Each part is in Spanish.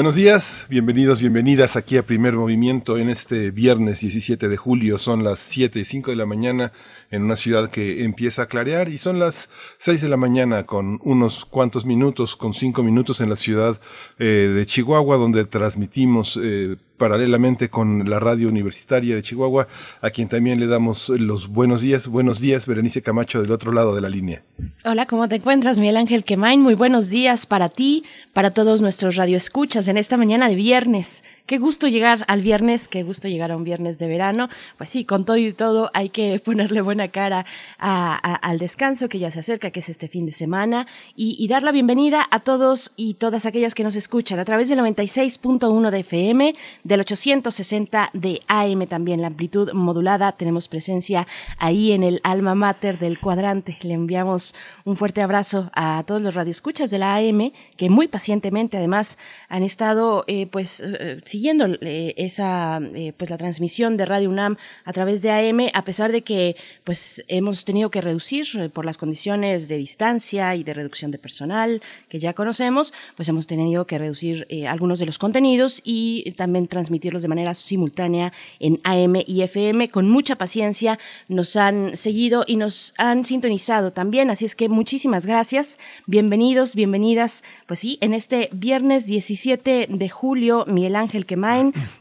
Buenos días, bienvenidos, bienvenidas aquí a Primer Movimiento en este viernes 17 de julio. Son las 7 y 5 de la mañana en una ciudad que empieza a clarear y son las 6 de la mañana con unos cuantos minutos, con 5 minutos en la ciudad eh, de Chihuahua donde transmitimos eh, paralelamente con la radio universitaria de Chihuahua, a quien también le damos los buenos días. Buenos días, Berenice Camacho, del otro lado de la línea. Hola, ¿cómo te encuentras, Miguel Ángel Quemain? Muy buenos días para ti, para todos nuestros radioescuchas en esta mañana de viernes. Qué gusto llegar al viernes, qué gusto llegar a un viernes de verano. Pues sí, con todo y todo hay que ponerle buena cara al descanso que ya se acerca, que es este fin de semana, y, dar la bienvenida a todos y todas aquellas que nos escuchan a través del 96.1 de FM, del 860 de AM también, la amplitud modulada. Tenemos presencia ahí en el alma mater del cuadrante. Le enviamos un fuerte abrazo a todos los radioescuchas de la AM que muy pacientemente además han estado eh, pues eh, siguiendo eh, esa, eh, pues la transmisión de Radio UNAM a través de AM, a pesar de que pues hemos tenido que reducir eh, por las condiciones de distancia y de reducción de personal que ya conocemos, pues hemos tenido que reducir algunos de los contenidos y también transmitirlos de manera simultánea en AM y FM. Con mucha paciencia nos han seguido y nos han sintonizado también, así es que muchísimas gracias. Bienvenidos, bienvenidas. Pues sí, en este viernes 17 de julio, Miguel Ángel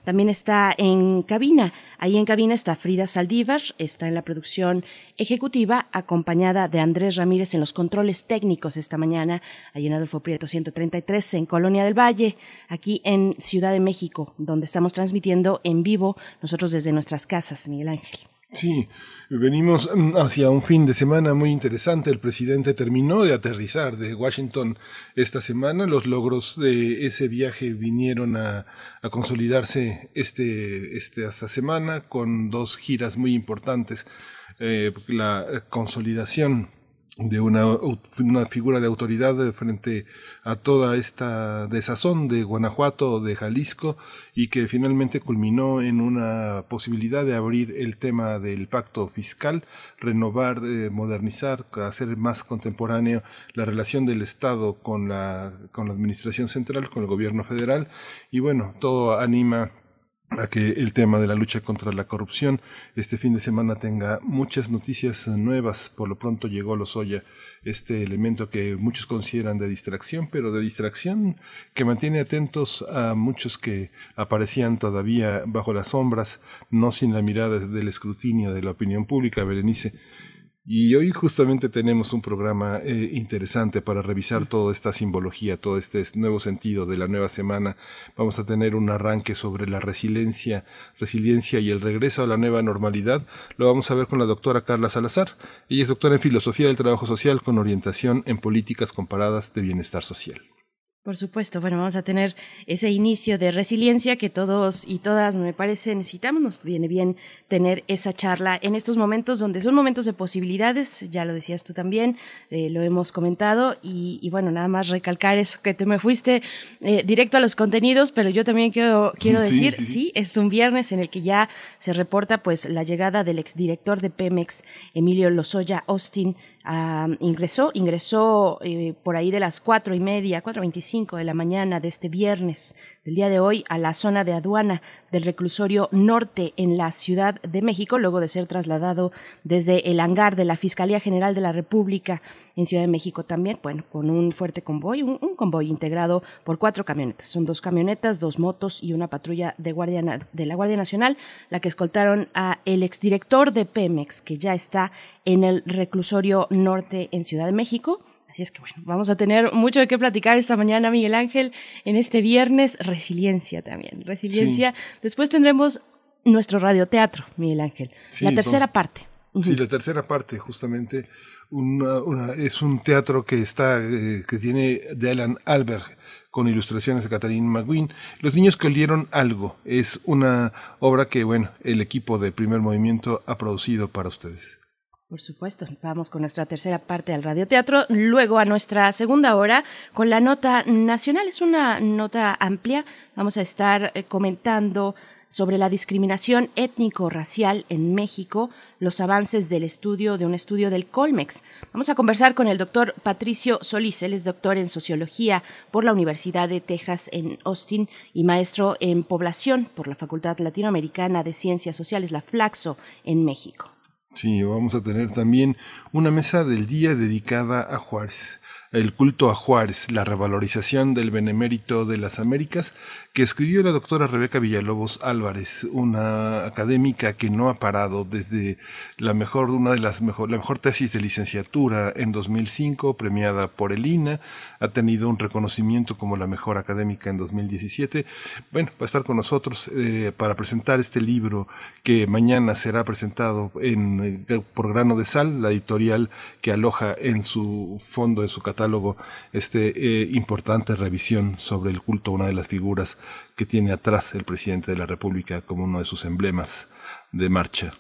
También está en cabina. Ahí en cabina está Frida Saldívar, está en la producción ejecutiva, acompañada de Andrés Ramírez en los controles técnicos esta mañana, ahí en Adolfo Prieto 133, en Colonia del Valle, aquí en Ciudad de México, donde estamos transmitiendo en vivo nosotros desde nuestras casas, Miguel Ángel. Sí, venimos mm, hacia un fin de semana muy interesante. El presidente terminó de aterrizar de Washington esta semana. Los logros de ese viaje vinieron a, consolidarse este, este, esta semana con dos giras muy importantes. Eh, la consolidación de una, una figura de autoridad frente a toda esta desazón de Guanajuato, de Jalisco, y que finalmente culminó en una posibilidad de abrir el tema del pacto fiscal, renovar, eh, modernizar, hacer más contemporáneo la relación del Estado con la, con la Administración Central, con el Gobierno Federal, y bueno, todo anima a que el tema de la lucha contra la corrupción este fin de semana tenga muchas noticias nuevas. Por lo pronto llegó Lozoya, este elemento que muchos consideran de distracción, pero de distracción que mantiene atentos a muchos que aparecían todavía bajo las sombras, no sin la mirada del escrutinio de la opinión pública. Berenice, y hoy justamente tenemos un programa eh, interesante para revisar toda esta simbología, todo este nuevo sentido de la nueva semana. Vamos a tener un arranque sobre la resiliencia, resiliencia y el regreso a la nueva normalidad. Lo vamos a ver con la doctora Carla Salazar. Ella es doctora en Filosofía del Trabajo Social con orientación en políticas comparadas de bienestar social. Por supuesto, bueno, vamos a tener ese inicio de resiliencia que todos y todas, me parece, necesitamos. Nos viene bien tener esa charla en estos momentos donde son momentos de posibilidades, ya lo decías tú también, eh, lo hemos comentado, y, bueno, nada más recalcar eso, que te me fuiste eh, directo a los contenidos, pero yo también quiero, quiero decir, sí, es un viernes en el que ya se reporta pues la llegada del exdirector de Pemex, Emilio Lozoya Austin, ingresó, ingresó eh, por ahí de las cuatro y media, cuatro veinticinco de la mañana de este viernes del día de hoy a la zona de aduana del reclusorio norte en la Ciudad de México, luego de ser trasladado desde el hangar de la Fiscalía General de la República en Ciudad de México también, bueno, con un fuerte convoy, un, convoy integrado por cuatro camionetas. Son dos camionetas, dos motos y una patrulla de, guardia, de la Guardia Nacional, la que escoltaron a el exdirector de Pemex, que ya está en el reclusorio norte en Ciudad de México. Así es que bueno, vamos a tener mucho de qué platicar esta mañana, Miguel Ángel, en este viernes. Resiliencia también, resiliencia. Después tendremos nuestro radioteatro, Miguel Ángel. la tercera parte. Sí, la tercera parte, justamente, una, es un teatro que está, eh, que tiene de Alan Albert con ilustraciones de Catherine McGuinn. Los niños que olieron algo es una obra que, bueno, el equipo de primer movimiento ha producido para ustedes. Por supuesto, vamos con nuestra tercera parte del radioteatro, luego a nuestra segunda hora con la nota nacional. Es una nota amplia, vamos a estar eh, comentando sobre la discriminación étnico-racial en México, los avances del estudio de un estudio del Colmex. Vamos a conversar con el doctor Patricio Solís, él es doctor en sociología por la Universidad de Texas en Austin y maestro en población por la Facultad Latinoamericana de Ciencias Sociales, la Flaxo, en México. Sí, vamos a tener también una mesa del día dedicada a Juárez el culto a Juárez, la revalorización del benemérito de las Américas, que escribió la doctora Rebeca Villalobos Álvarez, una académica que no ha parado desde la mejor, una de las mejor, la mejor tesis de licenciatura en 2005, premiada por el INA, ha tenido un reconocimiento como la mejor académica en 2017. Bueno, va a estar con nosotros eh, para presentar este libro que mañana será presentado en, eh, por Grano de Sal, la editorial que aloja en su fondo, en su catálogo, este eh, importante revisión sobre el culto una de las figuras que tiene atrás el presidente de la República como uno de sus emblemas de marcha.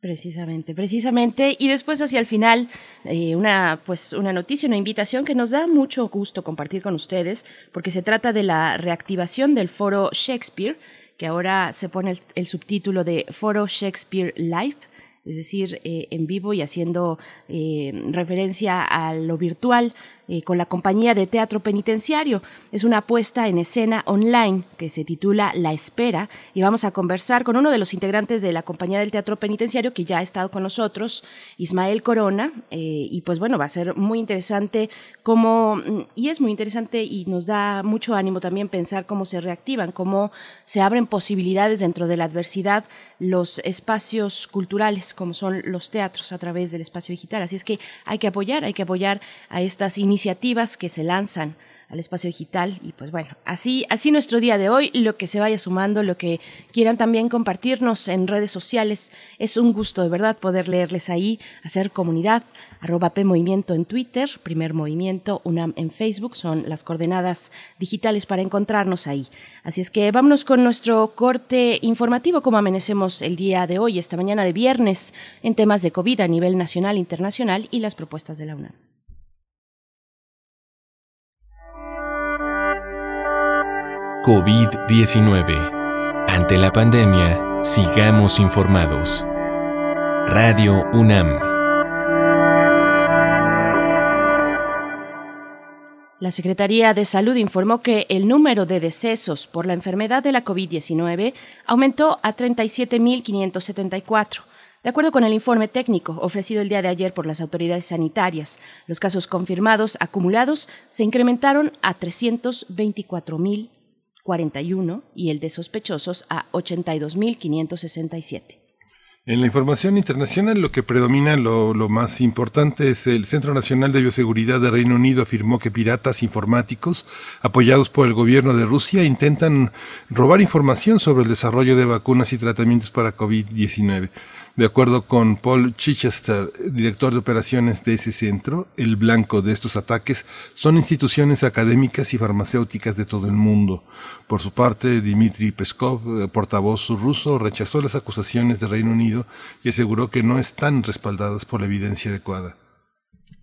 Precisamente, precisamente. Y después hacia el final, eh, una, pues, una noticia, una invitación que nos da mucho gusto compartir con ustedes, porque se trata de la reactivación del foro Shakespeare, que ahora se pone el subtítulo de Foro Shakespeare Live es decir, eh, en vivo y haciendo eh, referencia a lo virtual eh, con la compañía de teatro penitenciario. Es una puesta en escena online que se titula La Espera y vamos a conversar con uno de los integrantes de la compañía del teatro penitenciario que ya ha estado con nosotros, Ismael Corona, y pues bueno, va a ser muy interesante cómo, y es muy interesante y nos da mucho ánimo también pensar cómo se reactivan, cómo se abren posibilidades dentro de la adversidad los espacios culturales como son los teatros a través del espacio digital. Así es que hay que apoyar, hay que apoyar a estas iniciativas que se lanzan al espacio digital y pues bueno, así así nuestro día de hoy, lo que se vaya sumando, lo que quieran también compartirnos en redes sociales, es un gusto de verdad poder leerles ahí, hacer comunidad, arroba P Movimiento en Twitter, Primer Movimiento, UNAM en Facebook, son las coordenadas digitales para encontrarnos ahí. Así es que vámonos con nuestro corte informativo, como amanecemos el día de hoy, esta mañana de viernes, en temas de COVID a nivel nacional, internacional y las propuestas de la UNAM. COVID-19. Ante la pandemia, sigamos informados. Radio UNAM. La Secretaría de Salud informó que el número de decesos por la enfermedad de la COVID-19 aumentó a 37.574. De acuerdo con el informe técnico ofrecido el día de ayer por las autoridades sanitarias, los casos confirmados acumulados se incrementaron a 324.000 41 y el de sospechosos a 82.567. En la información internacional lo que predomina, lo, más importante es el Centro Nacional de Bioseguridad de Reino Unido afirmó que piratas informáticos apoyados por el gobierno de Rusia intentan robar información sobre el desarrollo de vacunas y tratamientos para COVID-19. De acuerdo con Paul Chichester, director de operaciones de ese centro, el blanco de estos ataques son instituciones académicas y farmacéuticas de todo el mundo. Por su parte, Dmitry Peskov, eh, portavoz ruso, rechazó las acusaciones de Reino Unido y aseguró que no están respaldadas por la evidencia adecuada.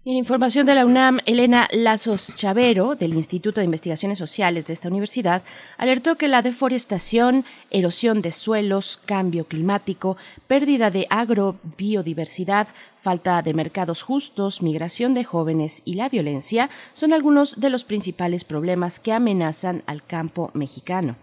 En información de la UNAM, Elena Lazos Chavero, del Instituto de Investigaciones Sociales de esta universidad, alertó que la deforestación, erosión de suelos, cambio climático, pérdida de agrobiodiversidad, falta de mercados justos, migración de jóvenes y la violencia son algunos de los principales problemas que amenazan al campo mexicano.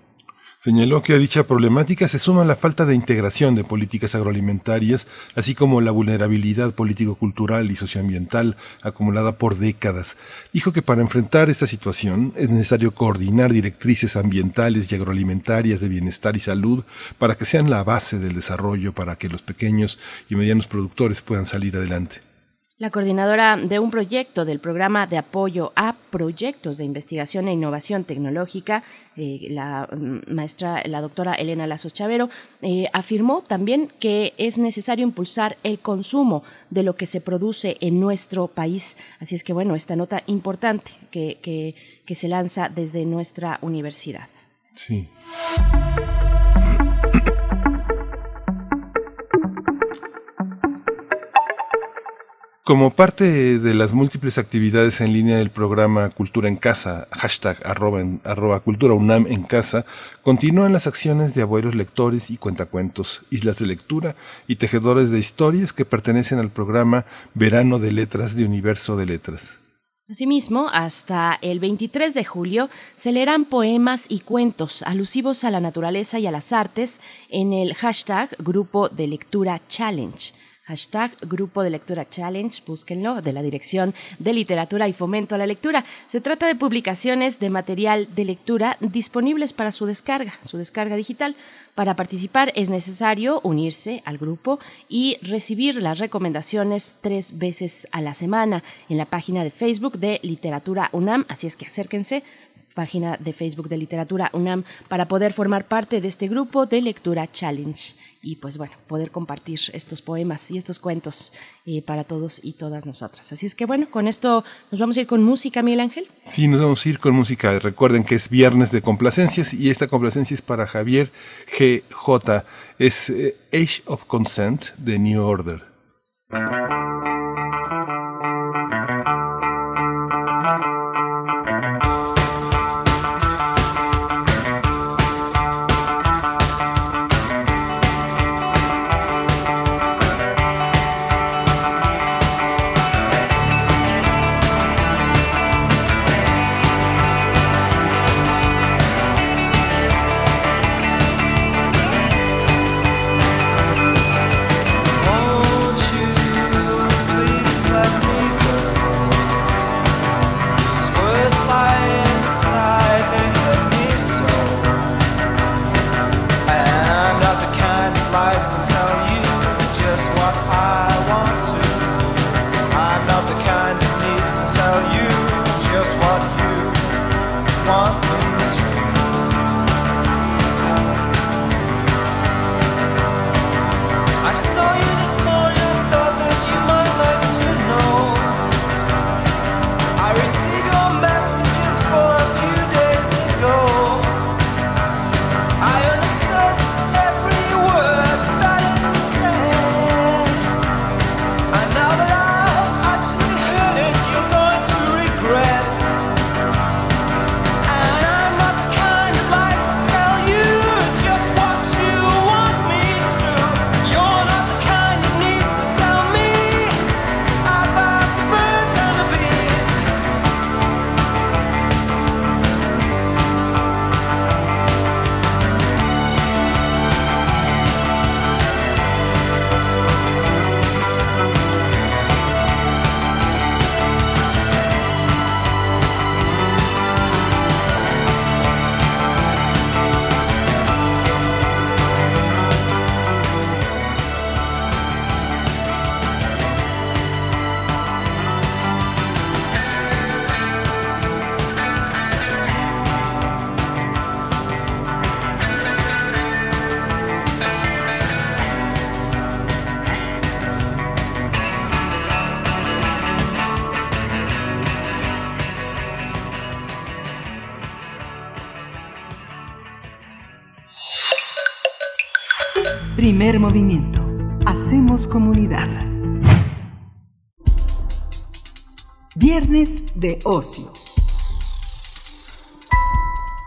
Señaló que a dicha problemática se suma la falta de integración de políticas agroalimentarias, así como la vulnerabilidad político-cultural y socioambiental acumulada por décadas. Dijo que para enfrentar esta situación es necesario coordinar directrices ambientales y agroalimentarias de bienestar y salud para que sean la base del desarrollo para que los pequeños y medianos productores puedan salir adelante. La coordinadora de un proyecto del programa de apoyo a proyectos de investigación e innovación tecnológica, eh, la mm, maestra, la doctora Elena Lazos Chavero, eh, afirmó también que es necesario impulsar el consumo de lo que se produce en nuestro país. Así es que, bueno, esta nota importante que, que, que se lanza desde nuestra universidad. Sí. Como parte de las múltiples actividades en línea del programa Cultura en Casa, hashtag arroba, UNAM en Casa, continúan las acciones de abuelos lectores y cuentacuentos, islas de lectura y tejedores de historias que pertenecen al programa Verano de Letras de Universo de Letras. Asimismo, hasta el 23 de julio se leerán poemas y cuentos alusivos a la naturaleza y a las artes en el hashtag Grupo de Lectura Challenge Hashtag Grupo de Lectura Challenge, búsquenlo, de la Dirección de Literatura y Fomento a la Lectura. Se trata de publicaciones de material de lectura disponibles para su descarga, su descarga digital. Para participar es necesario unirse al grupo y recibir las recomendaciones tres veces a la semana en la página de Facebook de Literatura UNAM, así es que acérquense página de Facebook de Literatura UNAM para poder formar parte de este grupo de lectura challenge y pues bueno, poder compartir estos poemas y estos cuentos eh, para todos y todas nosotras. Así es que bueno, con esto nos vamos a ir con música, Miguel Ángel. Sí, nos vamos a ir con música. Recuerden que es viernes de complacencias y esta complacencia es para Javier GJ. Es eh, Age of Consent de New Order.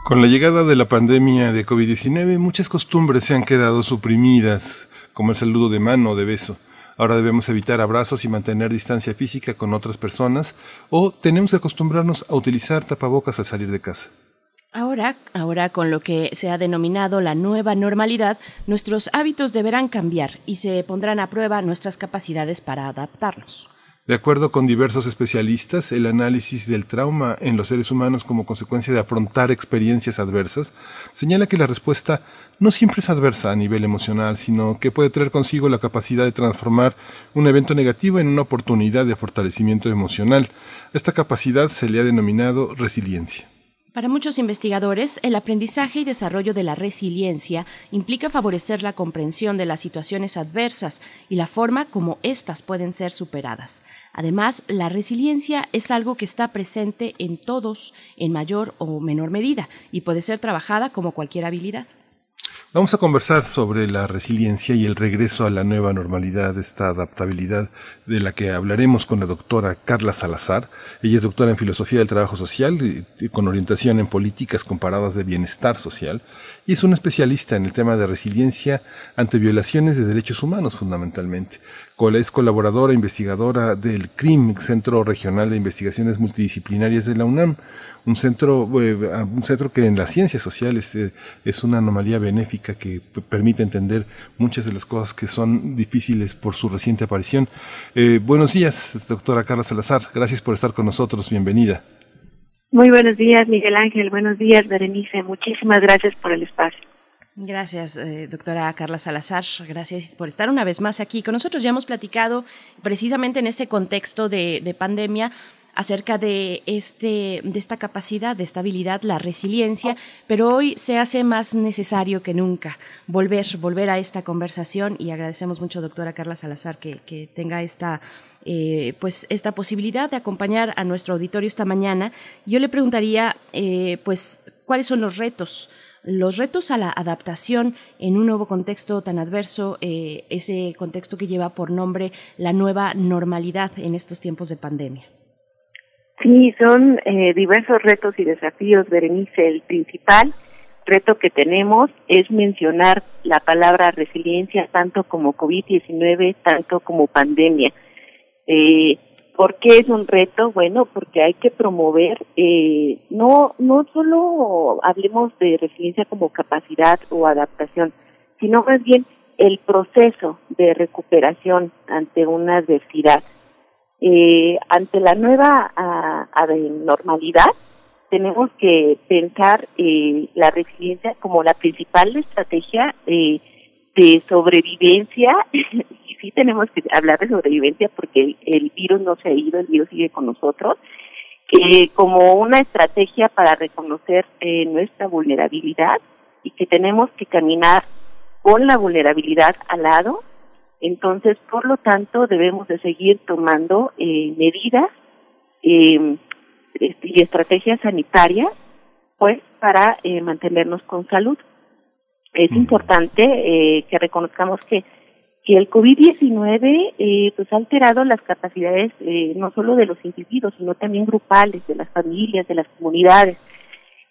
Con la llegada de la pandemia de COVID-19, muchas costumbres se han quedado suprimidas, como el saludo de mano o de beso. Ahora debemos evitar abrazos y mantener distancia física con otras personas, o tenemos que acostumbrarnos a utilizar tapabocas al salir de casa. Ahora, ahora con lo que se ha denominado la nueva normalidad, nuestros hábitos deberán cambiar y se pondrán a prueba nuestras capacidades para adaptarnos. De acuerdo con diversos especialistas, el análisis del trauma en los seres humanos como consecuencia de afrontar experiencias adversas señala que la respuesta no siempre es adversa a nivel emocional, sino que puede traer consigo la capacidad de transformar un evento negativo en una oportunidad de fortalecimiento emocional. Esta capacidad se le ha denominado resiliencia. Para muchos investigadores, el aprendizaje y desarrollo de la resiliencia implica favorecer la comprensión de las situaciones adversas y la forma como éstas pueden ser superadas. Además, la resiliencia es algo que está presente en todos en mayor o menor medida y puede ser trabajada como cualquier habilidad. Vamos a conversar sobre la resiliencia y el regreso a la nueva normalidad, esta adaptabilidad de la que hablaremos con la doctora Carla Salazar. Ella es doctora en Filosofía del Trabajo Social y con orientación en políticas comparadas de bienestar social y es una especialista en el tema de resiliencia ante violaciones de derechos humanos fundamentalmente. Es colaboradora investigadora del CRIM, Centro Regional de Investigaciones Multidisciplinarias de la UNAM, un centro, eh, un centro que en las ciencias sociales eh, es una anomalía benéfica que permite entender muchas de las cosas que son difíciles por su reciente aparición. Eh, buenos días, doctora Carla Salazar. Gracias por estar con nosotros. Bienvenida. Muy buenos días, Miguel Ángel. Buenos días, Berenice. Muchísimas gracias por el espacio. Gracias, eh, doctora Carla Salazar. Gracias por estar una vez más aquí con nosotros. Ya hemos platicado precisamente en este contexto de, pandemia acerca de este de esta capacidad de estabilidad, la resiliencia, pero hoy se hace más necesario que nunca volver volver a esta conversación y agradecemos mucho doctora Carla Salazar que, tenga esta eh, pues esta posibilidad de acompañar a nuestro auditorio esta mañana. Yo le preguntaría eh, pues cuáles son los retos los retos a la adaptación en un nuevo contexto tan adverso, eh, ese contexto que lleva por nombre la nueva normalidad en estos tiempos de pandemia. Sí, son eh, diversos retos y desafíos, Berenice. El principal reto que tenemos es mencionar la palabra resiliencia tanto como COVID-19, tanto como pandemia. Eh, ¿Por qué es un reto? Bueno, porque hay que promover, eh, no, no solo hablemos de resiliencia como capacidad o adaptación, sino más bien el proceso de recuperación ante una adversidad. Eh, ante la nueva normalidad, tenemos que pensar eh, la resiliencia como la principal estrategia eh, de sobrevivencia sí tenemos que hablar de sobrevivencia porque el, virus no se ha ido, el virus sigue con nosotros, como una estrategia para reconocer eh, nuestra vulnerabilidad y que tenemos que caminar con la vulnerabilidad al lado. Entonces, por lo tanto, debemos de seguir tomando eh, medidas eh, y estrategias sanitarias, pues, para eh, mantenernos con salud. Es importante eh, que reconozcamos que que el COVID-19 eh, pues ha alterado las capacidades eh, no solo de los individuos, sino también grupales, de las familias, de las comunidades,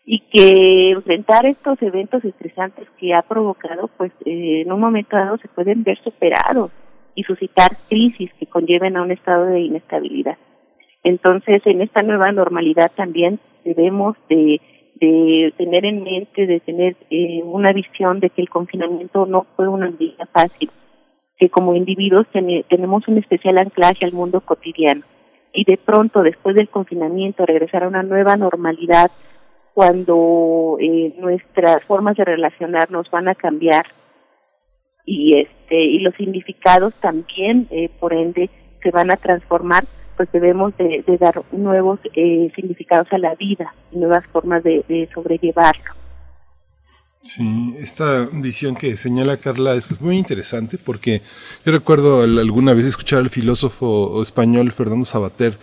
y que enfrentar estos eventos estresantes que ha provocado, pues eh, en un momento dado se pueden ver superados y suscitar crisis que conlleven a un estado de inestabilidad. Entonces, en esta nueva normalidad también debemos de, de tener en mente, de tener eh, una visión de que el confinamiento no fue una medida fácil, que como individuos tenemos un especial anclaje al mundo cotidiano. Y de pronto después del confinamiento regresar a una nueva normalidad cuando eh, nuestras formas de relacionarnos van a cambiar y este y los significados también eh, por ende se van a transformar pues debemos de, dar nuevos eh, significados a la vida nuevas formas de, de sobrellevarlo. Sí, esta visión que señala Carla es muy interesante porque yo recuerdo alguna vez escuchar al filósofo español Fernando Sabater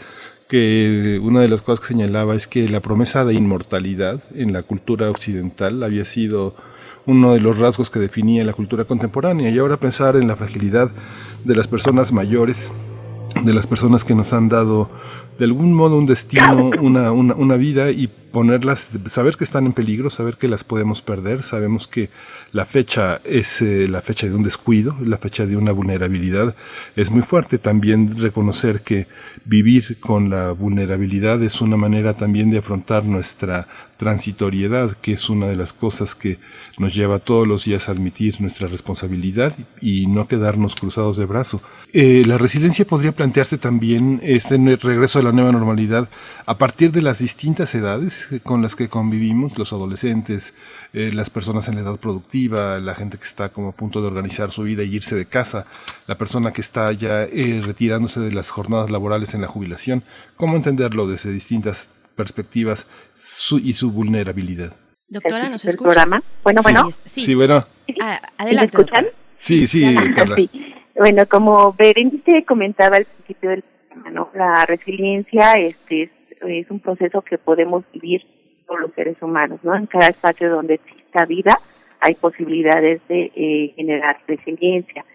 que una de las cosas que señalaba es que la promesa de inmortalidad en la cultura occidental había sido uno de los rasgos que definía la cultura contemporánea. Y ahora pensar en la fragilidad de las personas mayores, de las personas que nos han dado de algún modo un destino, una, una, una vida y ponerlas, saber que están en peligro, saber que las podemos perder, sabemos que la fecha es eh, la fecha de un descuido, la fecha de una vulnerabilidad es muy fuerte. También reconocer que vivir con la vulnerabilidad es una manera también de afrontar nuestra transitoriedad, que es una de las cosas que nos lleva todos los días a admitir nuestra responsabilidad y no quedarnos cruzados de brazo. Eh, la resiliencia podría plantearse también este regreso a la nueva normalidad a partir de las distintas edades con las que convivimos, los adolescentes, eh, las personas en la edad productiva, la gente que está como a punto de organizar su vida y irse de casa, la persona que está ya eh, retirándose de las jornadas laborales en la jubilación. ¿Cómo entenderlo desde distintas perspectivas y su vulnerabilidad? Doctora, ¿nos escucha? programa? Bueno, bueno. Sí, bueno. Ah, adelante. ¿Me escuchan? Sí, sí, Bueno, como Berenice comentaba al principio del la resiliencia este, es un proceso que podemos vivir todos los seres humanos, ¿no? En cada espacio donde exista vida hay posibilidades de eh, generar resiliencia.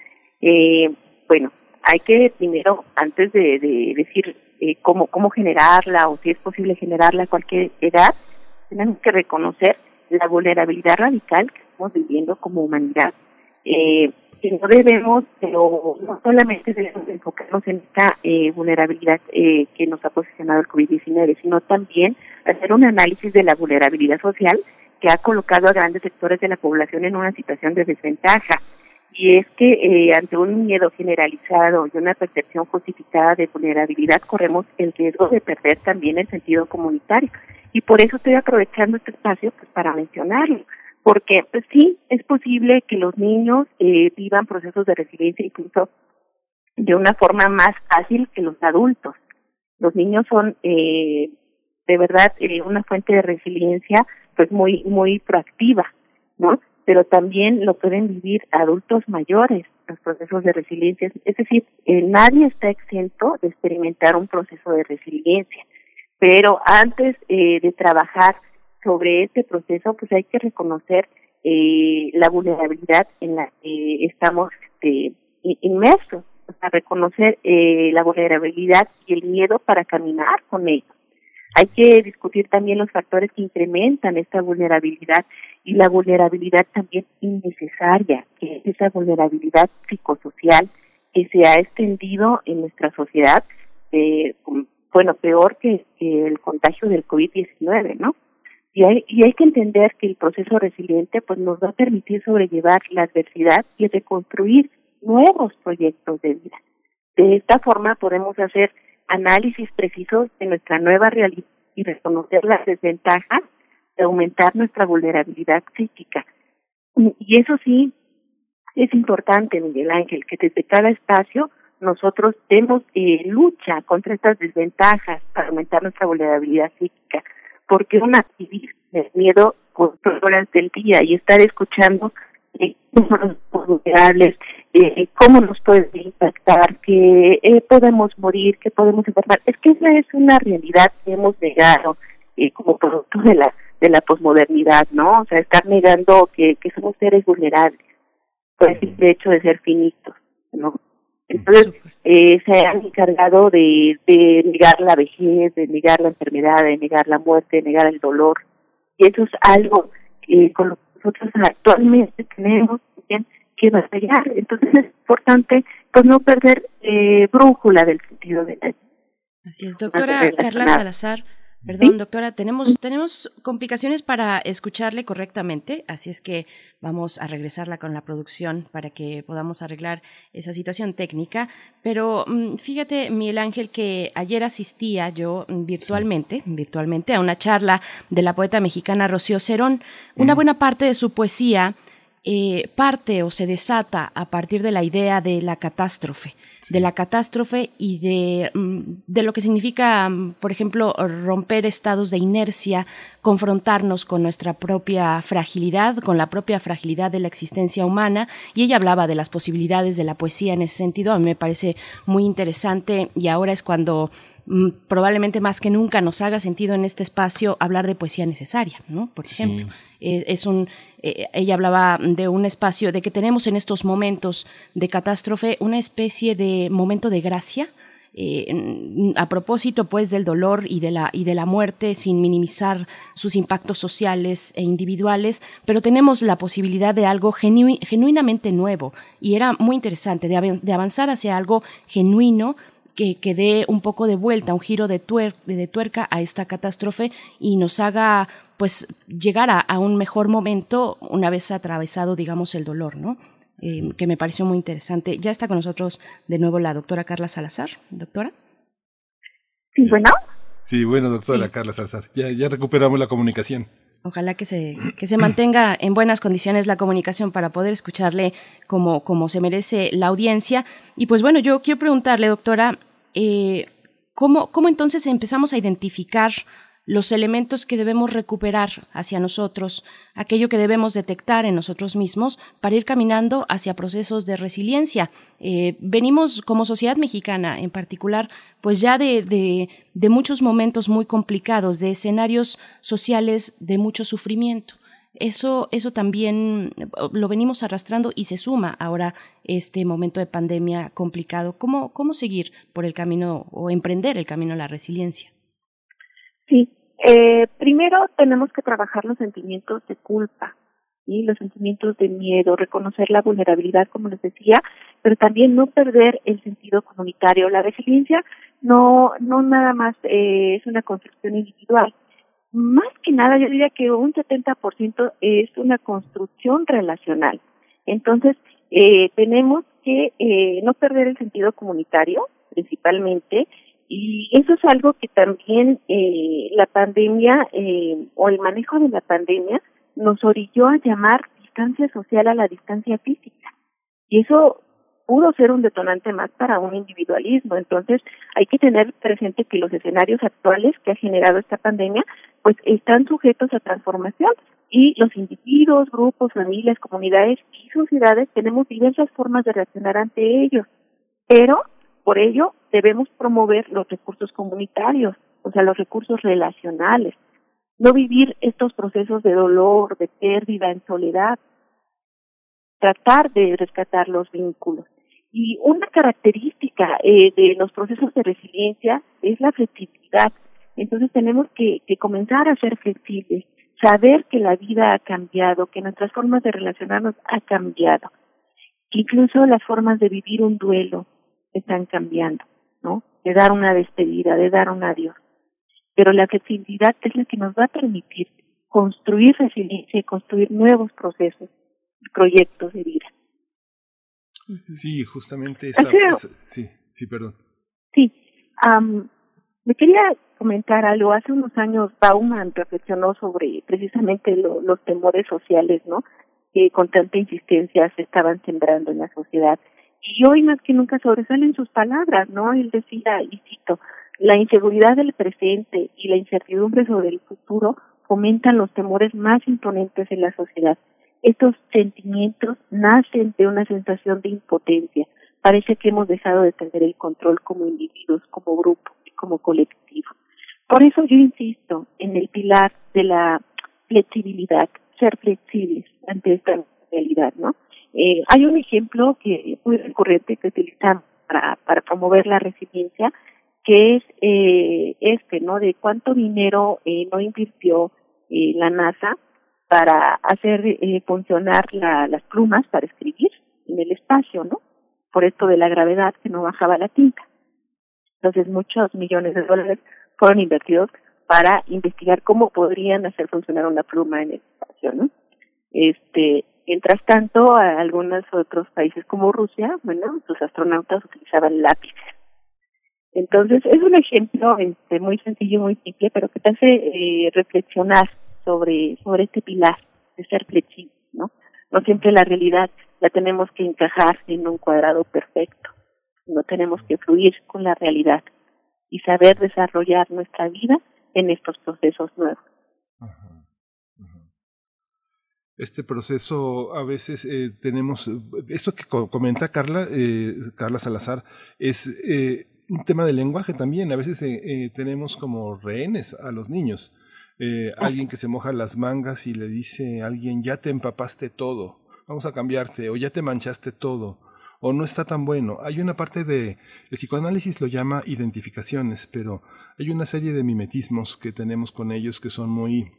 Eh, bueno, hay que primero, antes de, decir eh, cómo, cómo generarla o si es posible generarla a cualquier edad, tenemos que reconocer la vulnerabilidad radical que estamos viviendo como humanidad. Eh, que no debemos, pero no solamente debemos enfocarnos en esta eh, vulnerabilidad eh, que nos ha posicionado el COVID-19, sino también hacer un análisis de la vulnerabilidad social que ha colocado a grandes sectores de la población en una situación de desventaja. Y es que eh, ante un miedo generalizado y una percepción justificada de vulnerabilidad corremos el riesgo de perder también el sentido comunitario. Y por eso estoy aprovechando este espacio pues, para mencionarlo porque pues sí es posible que los niños eh, vivan procesos de resiliencia incluso de una forma más fácil que los adultos. Los niños son eh, de verdad eh, una fuente de resiliencia pues muy muy proactiva, ¿no? Pero también lo pueden vivir adultos mayores los procesos de resiliencia. Es decir, eh, nadie está exento de experimentar un proceso de resiliencia, pero antes eh, de trabajar sobre este proceso, pues hay que reconocer eh, la vulnerabilidad en la que estamos este, inmersos, o sea, reconocer eh, la vulnerabilidad y el miedo para caminar con ello. Hay que discutir también los factores que incrementan esta vulnerabilidad y la vulnerabilidad también innecesaria, que es esa vulnerabilidad psicosocial que se ha extendido en nuestra sociedad, eh, bueno, peor que, que el contagio del COVID-19, ¿no? Y hay, y hay que entender que el proceso resiliente pues nos va a permitir sobrellevar la adversidad y reconstruir nuevos proyectos de vida. De esta forma podemos hacer análisis precisos de nuestra nueva realidad y reconocer las desventajas de aumentar nuestra vulnerabilidad psíquica. Y eso sí, es importante, Miguel Ángel, que desde cada espacio nosotros demos eh, lucha contra estas desventajas para aumentar nuestra vulnerabilidad psíquica porque una vivir de miedo por horas del día y estar escuchando eh, cómo nos vulnerables, eh, cómo nos puede impactar, que eh, podemos morir, que podemos enfermar. Es que esa es una realidad que hemos negado eh, como producto de la de la posmodernidad, ¿no? O sea, estar negando que, que somos seres vulnerables por el hecho de ser finitos, ¿no? Entonces, eh, se han encargado de, de negar la vejez, de negar la enfermedad, de negar la muerte, de negar el dolor. Y eso es algo que con lo que nosotros actualmente tenemos que batallar. Entonces es importante pues no perder eh, brújula del sentido de la Así es, doctora Carla Salazar. Perdón, doctora, tenemos, tenemos complicaciones para escucharle correctamente, así es que vamos a regresarla con la producción para que podamos arreglar esa situación técnica. Pero mm, fíjate, Miguel Ángel, que ayer asistía yo virtualmente, virtualmente a una charla de la poeta mexicana Rocío Cerón. Una buena parte de su poesía eh, parte o se desata a partir de la idea de la catástrofe de la catástrofe y de, mm, de lo que significa, mm, por ejemplo, romper estados de inercia, confrontarnos con nuestra propia fragilidad, con la propia fragilidad de la existencia humana. Y ella hablaba de las posibilidades de la poesía en ese sentido. A mí me parece muy interesante y ahora es cuando mm, probablemente más que nunca nos haga sentido en este espacio hablar de poesía necesaria, ¿no? Por ejemplo, eh, es un eh, ella hablaba de un espacio, de que tenemos en estos momentos de catástrofe una especie de momento de gracia, a propósito pues del dolor y de la y de la muerte sin minimizar sus impactos sociales e individuales pero tenemos la posibilidad de algo genuinamente nuevo y era muy interesante de, avanzar hacia algo genuino que, que, dé un poco de vuelta, un giro de, tuerca a esta catástrofe y nos haga pues llegar a, un mejor momento una vez atravesado, digamos, el dolor, ¿no? Eh, que me pareció muy interesante. Ya está con nosotros de nuevo la doctora Carla Salazar. Doctora. Sí, bueno. Sí, bueno, doctora Carla Salazar. Ya, ya recuperamos la comunicación. Ojalá que se, que se mantenga en buenas condiciones la comunicación para poder escucharle como, como se merece la audiencia. Y pues bueno, yo quiero preguntarle, doctora, eh, ¿cómo, ¿cómo entonces empezamos a identificar los elementos que debemos recuperar hacia nosotros, aquello que debemos detectar en nosotros mismos para ir caminando hacia procesos de resiliencia. Eh, venimos como sociedad mexicana en particular, pues ya de, de, muchos momentos muy complicados, de escenarios sociales de mucho sufrimiento. Eso, eso también lo venimos arrastrando y se suma ahora este momento de pandemia complicado. ¿Cómo, cómo seguir por el camino o emprender el camino a la resiliencia? Sí, eh, primero tenemos que trabajar los sentimientos de culpa y los sentimientos de miedo, reconocer la vulnerabilidad, como les decía, pero también no perder el sentido comunitario. La resiliencia no, no nada más eh, es una construcción individual. Más que nada, yo diría que un 70% es una construcción relacional. Entonces, eh, tenemos que eh, no perder el sentido comunitario, principalmente, y eso es algo que también eh, la pandemia eh, o el manejo de la pandemia nos orilló a llamar distancia social a la distancia física. Y eso pudo ser un detonante más para un individualismo. Entonces, hay que tener presente que los escenarios actuales que ha generado esta pandemia, pues están sujetos a transformación y los individuos, grupos, familias, comunidades y sociedades tenemos diversas formas de reaccionar ante ellos. Pero por ello, debemos promover los recursos comunitarios, o sea, los recursos relacionales, no vivir estos procesos de dolor, de pérdida en soledad, tratar de rescatar los vínculos. Y una característica eh, de los procesos de resiliencia es la flexibilidad. Entonces tenemos que, que comenzar a ser flexibles, saber que la vida ha cambiado, que nuestras formas de relacionarnos ha cambiado, incluso las formas de vivir un duelo, están cambiando, ¿no? De dar una despedida, de dar un adiós. Pero la flexibilidad es la que nos va a permitir construir resiliencia y construir nuevos procesos, proyectos de vida. Sí, justamente esa, sí, sí, perdón. Sí, me quería comentar algo. Hace unos años Bauman reflexionó sobre precisamente los temores sociales, ¿no? Que con tanta insistencia se estaban sembrando en la sociedad y hoy más que nunca sobresalen sus palabras, ¿no? Él decía, y cito, la inseguridad del presente y la incertidumbre sobre el futuro fomentan los temores más imponentes en la sociedad. Estos sentimientos nacen de una sensación de impotencia. Parece que hemos dejado de tener el control como individuos, como grupo como colectivo. Por eso yo insisto en el pilar de la flexibilidad, ser flexibles ante esta realidad, ¿no? Eh, hay un ejemplo que muy recurrente que utilizan para, para promover la resiliencia, que es eh, este, ¿no? De cuánto dinero eh, no invirtió eh, la NASA para hacer eh, funcionar la, las plumas para escribir en el espacio, ¿no? Por esto de la gravedad que no bajaba la tinta. Entonces muchos millones de dólares fueron invertidos para investigar cómo podrían hacer funcionar una pluma en el espacio, ¿no? Este, Mientras tanto, algunos otros países como Rusia, bueno, sus astronautas utilizaban lápices. Entonces, es un ejemplo este, muy sencillo, muy simple, pero que te hace eh, reflexionar sobre, sobre este pilar de ser flexible, ¿no? No siempre la realidad la tenemos que encajar en un cuadrado perfecto, no tenemos que fluir con la realidad y saber desarrollar nuestra vida en estos procesos nuevos este proceso a veces eh, tenemos, eh, esto que comenta Carla, eh, Carla Salazar, es eh, un tema de lenguaje también. A veces eh, tenemos como rehenes a los niños. alguien que se moja las mangas y le dice a alguien, ya te empapaste todo, vamos a cambiarte, o ya te manchaste todo, o no está tan bueno. Hay una parte de, el psicoanálisis lo llama identificaciones, pero hay una serie de mimetismos que tenemos con ellos que son muy,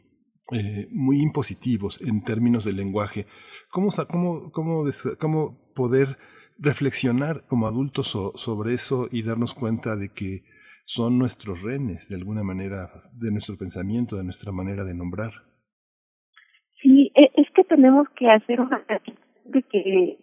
eh, muy impositivos en términos del lenguaje. ¿Cómo, cómo, cómo, cómo poder reflexionar como adultos sobre eso y darnos cuenta de que son nuestros renes, de alguna manera, de nuestro pensamiento, de nuestra manera de nombrar? Sí, e, es que tenemos que hacer de que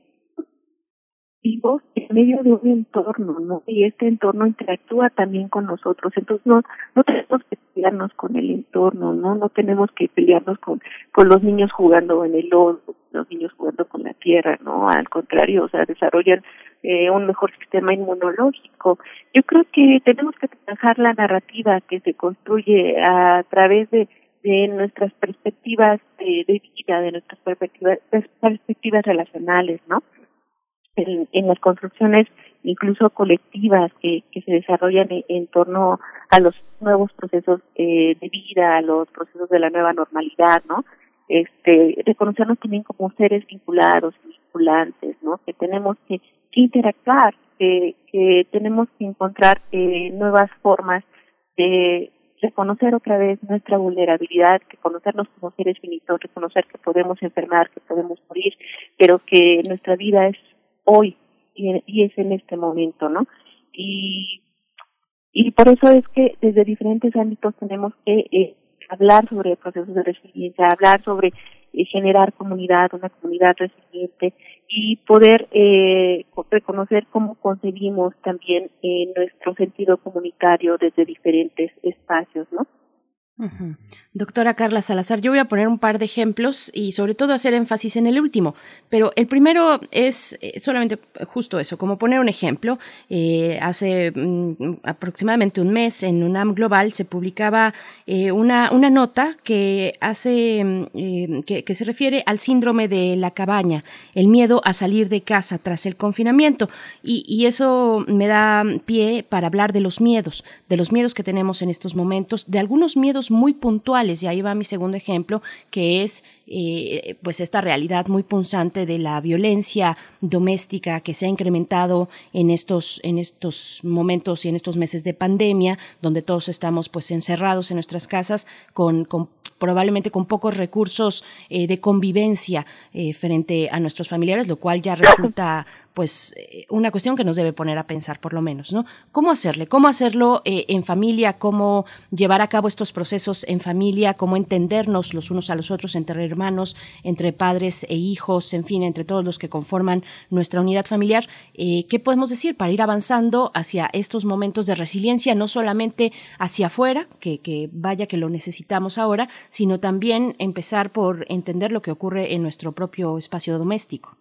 en medio de un entorno, ¿no? Y este entorno interactúa también con nosotros. Entonces no, no tenemos que pelearnos con el entorno, ¿no? No tenemos que pelearnos con, con los niños jugando en el lodo, los niños jugando con la tierra, ¿no? Al contrario, o sea, desarrollan eh, un mejor sistema inmunológico. Yo creo que tenemos que trabajar la narrativa que se construye a través de de nuestras perspectivas de, de vida, de nuestras perspectivas, perspectivas relacionales, ¿no? En, las construcciones incluso colectivas que, que se desarrollan en, torno a los nuevos procesos eh, de vida, a los procesos de la nueva normalidad, ¿no? Este, reconocernos también como seres vinculados, vinculantes, ¿no? Que tenemos que, que interactuar, que, que tenemos que encontrar eh, nuevas formas de reconocer otra vez nuestra vulnerabilidad, reconocernos como seres finitos, reconocer que podemos enfermar, que podemos morir, pero que nuestra vida es hoy y, es en este momento, ¿no? Y, y por eso es que desde diferentes ámbitos tenemos que eh, hablar sobre procesos de resiliencia, hablar sobre eh, generar comunidad, una comunidad resiliente y poder eh, reconocer cómo concebimos también eh, nuestro sentido comunitario desde diferentes espacios, ¿no? Doctora Carla Salazar, yo voy a poner un par de ejemplos y sobre todo hacer énfasis en el último, pero el primero es eh, solamente justo eso, como poner un ejemplo. Eh, hace mm, aproximadamente un mes en UNAM Global se publicaba eh, una, una nota que hace mm, que, que, se refiere al síndrome de la cabaña, el miedo a salir de casa tras el confinamiento y eso me da pie para hablar de los miedos, de los miedos que tenemos en estos momentos, de algunos miedos muy puntuales, y ahí va mi segundo ejemplo, que es eh, pues esta realidad muy punzante de la violencia doméstica que se ha incrementado en estos, en estos momentos y en estos meses de pandemia, donde todos estamos pues encerrados en nuestras casas con, probablemente con pocos recursos eh, de convivencia eh, frente a nuestros familiares, lo cual ya resulta pues eh, una cuestión que nos debe poner a pensar por lo menos, ¿no? ¿Cómo hacerle? ¿Cómo hacerlo en familia? ¿Cómo llevar a cabo estos procesos en familia? ¿Cómo entendernos los unos a los otros entre hermanos, entre padres e hijos, en fin, entre todos los que conforman nuestra unidad familiar? Eh, ¿Qué podemos decir para ir avanzando hacia estos momentos de resiliencia, no solamente hacia afuera, que, que vaya que lo necesitamos ahora, sino también empezar por entender lo que ocurre en nuestro propio espacio doméstico?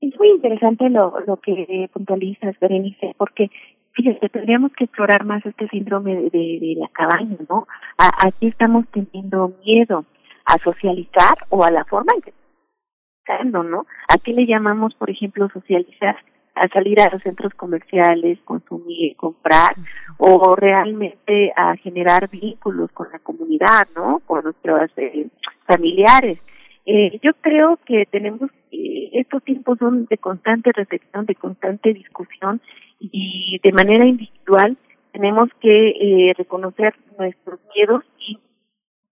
Es muy interesante lo, lo que puntualizas, Berenice, porque fíjate, tendríamos que explorar más este síndrome de, de, la cabaña, ¿no? aquí estamos teniendo miedo a socializar o a la forma en que ¿no? ¿A qué le llamamos, por ejemplo, socializar? A salir a los centros comerciales, consumir, comprar, o realmente a generar vínculos con la comunidad, ¿no? Con nuestros eh, familiares. Eh, yo creo que tenemos, eh, estos tiempos son de constante reflexión, de constante discusión y de manera individual tenemos que eh, reconocer nuestros miedos y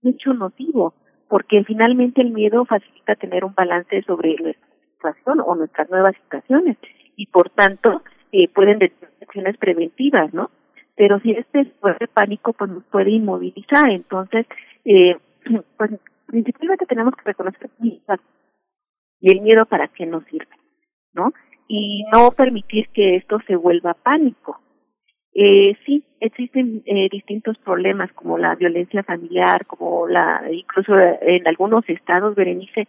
mucho nocivo, porque finalmente el miedo facilita tener un balance sobre nuestra situación o nuestras nuevas situaciones y por tanto eh, pueden decir acciones preventivas, ¿no? Pero si este fuerte pánico pues nos puede inmovilizar, entonces eh, pues principalmente tenemos que reconocer y el miedo para qué nos sirve, ¿no? Y no permitir que esto se vuelva pánico. Eh, sí, existen eh, distintos problemas como la violencia familiar, como la, incluso en algunos estados, Berenice,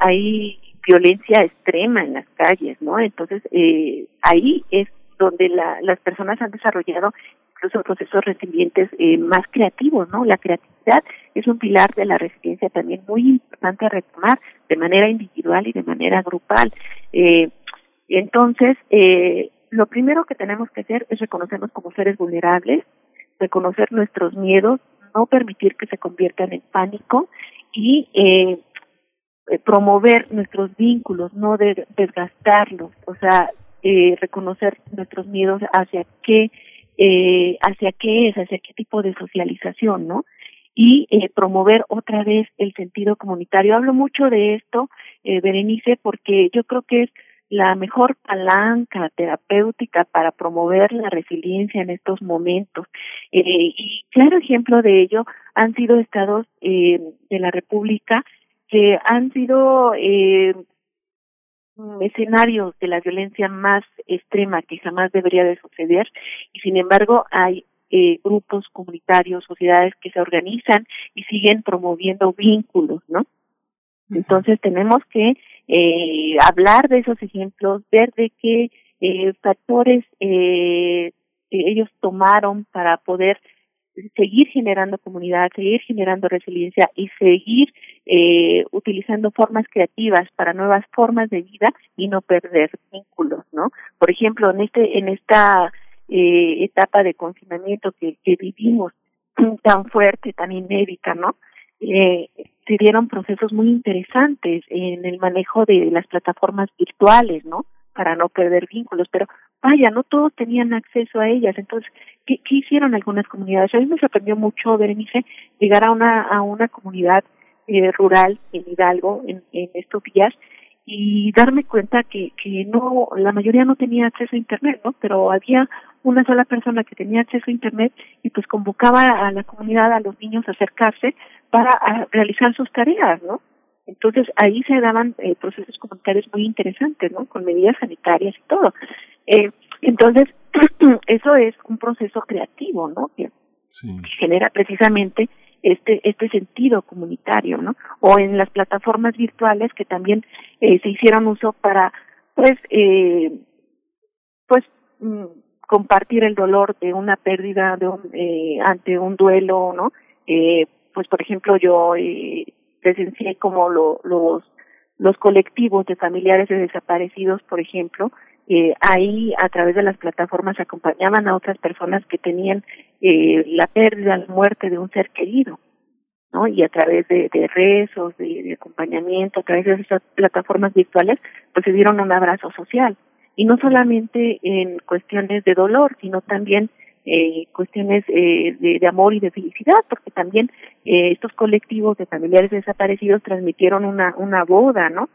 hay violencia extrema en las calles, ¿no? Entonces, eh, ahí es donde la, las personas han desarrollado incluso procesos resilientes eh, más creativos, ¿no? La creatividad es un pilar de la resiliencia también muy importante a retomar de manera individual y de manera grupal. Eh, entonces, eh, lo primero que tenemos que hacer es reconocernos como seres vulnerables, reconocer nuestros miedos, no permitir que se conviertan en pánico y eh, eh, promover nuestros vínculos, no de, desgastarlos, o sea, eh, reconocer nuestros miedos hacia qué, eh, hacia qué es, hacia qué tipo de socialización, ¿no? Y eh, promover otra vez el sentido comunitario. Hablo mucho de esto, eh, Berenice, porque yo creo que es la mejor palanca terapéutica para promover la resiliencia en estos momentos. Eh, y claro ejemplo de ello han sido estados eh, de la República que han sido eh, escenarios de la violencia más extrema que jamás debería de suceder y sin embargo hay eh, grupos comunitarios, sociedades que se organizan y siguen promoviendo vínculos, ¿no? Entonces tenemos que eh, hablar de esos ejemplos, ver de qué eh, factores eh, ellos tomaron para poder seguir generando comunidad, seguir generando resiliencia y seguir eh, utilizando formas creativas para nuevas formas de vida y no perder vínculos, ¿no? Por ejemplo, en este en esta eh, etapa de confinamiento que, que vivimos tan fuerte, tan inédita, ¿no? Eh, se dieron procesos muy interesantes en el manejo de las plataformas virtuales, ¿no? Para no perder vínculos, pero vaya, no todos tenían acceso a ellas. Entonces, ¿qué, hicieron algunas comunidades? A mí me sorprendió mucho, Berenice, llegar a una, a una comunidad eh, rural en Hidalgo en, en estos días y darme cuenta que, que no, la mayoría no tenía acceso a Internet, ¿no? Pero había una sola persona que tenía acceso a Internet y pues convocaba a la comunidad, a los niños a acercarse para a realizar sus tareas, ¿no? Entonces ahí se daban eh, procesos comunitarios muy interesantes, ¿no? Con medidas sanitarias y todo. Eh, entonces, eso es un proceso creativo, ¿no? Que, Sí. que genera precisamente este este sentido comunitario, ¿no? O en las plataformas virtuales que también eh, se hicieron uso para, pues, eh, pues mm, compartir el dolor de una pérdida de un, eh, ante un duelo, ¿no? Eh, pues por ejemplo yo eh, presencié como lo, los los colectivos de familiares de desaparecidos, por ejemplo, eh, ahí a través de las plataformas acompañaban a otras personas que tenían eh, la pérdida, la muerte de un ser querido, ¿no? Y a través de, rezos, de, acompañamiento, a través de esas plataformas virtuales, pues se dieron un abrazo social. Y no solamente en cuestiones de dolor, sino también eh, cuestiones eh, de, amor y de felicidad, porque también eh, estos colectivos de familiares desaparecidos transmitieron una, una boda, ¿no?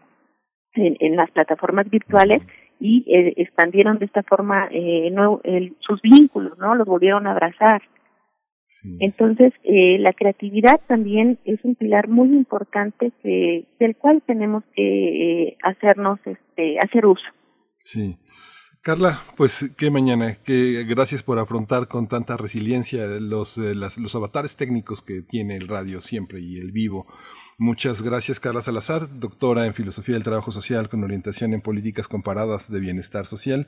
En las plataformas virtuales y eh, expandieron de esta forma eh, no, el, sus vínculos, ¿no? Los volvieron a abrazar. Sí. Entonces, eh, la creatividad también es un pilar muy importante que, del cual tenemos que eh, hacernos, este, hacer uso. Sí. Carla, pues qué mañana, que gracias por afrontar con tanta resiliencia los, eh, las, los avatares técnicos que tiene el radio siempre y el vivo. Muchas gracias, Carla Salazar, doctora en Filosofía del Trabajo Social con orientación en Políticas Comparadas de Bienestar Social,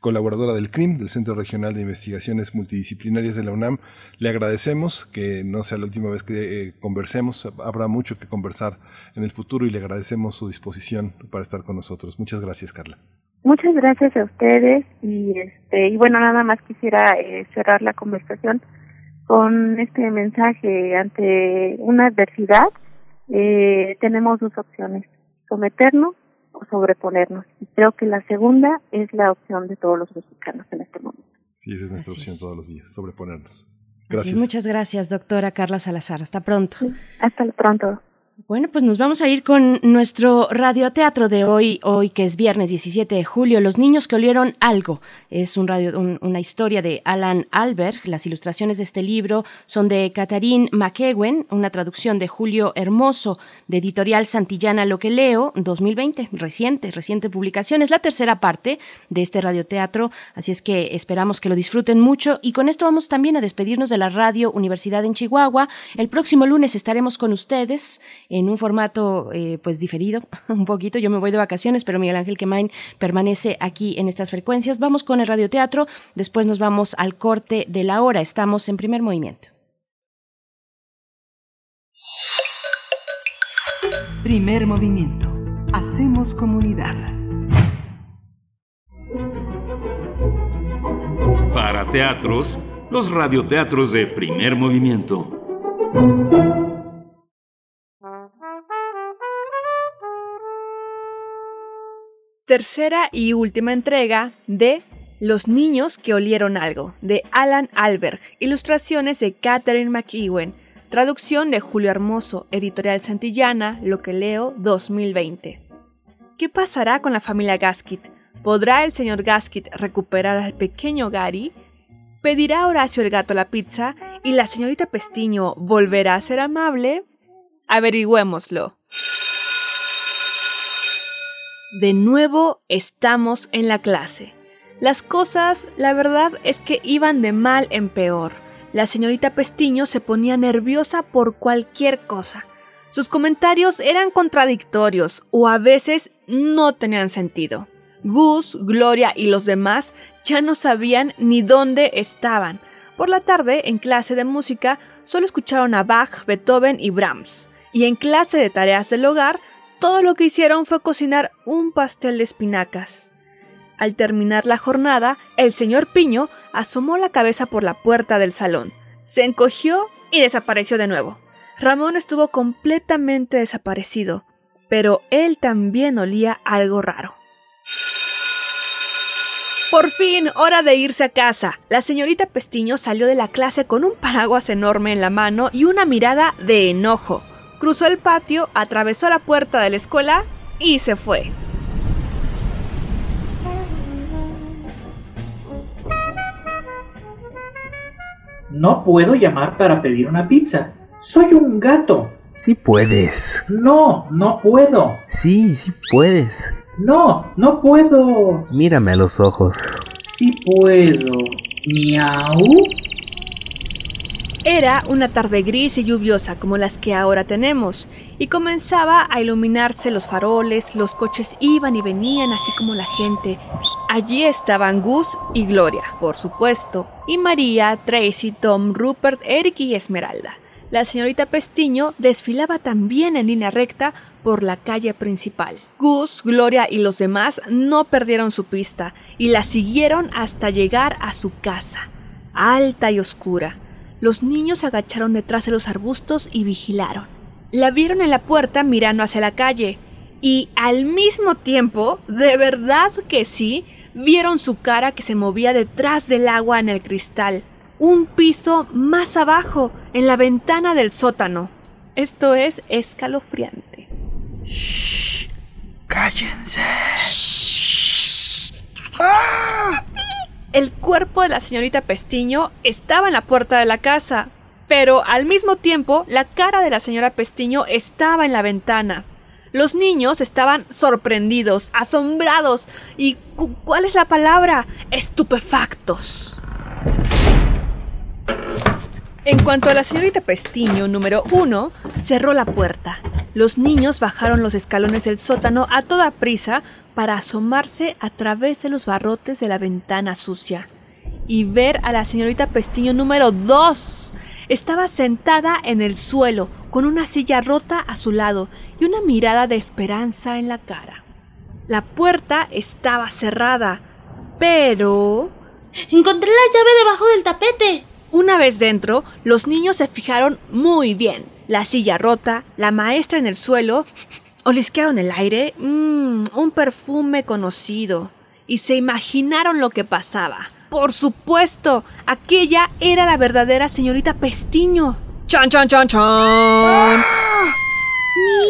colaboradora del CRIM, del Centro Regional de Investigaciones Multidisciplinarias de la UNAM. Le agradecemos que no sea la última vez que eh, conversemos, habrá mucho que conversar en el futuro y le agradecemos su disposición para estar con nosotros. Muchas gracias, Carla. Muchas gracias a ustedes y este y bueno nada más quisiera eh, cerrar la conversación con este mensaje ante una adversidad eh, tenemos dos opciones someternos o sobreponernos y creo que la segunda es la opción de todos los mexicanos en este momento. Sí, esa es nuestra Así opción es. todos los días, sobreponernos. Gracias. muchas gracias, doctora Carla Salazar. Hasta pronto. Hasta pronto. Bueno, pues nos vamos a ir con nuestro radioteatro de hoy, hoy que es viernes 17 de julio, Los niños que olieron algo. Es radio, un- una historia de Alan Alberg. Las ilustraciones de este libro son de Catherine McEwen, una traducción de Julio Hermoso, de editorial Santillana Lo que leo, 2020, reciente, reciente publicación. Es la tercera parte de este radioteatro, así es que esperamos que lo disfruten mucho. Y con esto vamos también a despedirnos de la Radio Universidad en Chihuahua. El próximo lunes estaremos con ustedes en un formato eh, pues diferido un poquito. Yo me voy de vacaciones, pero Miguel Ángel Quemain permanece aquí en estas frecuencias. Vamos con el radioteatro, después nos vamos al corte de la hora. Estamos en primer movimiento. Primer movimiento. Hacemos comunidad. Para teatros, los radioteatros de primer movimiento. Tercera y última entrega de Los niños que olieron algo, de Alan Alberg, ilustraciones de Catherine McEwen, traducción de Julio Hermoso, editorial Santillana, Lo que leo 2020. ¿Qué pasará con la familia Gaskit? ¿Podrá el señor Gaskit recuperar al pequeño Gary? ¿Pedirá Horacio el gato la pizza y la señorita Pestiño volverá a ser amable? Averigüémoslo. De nuevo estamos en la clase. Las cosas, la verdad es que iban de mal en peor. La señorita Pestiño se ponía nerviosa por cualquier cosa. Sus comentarios eran contradictorios o a veces no tenían sentido. Gus, Gloria y los demás ya no sabían ni dónde estaban. Por la tarde, en clase de música, solo escucharon a Bach, Beethoven y Brahms. Y en clase de tareas del hogar, todo lo que hicieron fue cocinar un pastel de espinacas. Al terminar la jornada, el señor Piño asomó la cabeza por la puerta del salón, se encogió y desapareció de nuevo. Ramón estuvo completamente desaparecido, pero él también olía algo raro. Por fin, hora de irse a casa. La señorita Pestiño salió de la clase con un paraguas enorme en la mano y una mirada de enojo cruzó el patio, atravesó la puerta de la escuela y se fue. No puedo llamar para pedir una pizza. Soy un gato. Sí puedes. No, no puedo. Sí, sí puedes. No, no puedo. Mírame a los ojos. Sí puedo. Miau. Era una tarde gris y lluviosa como las que ahora tenemos, y comenzaba a iluminarse los faroles, los coches iban y venían así como la gente. Allí estaban Gus y Gloria, por supuesto, y María, Tracy, Tom, Rupert, Eric y Esmeralda. La señorita Pestiño desfilaba también en línea recta por la calle principal. Gus, Gloria y los demás no perdieron su pista y la siguieron hasta llegar a su casa, alta y oscura los niños se agacharon detrás de los arbustos y vigilaron. La vieron en la puerta mirando hacia la calle y al mismo tiempo, de verdad que sí, vieron su cara que se movía detrás del agua en el cristal, un piso más abajo, en la ventana del sótano. Esto es escalofriante. Shh, cállense. ¡Ah! El cuerpo de la señorita Pestiño estaba en la puerta de la casa, pero al mismo tiempo la cara de la señora Pestiño estaba en la ventana. Los niños estaban sorprendidos, asombrados y ¿cuál es la palabra? estupefactos. En cuanto a la señorita Pestiño número uno, cerró la puerta. Los niños bajaron los escalones del sótano a toda prisa para asomarse a través de los barrotes de la ventana sucia y ver a la señorita Pestiño número 2. Estaba sentada en el suelo, con una silla rota a su lado y una mirada de esperanza en la cara. La puerta estaba cerrada, pero... Encontré la llave debajo del tapete. Una vez dentro, los niños se fijaron muy bien. La silla rota, la maestra en el suelo Olisquearon el aire, mmm, un perfume conocido, y se imaginaron lo que pasaba. Por supuesto, aquella era la verdadera señorita Pestiño. ¡Chan, chan, chan, chan! ¡Ah!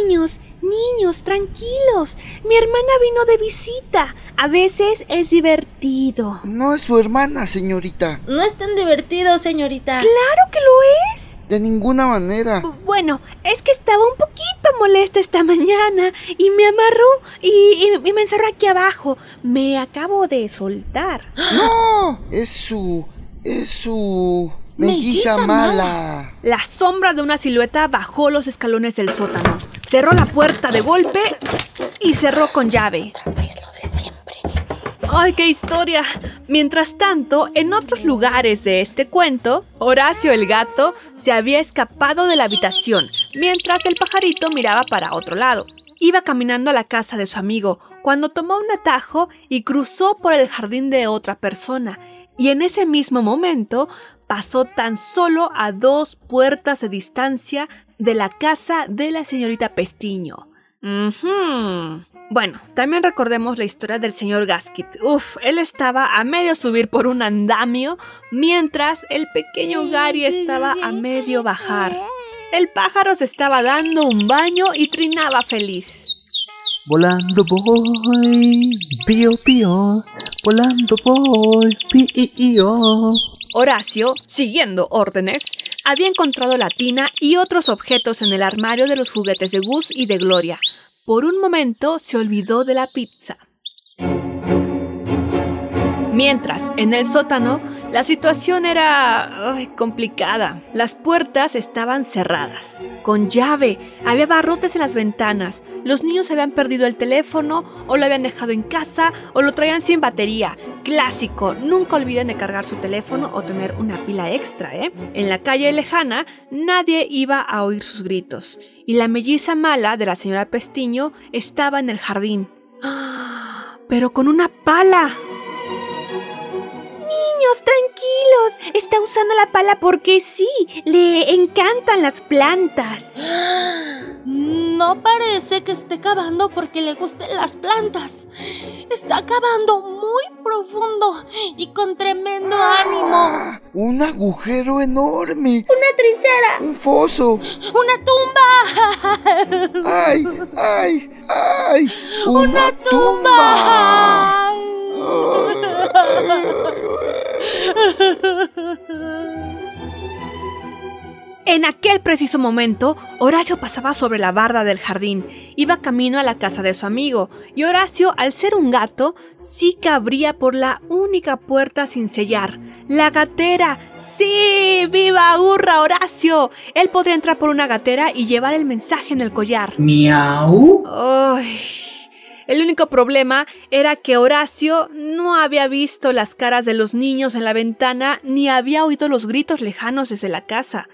Niños, niños, tranquilos. Mi hermana vino de visita. A veces es divertido. No es su hermana, señorita. No es tan divertido, señorita. Claro que lo es. De ninguna manera. Bueno, es que estaba un poquito molesta esta mañana y me amarró y, me encerró aquí abajo. Me acabo de soltar. ¡No! Es su... es su... Melliza mala. La sombra de una silueta bajó los escalones del sótano, cerró la puerta de golpe y cerró con llave. ¡Ay, qué historia! Mientras tanto, en otros lugares de este cuento, Horacio el gato se había escapado de la habitación, mientras el pajarito miraba para otro lado. Iba caminando a la casa de su amigo cuando tomó un atajo y cruzó por el jardín de otra persona, y en ese mismo momento pasó tan solo a dos puertas de distancia de la casa de la señorita Pestiño. Bueno, también recordemos la historia del señor Gaskit. Uf, él estaba a medio subir por un andamio, mientras el pequeño Gary estaba a medio bajar. El pájaro se estaba dando un baño y trinaba feliz. Volando voy, pío pío, volando voy, pío. Horacio, siguiendo órdenes, había encontrado la tina y otros objetos en el armario de los juguetes de Gus y de Gloria. Por un momento se olvidó de la pizza. Mientras, en el sótano, la situación era complicada. Las puertas estaban cerradas, con llave, había barrotes en las ventanas, los niños habían perdido el teléfono o lo habían dejado en casa o lo traían sin batería. Clásico, nunca olviden de cargar su teléfono o tener una pila extra, ¿eh? En la calle lejana nadie iba a oír sus gritos y la melliza mala de la señora Pestiño estaba en el jardín. Pero con una pala. Niños, tranquilos. Está usando la pala porque sí. Le encantan las plantas. No parece que esté cavando porque le gusten las plantas. Está cavando muy profundo y con tremendo ánimo. Un agujero enorme. Una trinchera. Un foso. Una tumba. ¡Ay, ay, ay! Una, tumba. En aquel preciso momento, Horacio pasaba sobre la barda del jardín, iba camino a la casa de su amigo, y Horacio, al ser un gato, sí cabría por la única puerta sin sellar. ¡La gatera! ¡Sí! ¡Viva hurra, Horacio! Él podría entrar por una gatera y llevar el mensaje en el collar. ¿Miau? ¡Ay! El único problema era que Horacio no había visto las caras de los niños en la ventana ni había oído los gritos lejanos desde la casa.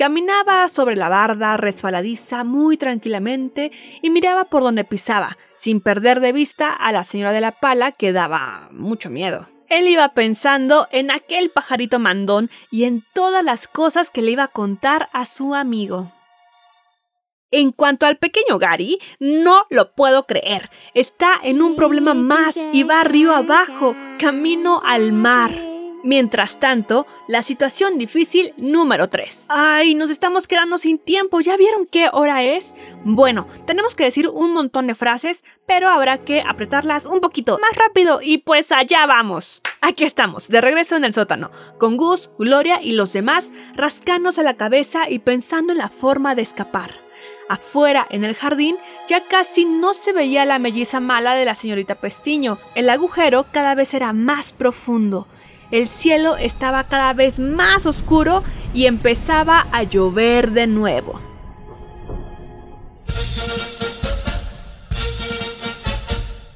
Caminaba sobre la barda resbaladiza muy tranquilamente y miraba por donde pisaba, sin perder de vista a la señora de la pala que daba mucho miedo. Él iba pensando en aquel pajarito mandón y en todas las cosas que le iba a contar a su amigo. En cuanto al pequeño Gary, no lo puedo creer. Está en un problema más y va río abajo, camino al mar. Mientras tanto, la situación difícil número 3. Ay, nos estamos quedando sin tiempo. ¿Ya vieron qué hora es? Bueno, tenemos que decir un montón de frases, pero habrá que apretarlas un poquito más rápido y pues allá vamos. Aquí estamos, de regreso en el sótano, con Gus, Gloria y los demás rascándose la cabeza y pensando en la forma de escapar. Afuera, en el jardín, ya casi no se veía la melliza mala de la señorita Pestiño. El agujero cada vez era más profundo. El cielo estaba cada vez más oscuro y empezaba a llover de nuevo.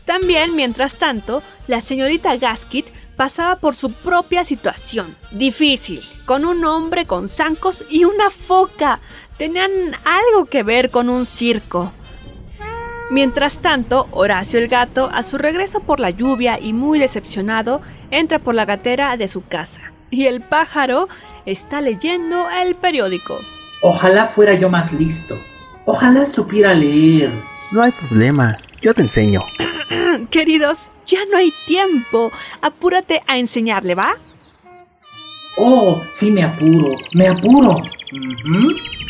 También, mientras tanto, la señorita Gaskit pasaba por su propia situación, difícil, con un hombre con zancos y una foca. Tenían algo que ver con un circo. Mientras tanto, Horacio el gato, a su regreso por la lluvia y muy decepcionado, entra por la gatera de su casa. Y el pájaro está leyendo el periódico. Ojalá fuera yo más listo. Ojalá supiera leer. No hay problema, yo te enseño. Queridos, ya no hay tiempo. Apúrate a enseñarle, ¿va? Oh, sí me apuro, me apuro.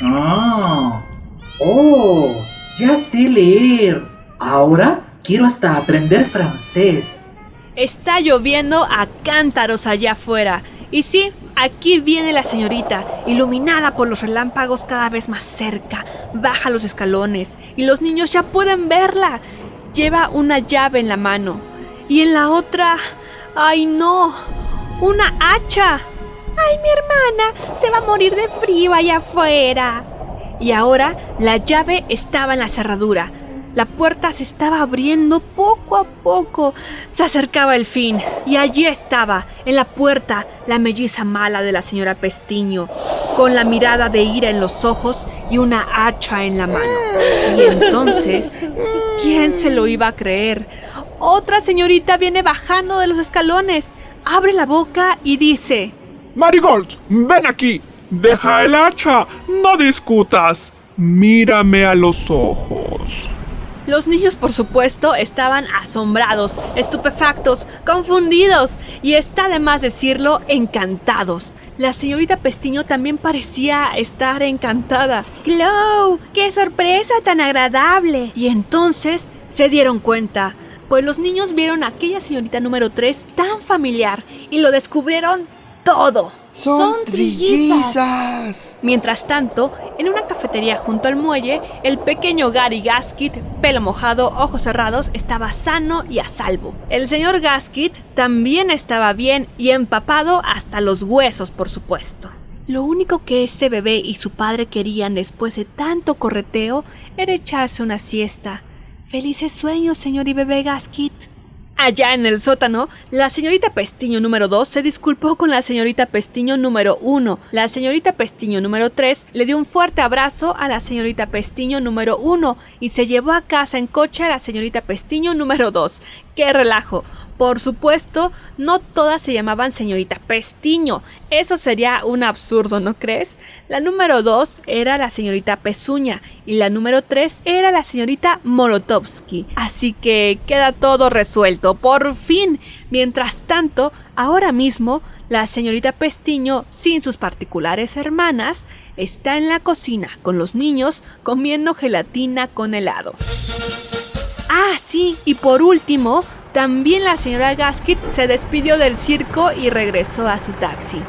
Ah. Oh, ya sé leer. Ahora quiero hasta aprender francés. Está lloviendo a cántaros allá afuera. Y sí, aquí viene la señorita, iluminada por los relámpagos cada vez más cerca. Baja los escalones y los niños ya pueden verla. Lleva una llave en la mano y en la otra... ¡Ay no! ¡Una hacha! ¡Ay, mi hermana! Se va a morir de frío allá afuera. Y ahora la llave estaba en la cerradura. La puerta se estaba abriendo poco a poco. Se acercaba el fin. Y allí estaba, en la puerta, la melliza mala de la señora Pestiño, con la mirada de ira en los ojos y una hacha en la mano. Y entonces, ¿quién se lo iba a creer? Otra señorita viene bajando de los escalones, abre la boca y dice... Marigold, ven aquí. Deja el hacha. No discutas. Mírame a los ojos. Los niños, por supuesto, estaban asombrados, estupefactos, confundidos y está de más decirlo, encantados. La señorita Pestiño también parecía estar encantada. ¡Glow! ¡Qué sorpresa tan agradable! Y entonces se dieron cuenta, pues los niños vieron a aquella señorita número 3 tan familiar y lo descubrieron todo. Son, trillizas. Mientras tanto, en una cafetería junto al muelle, el pequeño Gary Gaskit, pelo mojado, ojos cerrados, estaba sano y a salvo. El señor Gaskit también estaba bien y empapado hasta los huesos, por supuesto. Lo único que ese bebé y su padre querían después de tanto correteo era echarse una siesta. Felices sueños, señor y bebé Gaskit. Allá en el sótano, la señorita Pestiño número 2 se disculpó con la señorita Pestiño número 1. La señorita Pestiño número 3 le dio un fuerte abrazo a la señorita Pestiño número 1 y se llevó a casa en coche a la señorita Pestiño número 2. ¡Qué relajo! Por supuesto, no todas se llamaban señorita Pestiño. Eso sería un absurdo, ¿no crees? La número 2 era la señorita Pezuña y la número 3 era la señorita Molotovsky. Así que queda todo resuelto, por fin. Mientras tanto, ahora mismo, la señorita Pestiño, sin sus particulares hermanas, está en la cocina con los niños comiendo gelatina con helado. Ah, sí, y por último, también la señora Gaskit se despidió del circo y regresó a su taxi.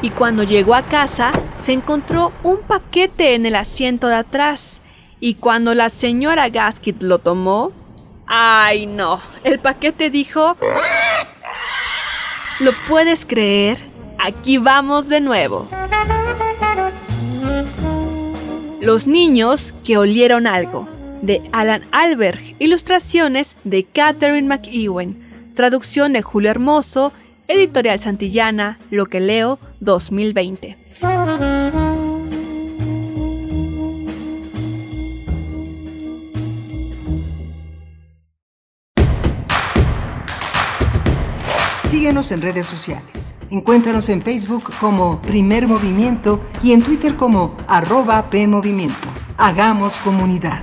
Y cuando llegó a casa, se encontró un paquete en el asiento de atrás. Y cuando la señora Gaskit lo tomó, ¡ay no! El paquete dijo... ¿Lo puedes creer? Aquí vamos de nuevo. Los niños que olieron algo de Alan Alberg, ilustraciones de Catherine McEwen, traducción de Julio Hermoso, editorial Santillana, Lo que leo 2020. Síguenos en redes sociales. Encuéntranos en Facebook como Primer Movimiento y en Twitter como arroba PMovimiento. Hagamos comunidad.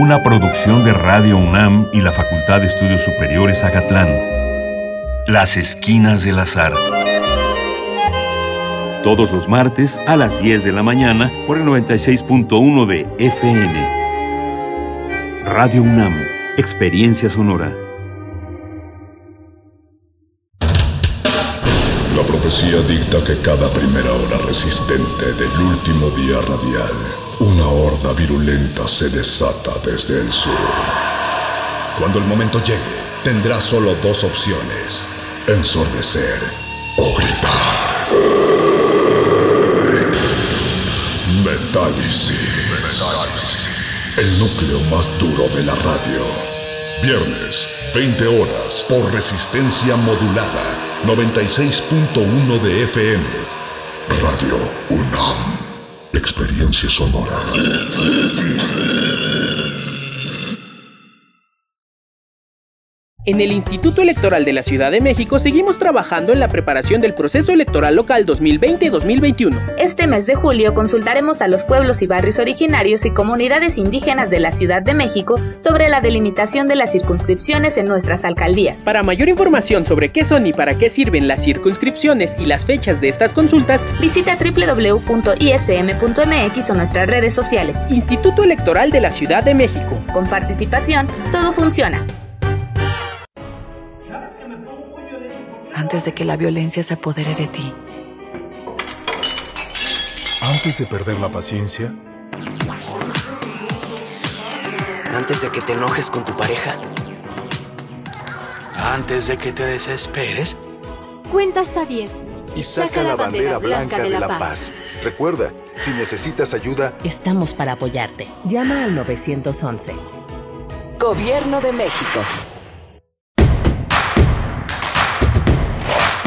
Una producción de Radio UNAM y la Facultad de Estudios Superiores Agatlán. Las Esquinas del Azar. Todos los martes a las 10 de la mañana por el 96.1 de FM. Radio UNAM. Experiencia sonora. La profecía dicta que cada primera hora resistente del último día radial, una horda virulenta se desata desde el sur. Cuando el momento llegue, tendrá solo dos opciones, ensordecer o gritar. Metálisis. El núcleo más duro de la radio. Viernes, 20 horas, por resistencia modulada, 96.1 de FM. Radio UNAM. Experiencia sonora. En el Instituto Electoral de la Ciudad de México seguimos trabajando en la preparación del proceso electoral local 2020-2021. Este mes de julio consultaremos a los pueblos y barrios originarios y comunidades indígenas de la Ciudad de México sobre la delimitación de las circunscripciones en nuestras alcaldías. Para mayor información sobre qué son y para qué sirven las circunscripciones y las fechas de estas consultas, visita www.ism.mx o nuestras redes sociales. Instituto Electoral de la Ciudad de México. Con participación, todo funciona. Antes de que la violencia se apodere de ti. Antes de perder la paciencia. Antes de que te enojes con tu pareja. Antes de que te desesperes, cuenta hasta 10 y saca, la bandera, blanca, de, la, paz. Recuerda, si necesitas ayuda, estamos para apoyarte. Llama al 911. Gobierno de México.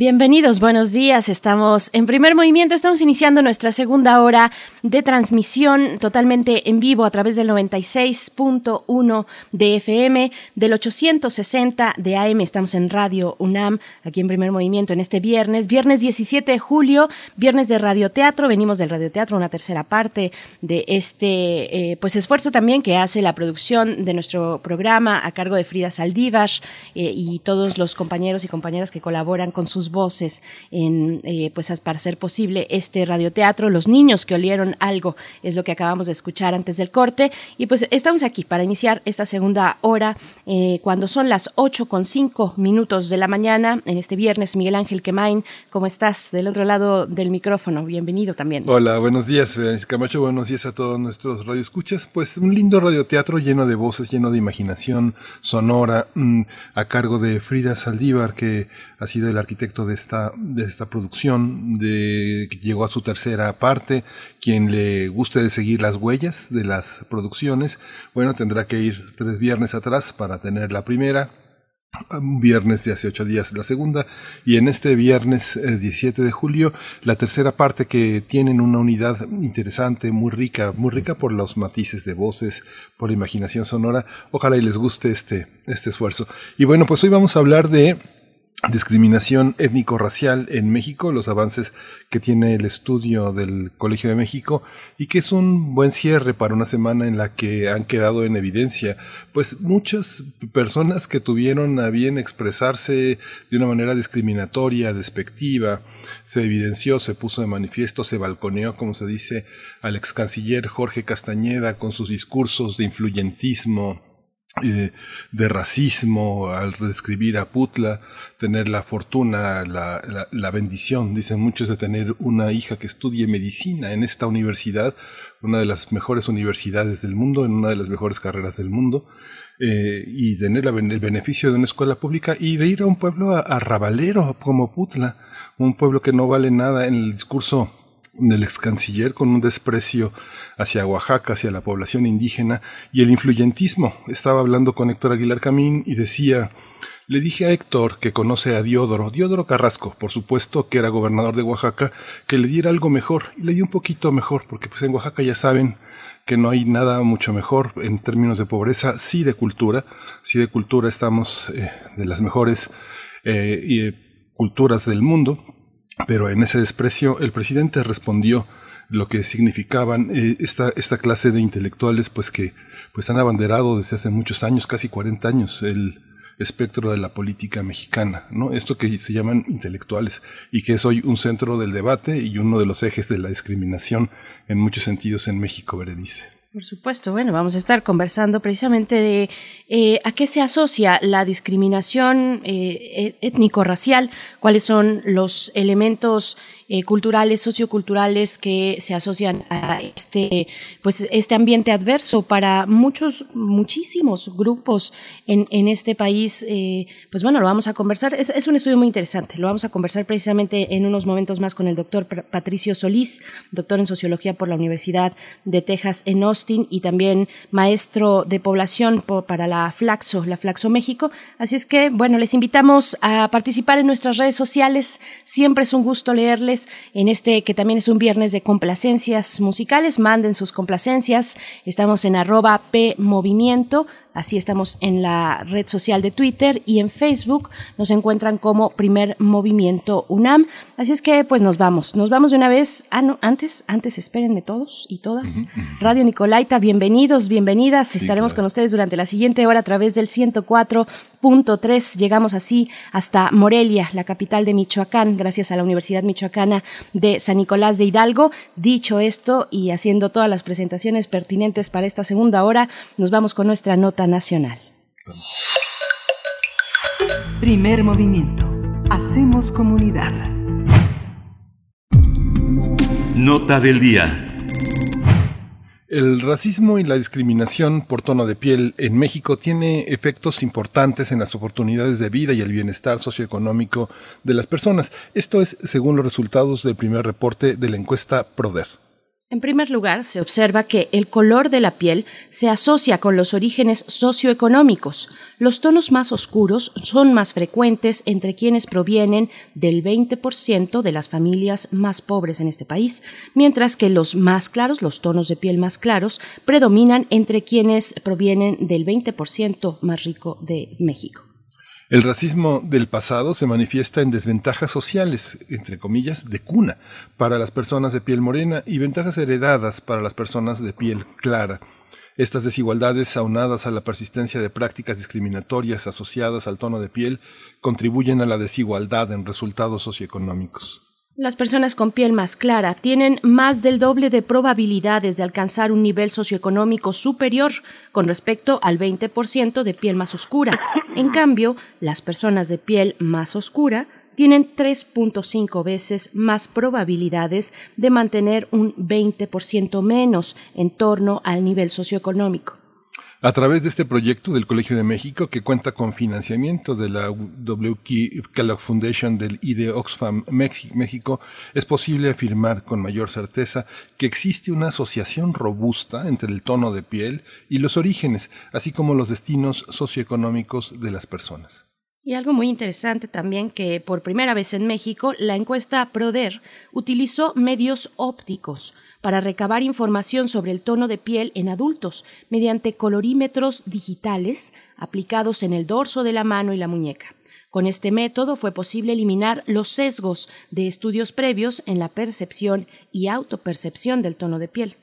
Bienvenidos, buenos días. Estamos en primer movimiento, estamos iniciando nuestra segunda hora de transmisión totalmente en vivo a través del 96.1 de FM, del 860 de AM. Estamos en Radio UNAM, aquí en primer movimiento en este viernes, viernes 17 de julio, viernes de radioteatro. Venimos del radioteatro, una tercera parte de este eh, pues esfuerzo también que hace la producción de nuestro programa a cargo de Frida Saldívar eh, y todos los compañeros y compañeras que colaboran con sus voces en, eh, pues para hacer posible este radioteatro. Los niños que olieron algo es lo que acabamos de escuchar antes del corte. Y pues estamos aquí para iniciar esta segunda hora eh, cuando son las 8 con 5 minutos de la mañana en este viernes. Miguel Ángel Quemain, ¿cómo estás del otro lado del micrófono? Bienvenido también. Hola, buenos días, Berenice Camacho. Buenos días a todos nuestros radioescuchas. Pues un lindo radioteatro lleno de voces, lleno de imaginación sonora, mm, a cargo de Frida Saldívar, que ha sido el arquitecto de esta, de esta producción, de, que llegó a su tercera parte. Quien le guste de seguir las huellas de las producciones, bueno, tendrá que ir tres viernes atrás para tener la primera, un viernes de hace ocho días la segunda y en este viernes 17 eh, de julio la tercera parte que tienen una unidad interesante, muy rica, muy rica por los matices de voces, por la imaginación sonora. Ojalá y les guste este, este esfuerzo. Y bueno, pues hoy vamos a hablar de discriminación étnico-racial en México, los avances que tiene el estudio del Colegio de México y que es un buen cierre para una semana en la que han quedado en evidencia pues muchas personas que tuvieron a bien expresarse de una manera discriminatoria, despectiva, se evidenció, se puso de manifiesto, se balconeó, como se dice, al ex canciller Jorge Castañeda con sus discursos de influyentismo, de, racismo al describir a Putla, tener la fortuna, la, la, bendición, dicen muchos, de tener una hija que estudie medicina en esta universidad, una de las mejores universidades del mundo, en una de las mejores carreras del mundo, eh, y tener el beneficio de una escuela pública y de ir a un pueblo arrabalero como Putla, un pueblo que no vale nada en el discurso del ex canciller con un desprecio hacia Oaxaca, hacia la población indígena y el influyentismo. Estaba hablando con Héctor Aguilar Camín y decía, le dije a Héctor, que conoce a Diodoro, Diodoro Carrasco, por supuesto que era gobernador de Oaxaca, que le diera algo mejor, y le di un poquito mejor, porque pues en Oaxaca ya saben que no hay nada mucho mejor en términos de pobreza, sí de cultura, sí de cultura estamos eh, de las mejores eh, eh, culturas del mundo, pero en ese desprecio el presidente respondió lo que significaban eh, esta, esta clase de intelectuales pues que pues han abanderado desde hace muchos años, casi 40 años, el espectro de la política mexicana, ¿no? Esto que se llaman intelectuales y que es hoy un centro del debate y uno de los ejes de la discriminación en muchos sentidos en México, Berenice. Por supuesto, bueno, vamos a estar conversando precisamente de eh, a qué se asocia la discriminación eh, e-, étnico-racial, cuáles son los elementos eh, culturales, socioculturales que se asocian a este, pues, este ambiente adverso para muchos, muchísimos grupos en, en este país. Pues bueno, lo vamos a conversar. Es, un estudio muy interesante. Lo vamos a conversar precisamente en unos momentos más con el doctor Patricio Solís, doctor en sociología por la Universidad de Texas en Austin y también maestro de población para la Flaxo, la Flaxo México. Así es que, bueno, les invitamos a participar en nuestras redes sociales. Siempre es un gusto leerles en este que también es un viernes de complacencias musicales. Manden sus complacencias. Estamos en arroba P. Así estamos en la red social de Twitter y en Facebook nos encuentran como Primer Movimiento UNAM. Así es que pues nos vamos, nos vamos de una vez. Ah, no, antes, antes espérenme todos y todas. Radio Nicolaita, bienvenidos, bienvenidas. Estaremos con ustedes durante la siguiente hora a través del 104.3. Llegamos así hasta Morelia, la capital de Michoacán, gracias a la Universidad Michoacana de San Nicolás de Hidalgo. Dicho esto y haciendo todas las presentaciones pertinentes para esta segunda hora, nos vamos con nuestra nota nacional. Primer movimiento. Hacemos comunidad. Nota del día. El racismo y la discriminación por tono de piel en México tiene efectos importantes en las oportunidades de vida y el bienestar socioeconómico de las personas. Esto es según los resultados del primer reporte de la encuesta Proder. En primer lugar, se observa que el color de la piel se asocia con los orígenes socioeconómicos. Los tonos más oscuros son más frecuentes entre quienes provienen del 20% de las familias más pobres en este país, mientras que los más claros, los tonos de piel más claros, predominan entre quienes provienen del 20% más rico de México. El racismo del pasado se manifiesta en desventajas sociales, entre comillas, de cuna, para las personas de piel morena y ventajas heredadas para las personas de piel clara. Estas desigualdades, aunadas a la persistencia de prácticas discriminatorias asociadas al tono de piel, contribuyen a la desigualdad en resultados socioeconómicos. Las personas con piel más clara tienen más del doble de probabilidades de alcanzar un nivel socioeconómico superior con respecto al 20% de piel más oscura. En cambio, las personas de piel más oscura tienen 3.5 veces más probabilidades de mantener un 20% menos en torno al nivel socioeconómico. A través de este proyecto del Colegio de México, que cuenta con financiamiento de la W.K. Kellogg Foundation del, y de Oxfam México, es posible afirmar con mayor certeza que existe una asociación robusta entre el tono de piel y los orígenes, así como los destinos socioeconómicos de las personas. Y algo muy interesante también que por primera vez en México la encuesta Proder utilizó medios ópticos para recabar información sobre el tono de piel en adultos mediante colorímetros digitales aplicados en el dorso de la mano y la muñeca. Con este método fue posible eliminar los sesgos de estudios previos en la percepción y autopercepción del tono de piel.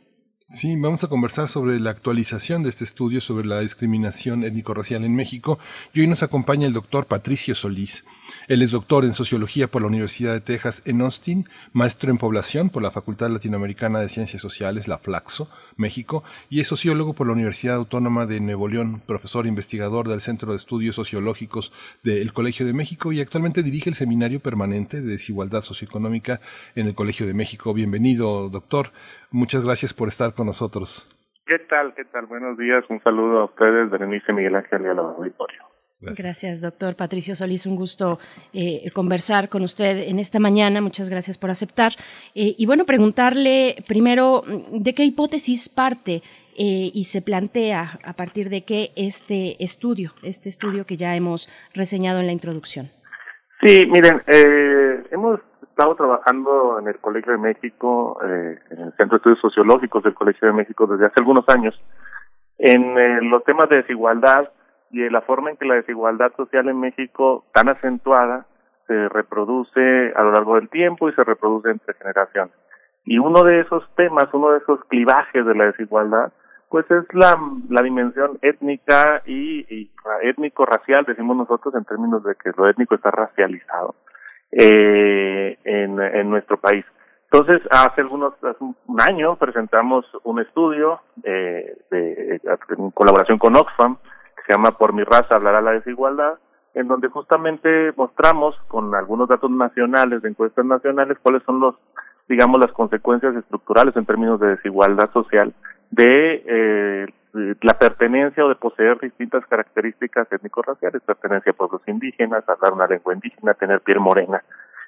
Sí, vamos a conversar sobre la actualización de este estudio sobre la discriminación étnico-racial en México y hoy nos acompaña el doctor Patricio Solís. Él es doctor en Sociología por la Universidad de Texas en Austin, maestro en Población por la Facultad Latinoamericana de Ciencias Sociales, la Flaxo, México, y es sociólogo por la Universidad Autónoma de Nuevo León, profesor investigador del Centro de Estudios Sociológicos del Colegio de México y actualmente dirige el Seminario Permanente de Desigualdad Socioeconómica en el Colegio de México. Bienvenido, doctor. Muchas gracias por estar con nosotros. ¿Qué tal? ¿Qué tal? Buenos días. Un saludo a ustedes, Berenice Miguel Ángel y al auditorio. Gracias. doctor Patricio Solís. Un gusto eh, conversar con usted en esta mañana. Muchas gracias por aceptar. Eh, y bueno, preguntarle primero de qué hipótesis parte eh, y se plantea a partir de qué este estudio, este estudio que ya hemos reseñado en la introducción. Sí, miren, hemos estado trabajando en el Colegio de México, eh, en el Centro de Estudios Sociológicos del Colegio de México desde hace algunos años, en eh, los temas de desigualdad y en la forma en que la desigualdad social en México, tan acentuada, se reproduce a lo largo del tiempo y se reproduce entre generaciones. Y uno de esos temas, uno de esos clivajes de la desigualdad, pues es la, dimensión étnica y, y étnico-racial, decimos nosotros en términos de que lo étnico está racializado eh, en, en nuestro país. Entonces, hace algunos, hace un año presentamos un estudio eh, de, en colaboración con Oxfam, que se llama Por mi raza hablará la desigualdad, en donde justamente mostramos con algunos datos nacionales, de encuestas nacionales, cuáles son los, digamos, las consecuencias estructurales en términos de desigualdad social de eh, la pertenencia o de poseer distintas características étnico-raciales, pertenencia a pueblos indígenas, hablar una lengua indígena, tener piel morena,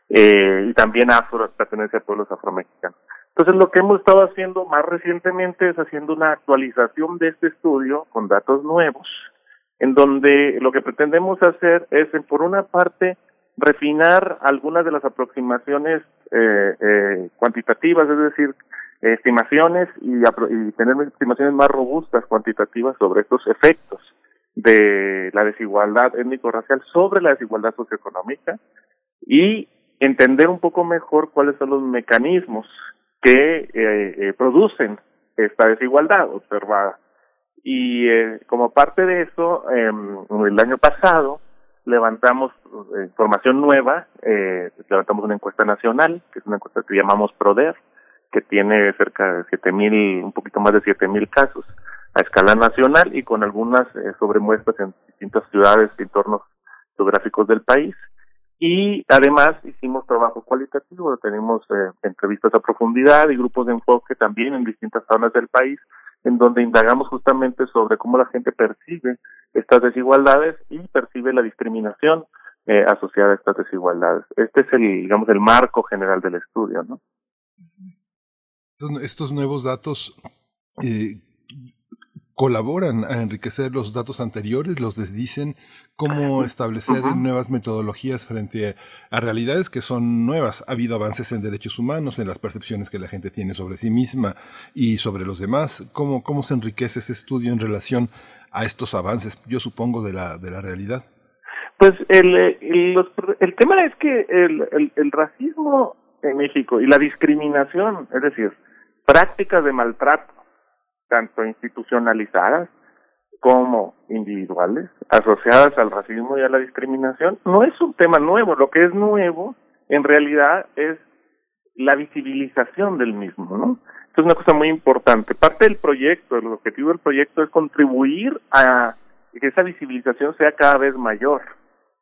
eh, y también afro, pertenencia a pueblos afromexicanos. Entonces lo que hemos estado haciendo más recientemente es haciendo una actualización de este estudio con datos nuevos, en donde lo que pretendemos hacer es, por una parte, refinar algunas de las aproximaciones eh, eh, cuantitativas, es decir, estimaciones y, y tener estimaciones más robustas cuantitativas sobre estos efectos de la desigualdad étnico-racial sobre la desigualdad socioeconómica y entender un poco mejor cuáles son los mecanismos que eh, eh, producen esta desigualdad observada. Y eh, como parte de eso, eh, el año pasado levantamos eh, información nueva, eh, levantamos una encuesta nacional, que es una encuesta que llamamos PRODER, que tiene cerca de siete mil, un poquito más de siete mil casos a escala nacional y con algunas eh, sobremuestras en distintas ciudades y entornos geográficos del país. Y además hicimos trabajo cualitativo, tenemos eh, entrevistas a profundidad y grupos de enfoque también en distintas zonas del país, en donde indagamos justamente sobre cómo la gente percibe estas desigualdades y percibe la discriminación eh, asociada a estas desigualdades. Este es el, digamos, el marco general del estudio, ¿no? Estos nuevos datos eh, colaboran a enriquecer los datos anteriores, los desdicen, cómo establecer nuevas metodologías frente a realidades que son nuevas. Ha habido avances en derechos humanos, en las percepciones que la gente tiene sobre sí misma y sobre los demás. ¿Cómo, cómo se enriquece ese estudio en relación a estos avances, yo supongo, de la, de la realidad? Pues el, el, el tema es que el, el, el racismo en México y la discriminación, es decir, prácticas de maltrato, tanto institucionalizadas como individuales, asociadas al racismo y a la discriminación, no es un tema nuevo. Lo que es nuevo, en realidad, es la visibilización del mismo, ¿no? Es una cosa muy importante. Parte del proyecto, el objetivo del proyecto es contribuir a que esa visibilización sea cada vez mayor.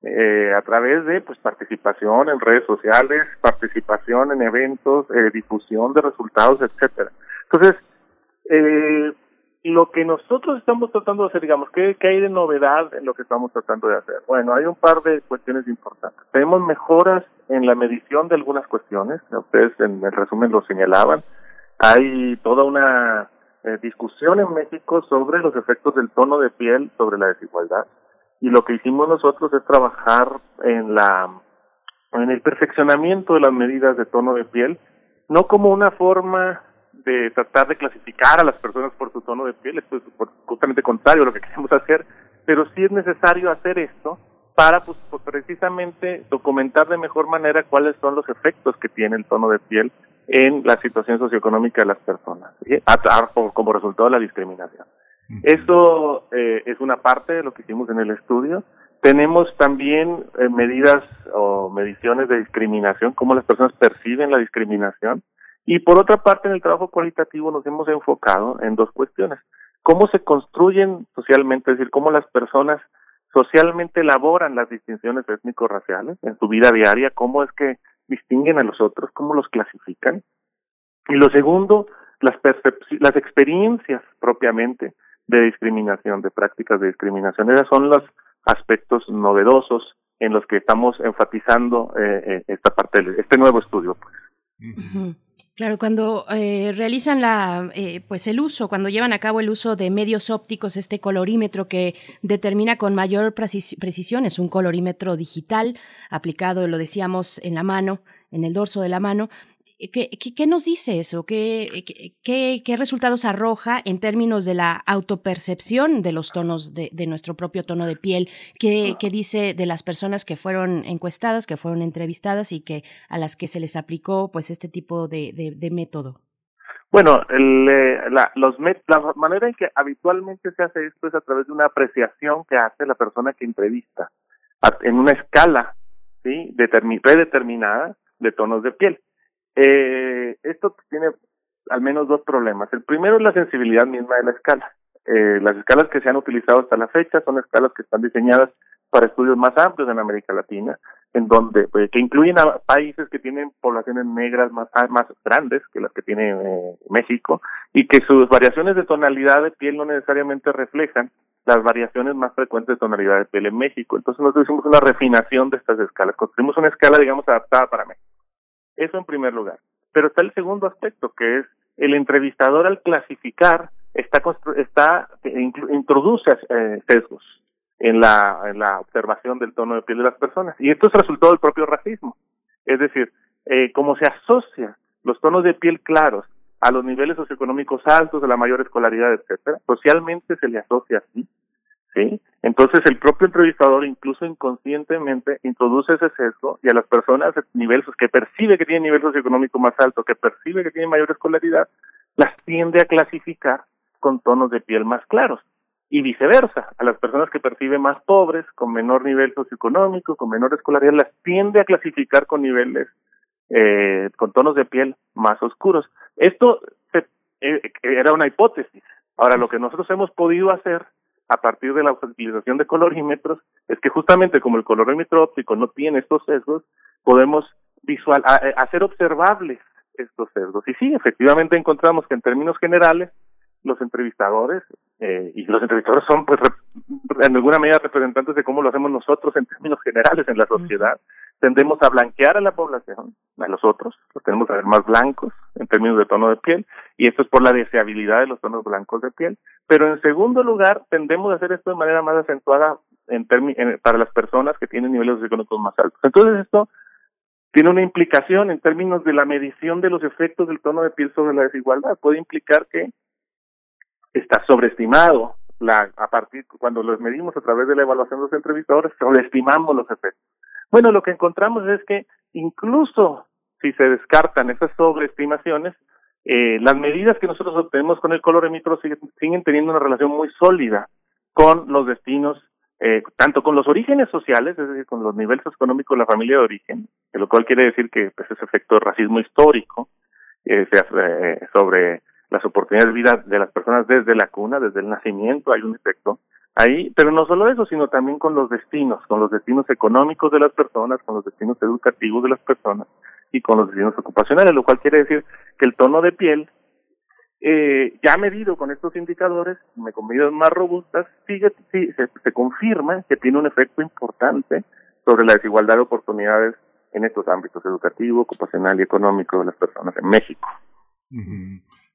Eh, a través de pues participación en redes sociales, participación en eventos, eh, difusión de resultados, etcétera. Entonces, eh, lo que nosotros estamos tratando de hacer, digamos, ¿qué, ¿qué hay de novedad en lo que estamos tratando de hacer? Bueno, hay un par de cuestiones importantes. Tenemos mejoras en la medición de algunas cuestiones, ustedes en el resumen lo señalaban. Hay toda una eh, discusión en México sobre los efectos del tono de piel sobre la desigualdad. Y lo que hicimos nosotros es trabajar en la en el perfeccionamiento de las medidas de tono de piel, no como una forma de tratar de clasificar a las personas por su tono de piel, esto es justamente contrario a lo que queremos hacer, pero sí es necesario hacer esto para pues, pues, precisamente documentar de mejor manera cuáles son los efectos que tiene el tono de piel en la situación socioeconómica de las personas, como resultado de la discriminación. Eso eh, es una parte de lo que hicimos en el estudio. Tenemos también eh, medidas o mediciones de discriminación, cómo las personas perciben la discriminación. Y por otra parte, en el trabajo cualitativo nos hemos enfocado en dos cuestiones. Cómo se construyen socialmente, es decir, cómo las personas socialmente elaboran las distinciones étnico-raciales en su vida diaria, cómo es que distinguen a los otros, cómo los clasifican. Y lo segundo, las, las experiencias propiamente de discriminación, de prácticas de discriminación. Esos son los aspectos novedosos en los que estamos enfatizando eh, eh esta parte, este nuevo estudio. Pues. Claro, cuando eh, realizan la, eh, pues el uso, cuando llevan a cabo el uso de medios ópticos, este colorímetro que determina con mayor precisión, es un colorímetro digital aplicado, lo decíamos, en la mano, en el dorso de la mano, ¿Qué, qué, nos dice eso? ¿Qué, ¿Qué, qué, resultados arroja en términos de la autopercepción de los tonos de, de nuestro propio tono de piel? ¿Qué, ¿Qué, dice de las personas que fueron encuestadas, que fueron entrevistadas y que a las que se les aplicó pues este tipo de, de, método? Bueno, el, eh, la, los la manera en que habitualmente se hace esto es a través de una apreciación que hace la persona que entrevista en una escala ¿sí? predeterminada de tonos de piel. Eh, esto tiene al menos dos problemas. El primero es la sensibilidad misma de la escala. Eh, las escalas que se han utilizado hasta la fecha son escalas que están diseñadas para estudios más amplios en América Latina, en donde pues, que incluyen a países que tienen poblaciones negras más más grandes que las que tiene eh, México y que sus variaciones de tonalidad de piel no necesariamente reflejan las variaciones más frecuentes de tonalidad de piel en México. Entonces nosotros hicimos una refinación de estas escalas, construimos una escala digamos adaptada para México. Eso en primer lugar. Pero está el segundo aspecto, que es el entrevistador al clasificar está, está introduce eh, sesgos en la, en la observación del tono de piel de las personas. Y esto es resultado del propio racismo. Es decir, eh, como se asocia los tonos de piel claros a los niveles socioeconómicos altos, a la mayor escolaridad, etcétera, socialmente se le asocia así, ¿sí? Entonces el propio entrevistador incluso inconscientemente introduce ese sesgo y a las personas niveles que percibe que tienen nivel socioeconómico más alto, que percibe que tienen mayor escolaridad, las tiende a clasificar con tonos de piel más claros y viceversa, a las personas que percibe más pobres, con menor nivel socioeconómico, con menor escolaridad, las tiende a clasificar con niveles, eh, con tonos de piel más oscuros. Esto eh, era una hipótesis. Ahora, lo que nosotros hemos podido hacer a partir de la utilización de colorímetros es que justamente como el colorímetro óptico no tiene estos sesgos, podemos visual, hacer observables estos sesgos. Y sí, efectivamente encontramos que en términos generales los entrevistadores, eh, y los entrevistadores son pues en alguna medida representantes de cómo lo hacemos nosotros en términos generales en la sociedad, tendemos a blanquear a la población, a los otros, los tenemos a ver más blancos en términos de tono de piel, y esto es por la deseabilidad de los tonos blancos de piel, pero en segundo lugar tendemos a hacer esto de manera más acentuada en, en para las personas que tienen niveles económicos más altos. Entonces esto tiene una implicación en términos de la medición de los efectos del tono de piel sobre la desigualdad. Puede implicar que está sobreestimado la, a partir cuando los medimos a través de la evaluación de los entrevistadores, sobreestimamos los efectos. Bueno, lo que encontramos es que incluso si se descartan esas sobreestimaciones, eh, las medidas que nosotros obtenemos con el colorimetro siguen, siguen teniendo una relación muy sólida con los destinos, eh, tanto con los orígenes sociales, es decir, con los niveles económicos de la familia de origen, lo cual quiere decir que pues, ese efecto de racismo histórico eh, eh sobre las oportunidades de vida de las personas desde la cuna, desde el nacimiento, hay un efecto ahí, pero no solo eso, sino también con los destinos, con los destinos económicos de las personas, con los destinos educativos de las personas y con los destinos ocupacionales, lo cual quiere decir que el tono de piel, eh, ya medido con estos indicadores, con medidas más robustas, sigue, sí, se, se confirma que tiene un efecto importante sobre la desigualdad de oportunidades en estos ámbitos educativo, ocupacional y económico de las personas en México.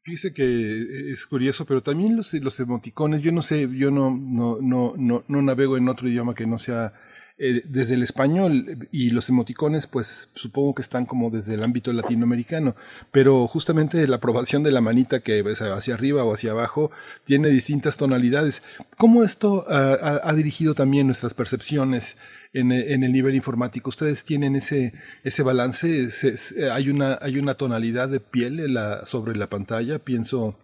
Fíjese que es curioso, pero también los, los emoticones, yo no sé, yo no, no, no, no, no navego en otro idioma que no sea eh, desde el español y los emoticones, pues supongo que están como desde el ámbito latinoamericano, pero justamente la aprobación de la manita que es hacia arriba o hacia abajo tiene distintas tonalidades. ¿Cómo esto ha dirigido también nuestras percepciones? En, en, el nivel informático. ¿Ustedes tienen ese, ese balance? hay, una, ¿Hay una tonalidad de piel en la, sobre la pantalla? Pienso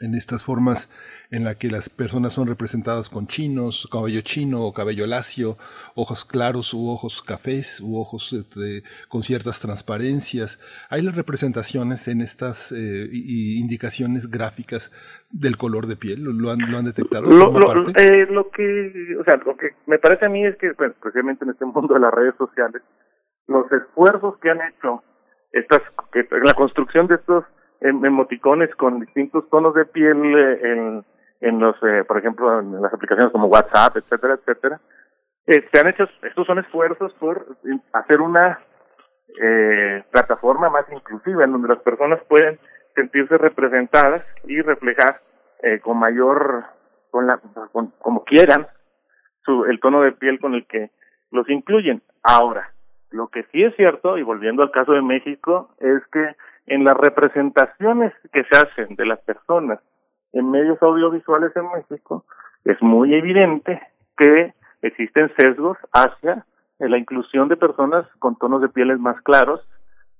en estas formas en la que las personas son representadas con chinos, cabello chino o cabello lacio, ojos claros u ojos cafés u ojos este, con ciertas transparencias. Hay las representaciones en estas eh, indicaciones gráficas del color de piel, ¿lo han, lo han detectado? Lo, eh, lo que, o sea, lo que me parece a mí es que, bueno, especialmente en este mundo de las redes sociales, los esfuerzos que han hecho estas, que, la construcción de estos emoticones con distintos tonos de piel eh, en, en los, eh, por ejemplo, en las aplicaciones como WhatsApp, etcétera, etcétera. Eh, se han hecho, estos son esfuerzos por hacer una eh, plataforma más inclusiva en donde las personas pueden sentirse representadas y reflejar eh, con mayor, con la, con, como quieran, su, el tono de piel con el que los incluyen. Ahora, lo que sí es cierto, y volviendo al caso de México, es que en las representaciones que se hacen de las personas en medios audiovisuales en México, es muy evidente que existen sesgos hacia la inclusión de personas con tonos de pieles más claros,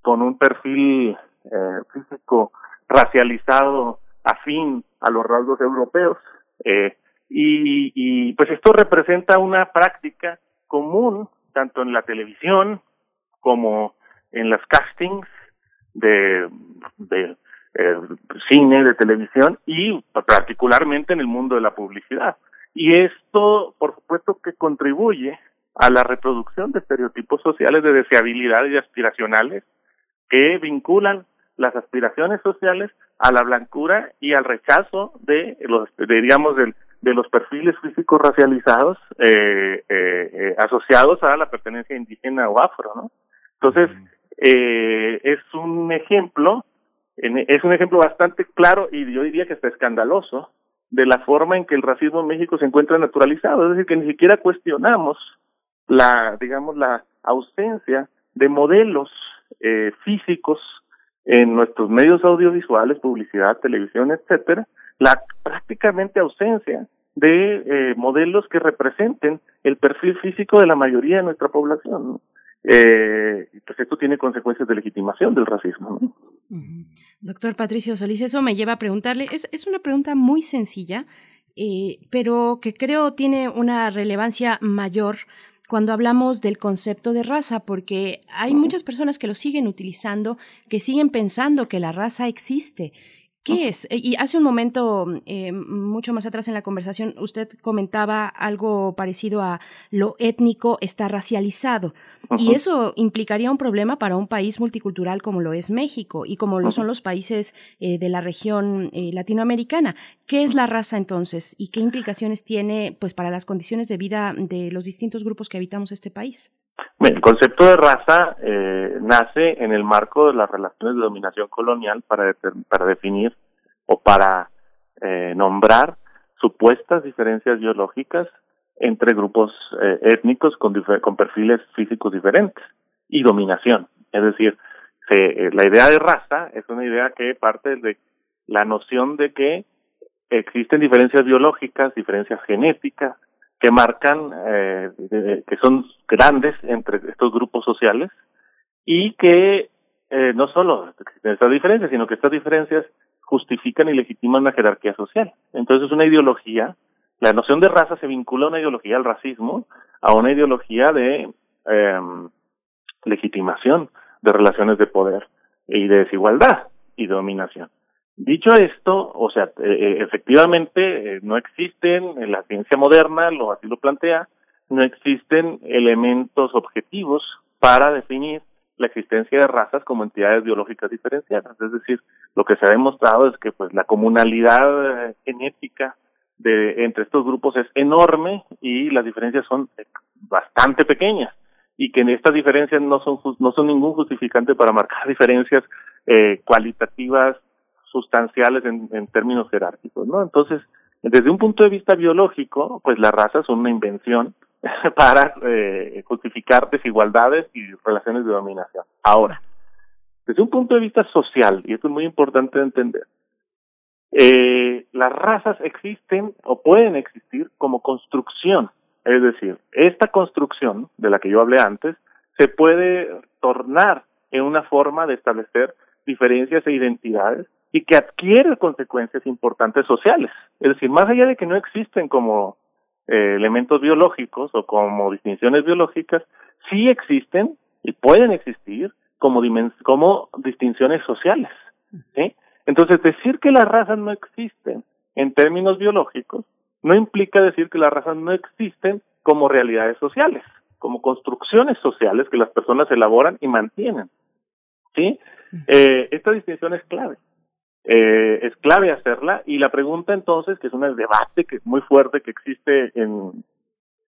con un perfil eh, físico racializado afín a los rasgos europeos. Eh, y, y pues esto representa una práctica común tanto en la televisión como en las castings de, de eh, cine, de televisión y particularmente en el mundo de la publicidad. Y esto, por supuesto, que contribuye a la reproducción de estereotipos sociales de deseabilidad y aspiracionales que vinculan las aspiraciones sociales a la blancura y al rechazo de los, digamos, de, de los perfiles físicos racializados eh, eh, eh, asociados a la pertenencia indígena o afro, ¿no? Entonces, eh, es un ejemplo, es un ejemplo bastante claro y yo diría que está escandaloso de la forma en que el racismo en México se encuentra naturalizado, es decir, que ni siquiera cuestionamos la, digamos, la ausencia de modelos eh, físicos en nuestros medios audiovisuales, publicidad, televisión, etcétera, la prácticamente ausencia de eh, modelos que representen el perfil físico de la mayoría de nuestra población. ¿no? Eh, pues esto tiene consecuencias de legitimación del racismo. Doctor Patricio Solís, eso me lleva a preguntarle, es, es una pregunta muy sencilla, eh, pero que creo tiene una relevancia mayor cuando hablamos del concepto de raza, porque hay muchas personas que lo siguen utilizando, que siguen pensando que la raza existe ¿Qué es? Y hace un momento, eh, mucho más atrás en la conversación, usted comentaba algo parecido a lo étnico está racializado. Y eso implicaría un problema para un país multicultural como lo es México y como lo son los países eh, de la región eh, latinoamericana. ¿Qué es la raza entonces y qué implicaciones tiene pues, para las condiciones de vida de los distintos grupos que habitamos este país? El concepto de raza eh, nace en el marco de las relaciones de dominación colonial para, para definir o para eh, nombrar supuestas diferencias biológicas entre grupos eh, étnicos con, con perfiles físicos diferentes y dominación. Es decir, se, la idea de raza es una idea que parte de la noción de que existen diferencias biológicas, diferencias genéticas, que marcan, eh, que son grandes entre estos grupos sociales y que eh, no solo estas diferencias, sino que estas diferencias justifican y legitiman una jerarquía social. Entonces es una ideología, la noción de raza se vincula a una ideología al racismo, a una ideología de eh, legitimación de relaciones de poder y de desigualdad y dominación. Dicho esto, o sea, eh, eh, efectivamente eh, no existen en la ciencia moderna, lo así lo plantea, no existen elementos objetivos para definir la existencia de razas como entidades biológicas diferenciadas. Es decir, lo que se ha demostrado es que pues la comunalidad genética de entre estos grupos es enorme y las diferencias son bastante pequeñas y que estas diferencias no son no son ningún justificante para marcar diferencias eh, cualitativas sustanciales en, términos jerárquicos, ¿no? Entonces, desde un punto de vista biológico, pues las razas son una invención para eh, justificar desigualdades y relaciones de dominación. Ahora, desde un punto de vista social, y esto es muy importante de entender, eh, las razas existen o pueden existir como construcción. Es decir, esta construcción de la que yo hablé antes se puede tornar en una forma de establecer diferencias e identidades y que adquiere consecuencias importantes sociales. Es decir, más allá de que no existen como eh, elementos biológicos o como distinciones biológicas, sí existen y pueden existir como, como distinciones sociales. ¿sí? Entonces, decir que las razas no existen en términos biológicos no implica decir que las razas no existen como realidades sociales, como construcciones sociales que las personas elaboran y mantienen. ¿sí? Eh, esta distinción es clave eh, es clave hacerla. Y la pregunta entonces, que es un debate que es muy fuerte que existe en,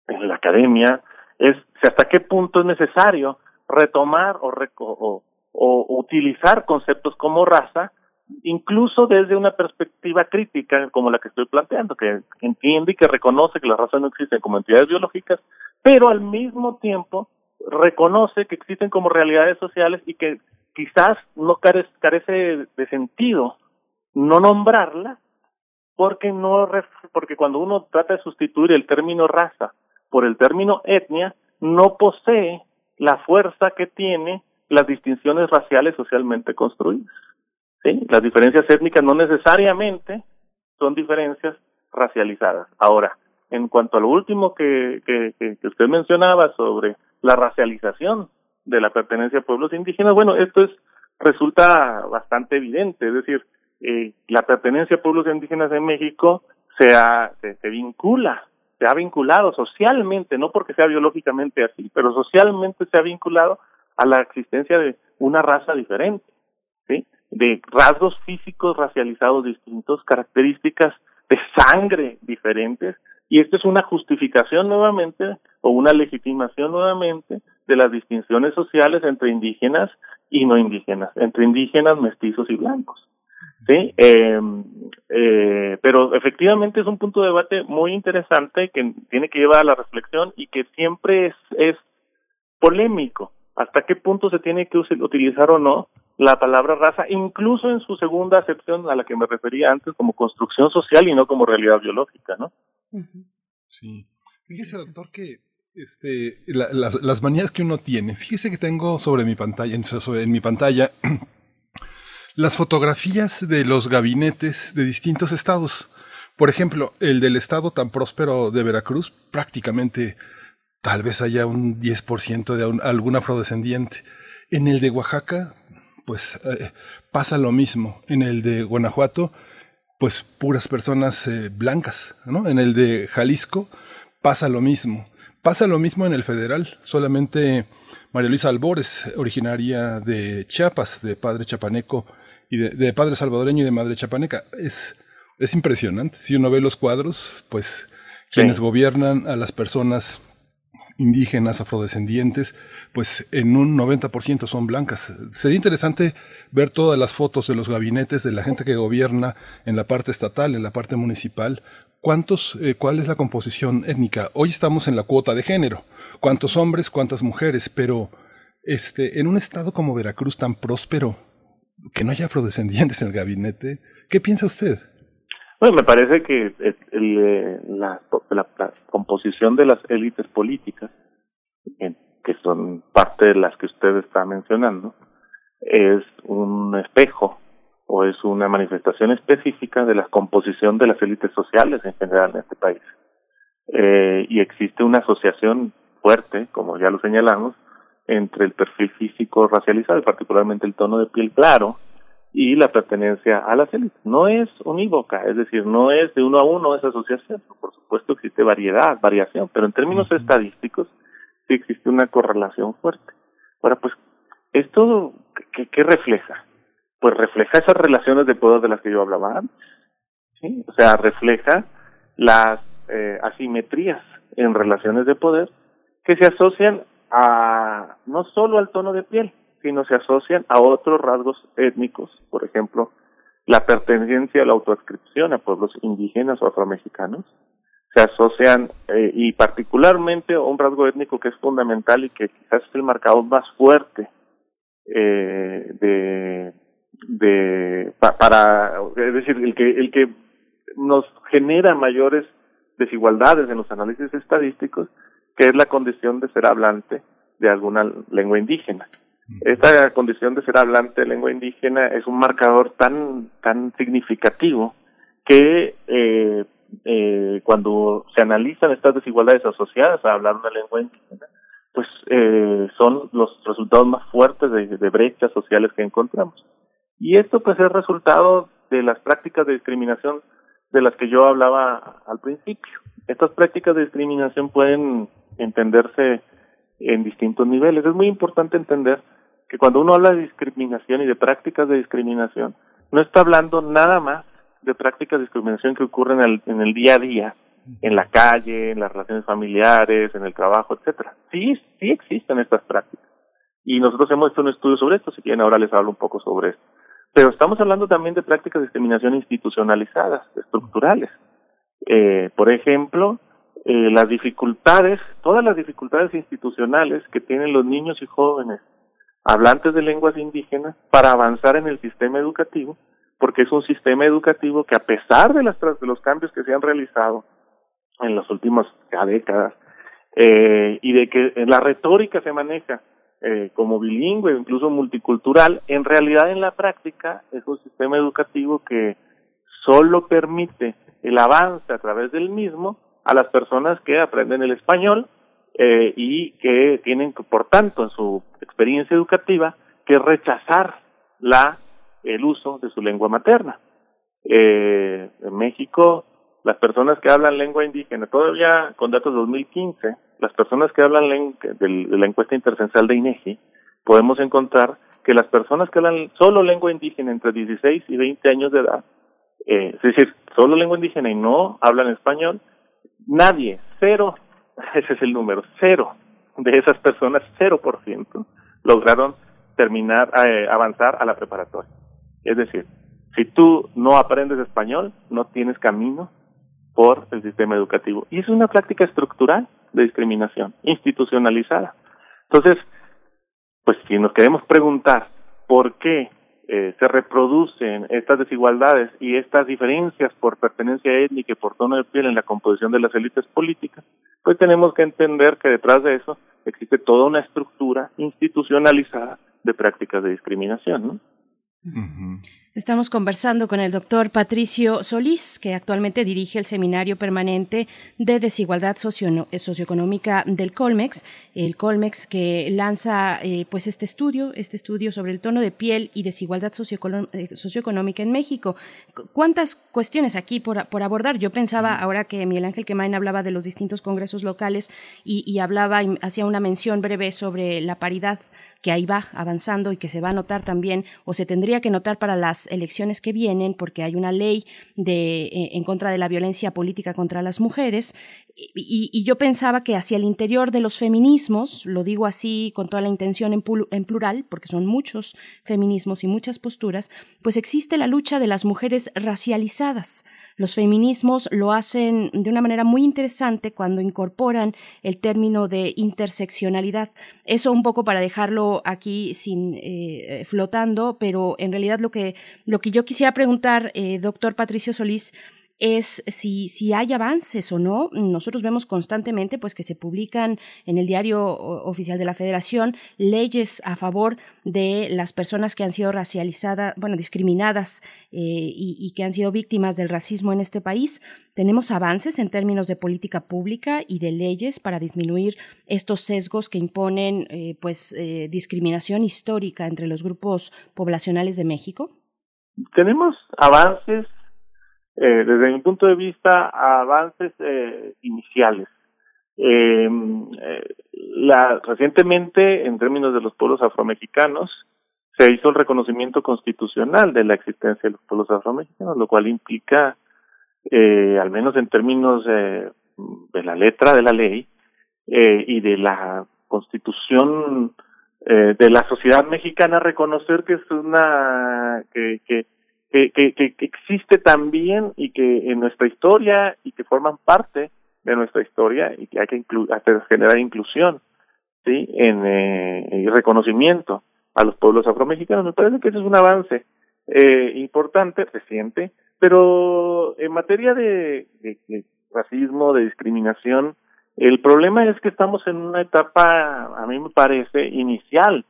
en la academia, es hasta qué punto es necesario retomar o, o, o utilizar conceptos como raza, incluso desde una perspectiva crítica como la que estoy planteando, que entiende y que reconoce que las razas no existen como entidades biológicas, pero al mismo tiempo reconoce que existen como realidades sociales y que quizás no carece de sentido no nombrarla porque no porque cuando uno trata de sustituir el término raza por el término etnia no posee la fuerza que tiene las distinciones raciales socialmente construidas. ¿sí? Las diferencias étnicas no necesariamente son diferencias racializadas. Ahora, en cuanto a lo último que, que, que usted mencionaba sobre la racialización de la pertenencia a pueblos indígenas, bueno, esto es resulta bastante evidente, es decir, eh, la pertenencia a pueblos indígenas en México se, ha, vincula, se ha vinculado socialmente, no porque sea biológicamente así, pero socialmente se ha vinculado a la existencia de una raza diferente, de rasgos físicos racializados distintos, características de sangre diferentes, y esto es una justificación nuevamente o una legitimación nuevamente de las distinciones sociales entre indígenas y no indígenas, entre indígenas, mestizos y blancos. Sí, eh, eh, pero efectivamente es un punto de debate muy interesante que tiene que llevar a la reflexión y que siempre es, es polémico. ¿Hasta qué punto se tiene que utilizar o no la palabra raza, incluso en su segunda acepción a la que me refería antes, como construcción social y no como realidad biológica, ¿no? Sí. Fíjese, doctor, que este, las, las manías que uno tiene. Fíjese que tengo sobre mi pantalla, en mi pantalla las fotografías de los gabinetes de distintos estados. Por ejemplo, el del estado tan próspero de Veracruz, prácticamente tal vez haya un 10% de algún afrodescendiente. En el de Oaxaca, pues eh, pasa lo mismo. En el de Guanajuato, pues puras personas eh, blancas. En el de Jalisco pasa lo mismo. Pasa lo mismo en el federal, solamente María Luisa Albores, originaria de Chiapas, de padre chapaneco y de, padre salvadoreño y de madre chapaneca. Es, es impresionante. Si uno ve los cuadros, pues quienes gobiernan a las personas indígenas, afrodescendientes, pues en un 90% son blancas. Sería interesante ver todas las fotos de los gabinetes de la gente que gobierna en la parte estatal, en la parte municipal, ¿Cuántos, eh, ¿Cuál es la composición étnica? Hoy estamos en la cuota de género. ¿Cuántos hombres, cuántas mujeres? Pero este, en un estado como Veracruz tan próspero, que no haya afrodescendientes en el gabinete, ¿qué piensa usted? Bueno, me parece que eh, la, composición de las élites políticas, que son parte de las que usted está mencionando, es un espejo o es una manifestación específica de la composición de las élites sociales en general en este país. Eh, y existe una asociación fuerte, como ya lo señalamos, entre el perfil físico racializado, particularmente el tono de piel claro, y la pertenencia a las élites. No es unívoca, es decir, no es de uno a uno esa asociación. Por supuesto existe variedad, variación, pero en términos estadísticos sí existe una correlación fuerte. Ahora, pues, ¿esto qué, qué refleja? pues refleja esas relaciones de poder de las que yo hablaba antes. ¿sí? O sea, refleja las eh, asimetrías en relaciones de poder que se asocian a no solo al tono de piel, sino se asocian a otros rasgos étnicos, por ejemplo, la pertenencia a la autoadscripción a pueblos indígenas o afromexicanos, se asocian eh, y particularmente a un rasgo étnico que es fundamental y que quizás es el marcador más fuerte eh, de de para es decir el que el que nos genera mayores desigualdades en los análisis estadísticos que es la condición de ser hablante de alguna lengua indígena. Esta condición de ser hablante de lengua indígena es un marcador tan tan significativo que eh, eh, cuando se analizan estas desigualdades asociadas a hablar una lengua indígena pues eh, son los resultados más fuertes de, de brechas sociales que encontramos. Y esto pues es resultado de las prácticas de discriminación de las que yo hablaba al principio. Estas prácticas de discriminación pueden entenderse en distintos niveles. Es muy importante entender que cuando uno habla de discriminación y de prácticas de discriminación, no está hablando nada más de prácticas de discriminación que ocurren en el, en el día a día, en la calle, en las relaciones familiares, en el trabajo, etcétera. Sí, sí existen estas prácticas. Y nosotros hemos hecho un estudio sobre esto, si quieren ahora les hablo un poco sobre esto. Pero estamos hablando también de prácticas de discriminación institucionalizadas, estructurales. Eh, por ejemplo, eh, las dificultades, todas las dificultades institucionales que tienen los niños y jóvenes hablantes de lenguas indígenas para avanzar en el sistema educativo, porque es un sistema educativo que a pesar de, las, de los cambios que se han realizado en las últimas décadas eh, y de que la retórica se maneja eh, como bilingüe, incluso multicultural, en realidad en la práctica es un sistema educativo que solo permite el avance a través del mismo a las personas que aprenden el español eh, y que tienen, por tanto, en su experiencia educativa, que rechazar la el uso de su lengua materna. Eh, en México, las personas que hablan lengua indígena, todavía con datos de 2015, las personas que hablan de la encuesta intercensal de INEGI, podemos encontrar que las personas que hablan solo lengua indígena entre 16 y 20 años de edad, eh, es decir, solo lengua indígena y no hablan español, nadie, cero, ese es el número, cero de esas personas, cero por ciento, lograron terminar, eh, avanzar a la preparatoria. Es decir, si tú no aprendes español, no tienes camino por el sistema educativo. Y es una práctica estructural de discriminación, institucionalizada. Entonces, pues si nos queremos preguntar por qué eh, se reproducen estas desigualdades y estas diferencias por pertenencia étnica y por tono de piel en la composición de las élites políticas, pues tenemos que entender que detrás de eso existe toda una estructura institucionalizada de prácticas de discriminación, ¿no? Estamos conversando con el doctor Patricio Solís, que actualmente dirige el Seminario Permanente de Desigualdad Socioeconómica del Colmex, el Colmex que lanza eh, pues este estudio, este estudio sobre el tono de piel y desigualdad eh, socioeconómica en México. ¿Cuántas cuestiones aquí por, abordar? Yo pensaba, ahora que Miguel Ángel Quemain hablaba de los distintos congresos locales y, y hablaba, y hacía una mención breve sobre la paridad que ahí va avanzando y que se va a notar también o se tendría que notar para las elecciones que vienen porque hay una ley de, eh, en contra de la violencia política contra las mujeres y, yo pensaba que hacia el interior de los feminismos, lo digo así con toda la intención en, plural, porque son muchos feminismos y muchas posturas, pues existe la lucha de las mujeres racializadas. Los feminismos lo hacen de una manera muy interesante cuando incorporan el término de interseccionalidad. Eso un poco para dejarlo aquí sin eh, flotando, pero en realidad lo que, lo que yo quisiera preguntar, eh, doctor Patricio Solís, es si, si hay avances o no. Nosotros vemos constantemente pues, que se publican en el diario oficial de la Federación leyes a favor de las personas que han sido racializadas, bueno, discriminadas eh, y, que han sido víctimas del racismo en este país. Tenemos avances en términos de política pública y de leyes para disminuir estos sesgos que imponen eh, pues, eh, discriminación histórica entre los grupos poblacionales de México. Tenemos avances eh, desde mi punto de vista, avances eh, iniciales. Eh, la, recientemente, en términos de los pueblos afromexicanos, se hizo el reconocimiento constitucional de la existencia de los pueblos afromexicanos, lo cual implica, eh, al menos en términos de la letra de la ley eh, y de la constitución eh, de la sociedad mexicana, reconocer que es una que, que que, que, existe también y que en nuestra historia y que forman parte de nuestra historia y que hay que hacer, generar inclusión sí en eh, reconocimiento a los pueblos afromexicanos. Me parece que ese es un avance eh, importante reciente pero en materia de, racismo de discriminación el problema es que estamos en una etapa a mí me parece inicial.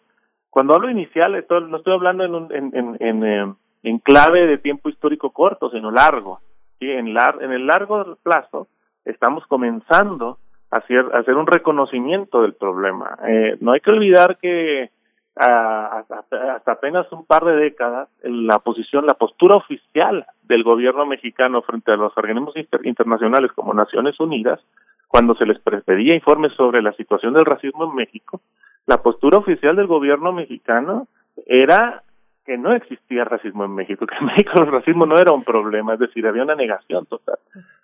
Cuando hablo inicial no estoy hablando en, un, en, en, en eh, en clave de tiempo histórico corto, sino largo. y En, el largo plazo estamos comenzando a hacer, un reconocimiento del problema. Eh, no hay que olvidar que hasta, apenas un par de décadas la posición, la postura oficial del gobierno mexicano frente a los organismos internacionales como Naciones Unidas, cuando se les pedía informes sobre la situación del racismo en México, la postura oficial del gobierno mexicano era que no existía racismo en México, que en México el racismo no era un problema, es decir, había una negación total.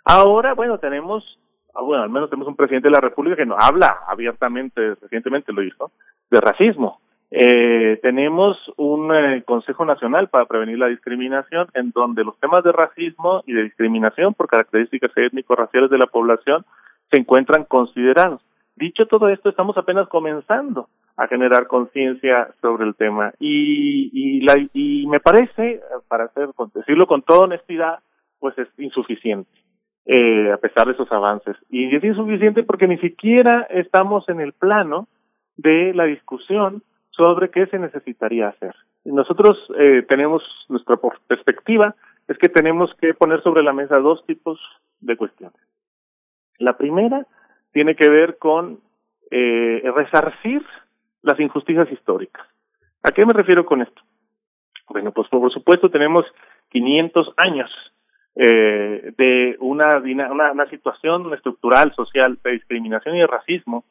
Ahora, bueno, tenemos, ah, bueno, al menos tenemos un presidente de la República que no habla abiertamente, recientemente lo hizo, de racismo. Eh, tenemos un eh, Consejo Nacional para Prevenir la Discriminación en donde los temas de racismo y de discriminación por características étnico-raciales de la población se encuentran considerados. Dicho todo esto, estamos apenas comenzando a generar conciencia sobre el tema y, y, la, y me parece, para hacer, decirlo con toda honestidad, pues es insuficiente, eh, a pesar de esos avances. Y es insuficiente porque ni siquiera estamos en el plano de la discusión sobre qué se necesitaría hacer. Nosotros eh, tenemos nuestra perspectiva, es que tenemos que poner sobre la mesa dos tipos de cuestiones. La primera tiene que ver con eh, resarcir las injusticias históricas. ¿A qué me refiero con esto? Bueno, pues por supuesto tenemos 500 años eh, de una, una, una situación estructural, social, de discriminación y de racismo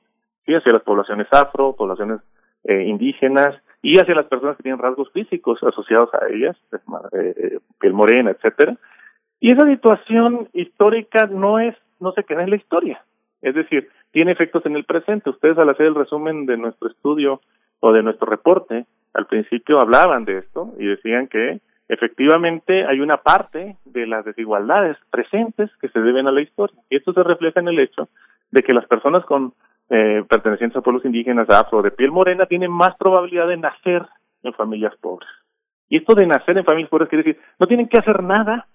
¿sí? hacia las poblaciones afro, poblaciones eh, indígenas y hacia las personas que tienen rasgos físicos asociados a ellas, eh, eh, piel morena, etcétera. Y esa situación histórica no es, no se queda en la historia. Es decir, tiene efectos en el presente. Ustedes al hacer el resumen de nuestro estudio o de nuestro reporte, al principio hablaban de esto y decían que efectivamente hay una parte de las desigualdades presentes que se deben a la historia. Y esto se refleja en el hecho de que las personas con eh, pertenecientes a pueblos indígenas afro de piel morena tienen más probabilidad de nacer en familias pobres. Y esto de nacer en familias pobres quiere decir, no tienen que hacer nada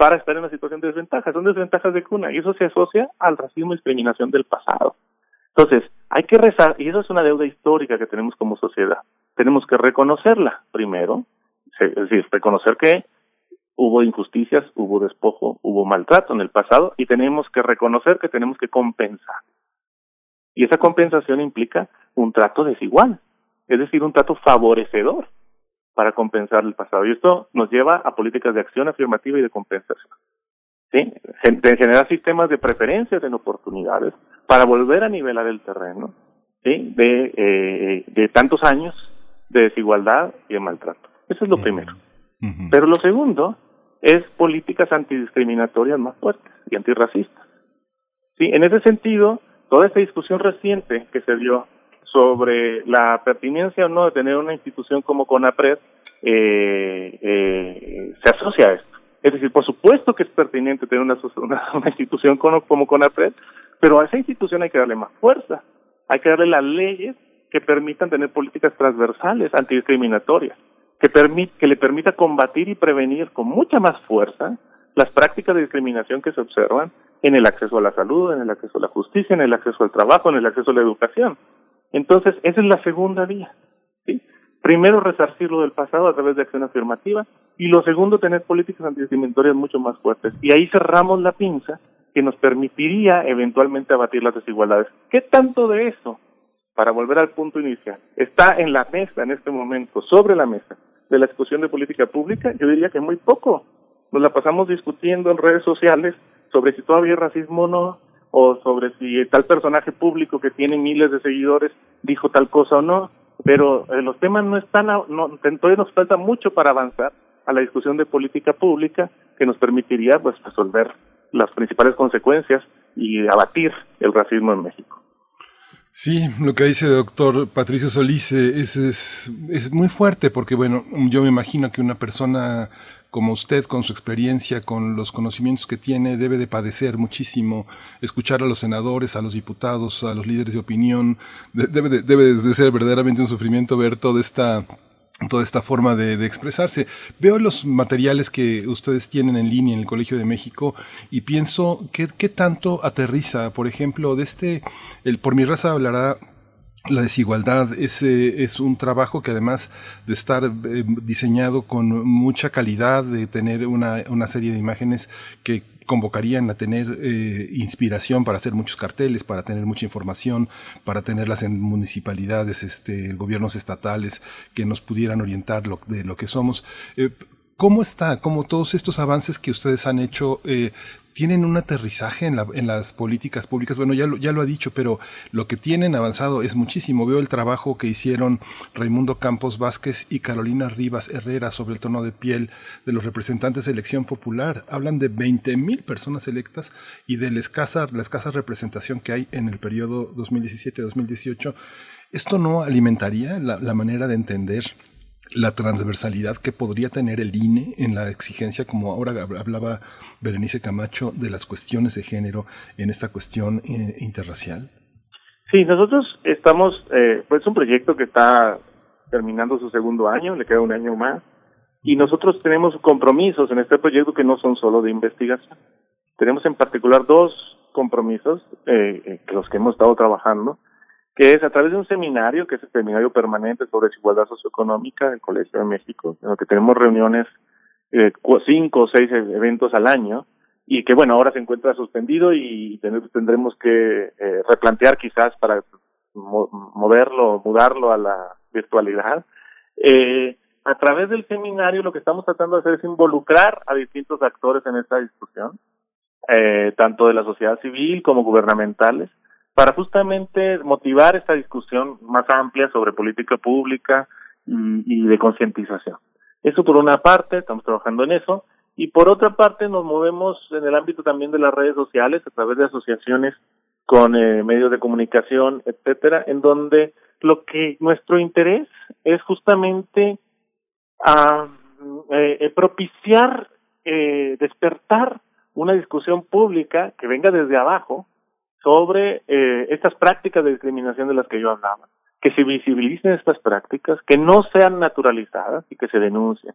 para estar en una situación de desventaja, son desventajas de cuna y eso se asocia al racismo y discriminación del pasado. Entonces, hay que rezar, y eso es una deuda histórica que tenemos como sociedad. Tenemos que reconocerla primero, Es decir, reconocer que hubo injusticias, hubo despojo, hubo maltrato en el pasado y tenemos que reconocer que tenemos que compensar. Y esa compensación implica un trato desigual, es decir, un trato favorecedor para compensar el pasado. Y esto nos lleva a políticas de acción afirmativa y de compensación. ¿Sí? De generar sistemas de preferencias en oportunidades para volver a nivelar el terreno ¿sí? de, eh, de tantos años de desigualdad y de maltrato. Eso es lo primero. Pero lo segundo es políticas antidiscriminatorias más fuertes y antirracistas. Sí, en ese sentido, toda esta discusión reciente que se dio sobre la pertinencia o no de tener una institución como CONAPRED eh, eh, se asocia a esto. Es decir, por supuesto que es pertinente tener una, institución como, como CONAPRED, pero a esa institución hay que darle más fuerza. Hay que darle las leyes que permitan tener políticas transversales antidiscriminatorias que, permit, que le permita combatir y prevenir con mucha más fuerza las prácticas de discriminación que se observan en el acceso a la salud, en el acceso a la justicia, en el acceso al trabajo, en el acceso a la educación. Entonces, esa es la segunda vía. ¿sí? Primero, resarcir lo del pasado a través de acción afirmativa y lo segundo, tener políticas antidiscriminatorias mucho más fuertes. Y ahí cerramos la pinza que nos permitiría eventualmente abatir las desigualdades. ¿Qué tanto de eso, para volver al punto inicial, está en la mesa en este momento, sobre la mesa? de la discusión de política pública, yo diría que muy poco. Nos la pasamos discutiendo en redes sociales sobre si todavía hay racismo o no, o sobre si tal personaje público que tiene miles de seguidores dijo tal cosa o no, pero eh, los temas no están, no, todavía nos falta mucho para avanzar a la discusión de política pública que nos permitiría pues resolver las principales consecuencias y abatir el racismo en México. Sí, lo que dice el doctor Patricio Solís eh, es, es, es, muy fuerte porque, bueno, yo me imagino que una persona como usted, con su experiencia, con los conocimientos que tiene, debe de padecer muchísimo, escuchar a los senadores, a los diputados, a los líderes de opinión, debe de, debe de ser verdaderamente un sufrimiento ver toda esta toda esta forma de, expresarse. Veo los materiales que ustedes tienen en línea en el Colegio de México y pienso qué, qué tanto aterriza, por ejemplo, de este, el por mi raza hablará la desigualdad es, es un trabajo que además de estar eh, diseñado con mucha calidad, de tener una, una serie de imágenes que convocarían a tener eh, inspiración para hacer muchos carteles, para tener mucha información, para tenerlas en municipalidades, este, gobiernos estatales que nos pudieran orientar lo, de lo que somos. Eh, ¿Cómo está? ¿Cómo todos estos avances que ustedes han hecho tienen un aterrizaje en, la, en, las políticas públicas? Bueno, ya lo, ya lo ha dicho, pero lo que tienen avanzado es muchísimo. Veo el trabajo que hicieron Raimundo Campos Vázquez y Carolina Rivas Herrera sobre el tono de piel de los representantes de elección popular. Hablan de 20 mil personas electas y de la escasa, la escasa representación que hay en el periodo 2017-2018. ¿Esto no alimentaría la manera de entender la transversalidad que podría tener el INE en la exigencia, como ahora hablaba Berenice Camacho, de las cuestiones de género en esta cuestión eh, interracial? Sí, nosotros estamos, eh, pues es un proyecto que está terminando su segundo año, le queda un año más, y nosotros tenemos compromisos en este proyecto que no son solo de investigación. Tenemos en particular dos compromisos, eh, eh los que hemos estado trabajando, es a través de un seminario, que es el seminario permanente sobre desigualdad socioeconómica del Colegio de México, en el que tenemos reuniones, eh, cinco o seis eventos al año, y que bueno, ahora se encuentra suspendido y tendremos que eh, replantear quizás para moverlo, mudarlo a la virtualidad. Eh, a través del seminario lo que estamos tratando de hacer es involucrar a distintos actores en esta discusión, eh, tanto de la sociedad civil como gubernamentales, para justamente motivar esta discusión más amplia sobre política pública y, de concientización. Eso por una parte, estamos trabajando en eso, y por otra parte nos movemos en el ámbito también de las redes sociales a través de asociaciones con eh, medios de comunicación, etcétera, en donde lo que nuestro interés es justamente a, eh, eh, propiciar, despertar una discusión pública que venga desde abajo sobre eh, estas prácticas de discriminación de las que yo hablaba, que se visibilicen estas prácticas, que no sean naturalizadas y que se denuncien.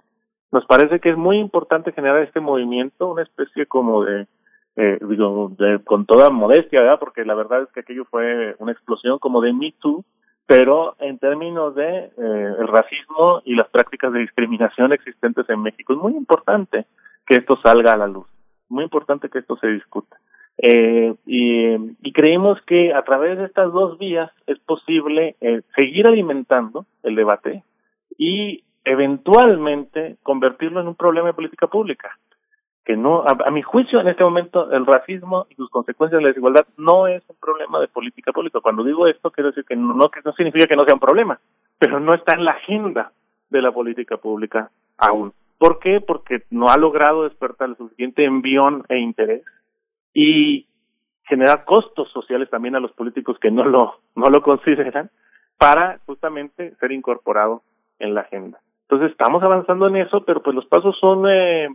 Nos parece que es muy importante generar este movimiento, una especie como de, eh, digo, de, con toda modestia, ¿verdad? Porque la verdad es que aquello fue una explosión como de Me Too, pero en términos de eh, el racismo y las prácticas de discriminación existentes en México es muy importante que esto salga a la luz, muy importante que esto se discuta. Eh, y, creemos que a través de estas dos vías es posible eh, seguir alimentando el debate y eventualmente convertirlo en un problema de política pública que no, a, mi juicio en este momento el racismo y sus consecuencias de la desigualdad no es un problema de política pública. Cuando digo esto quiero decir que no, que no significa que no sea un problema, pero no está en la agenda de la política pública aún. ¿Por qué? Porque no ha logrado despertar el suficiente envión e interés y generar costos sociales también a los políticos que no lo no lo consideran para justamente ser incorporado en la agenda. Entonces estamos avanzando en eso, pero pues los pasos son eh,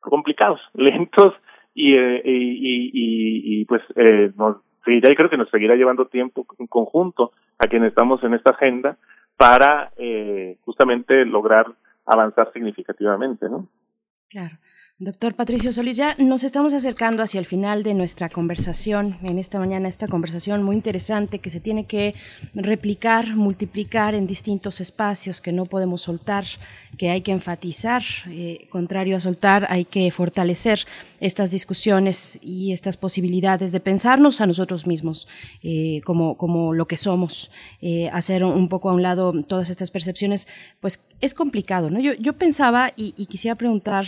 complicados, lentos y, eh, y, y, y, pues eh, nos seguirá, y creo que nos seguirá llevando tiempo en conjunto a quienes estamos en esta agenda para eh, justamente lograr avanzar significativamente, ¿no? Claro. Doctor Patricio Solís, ya nos estamos acercando hacia el final de nuestra conversación. En esta mañana, esta conversación muy interesante que se tiene que replicar, multiplicar en distintos espacios que no podemos soltar, que hay que enfatizar, eh, contrario a soltar, hay que fortalecer estas discusiones y estas posibilidades de pensarnos a nosotros mismos eh, como, como lo que somos, eh, hacer un poco a un lado todas estas percepciones, pues es complicado, ¿no? Yo, yo pensaba y, y quisiera preguntar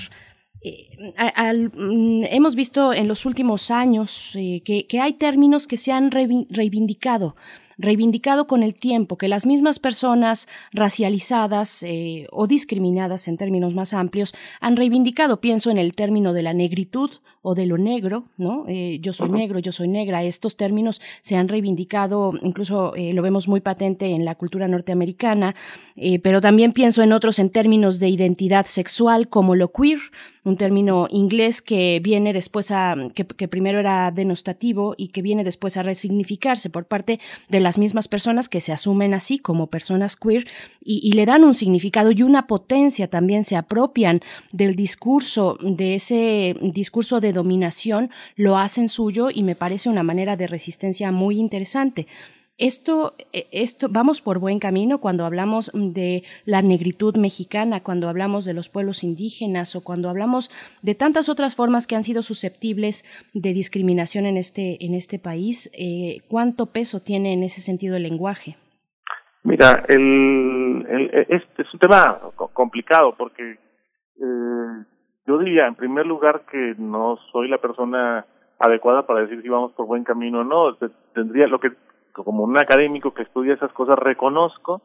eh, mm, hemos visto en los últimos años eh, que, hay términos que se han reivindicado reivindicado con el tiempo que las mismas personas racializadas eh, o discriminadas en términos más amplios han reivindicado. Pienso en el término de la negritud o de lo negro, ¿no? Eh, yo soy negro, yo soy negra. Estos términos se han reivindicado, incluso eh, lo vemos muy patente en la cultura norteamericana, pero también pienso en otros en términos de identidad sexual como lo queer, un término inglés que viene después a, que, que primero era denostativo y que viene después a resignificarse por parte de las mismas personas que se asumen así como personas queer y, le dan un significado y una potencia también se apropian del discurso, de ese discurso de dominación, lo hacen suyo y me parece una manera de resistencia muy interesante. Esto, e, esto, vamos por buen camino cuando hablamos de la negritud mexicana, cuando hablamos de los pueblos indígenas o cuando hablamos de tantas otras formas que han sido susceptibles de discriminación en este, en este país. Eh, ¿Cuánto peso tiene en ese sentido el lenguaje? Mira, el, este es un tema complicado porque eh, yo diría, en primer lugar, que no soy la persona adecuada para decir si vamos por buen camino o no. Tendría lo que como un académico que estudia esas cosas, reconozco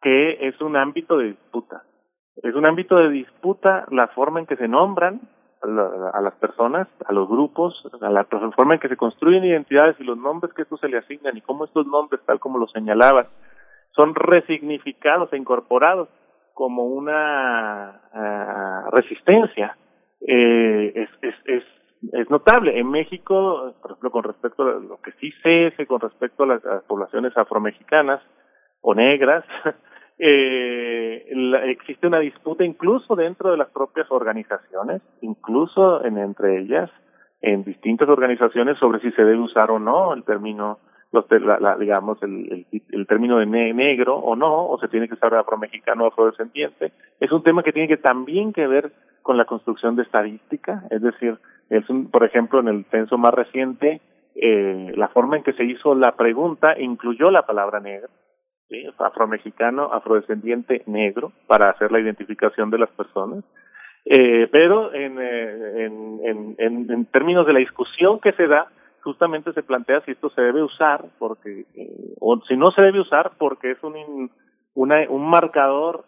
que es un ámbito de disputa. Es un ámbito de disputa la forma en que se nombran a, las personas, a los grupos, a la forma en que se construyen identidades y los nombres que estos se le asignan y cómo estos nombres, tal como lo señalabas, son resignificados e incorporados como una uh, resistencia. Eh, es, es, es es notable. En México, por ejemplo, con respecto a lo que sí sé es con respecto a las, poblaciones afromexicanas o negras, eh, existe una disputa incluso dentro de las propias organizaciones, incluso en, entre ellas, en distintas organizaciones sobre si se debe usar o no el término los, la, la, digamos, el, el, el término de negro o no, o se tiene que usar afromexicano o afrodescendiente, es un tema que tiene que también que ver con la construcción de estadística, es decir, es un, por ejemplo, en el censo más reciente, eh, la forma en que se hizo la pregunta incluyó la palabra negro, ¿sí? afromexicano, afrodescendiente, negro, para hacer la identificación de las personas. Eh, pero en, eh, en, en, en términos de la discusión que se da, justamente se plantea si esto se debe usar porque eh, o si no se debe usar porque es un una, un marcador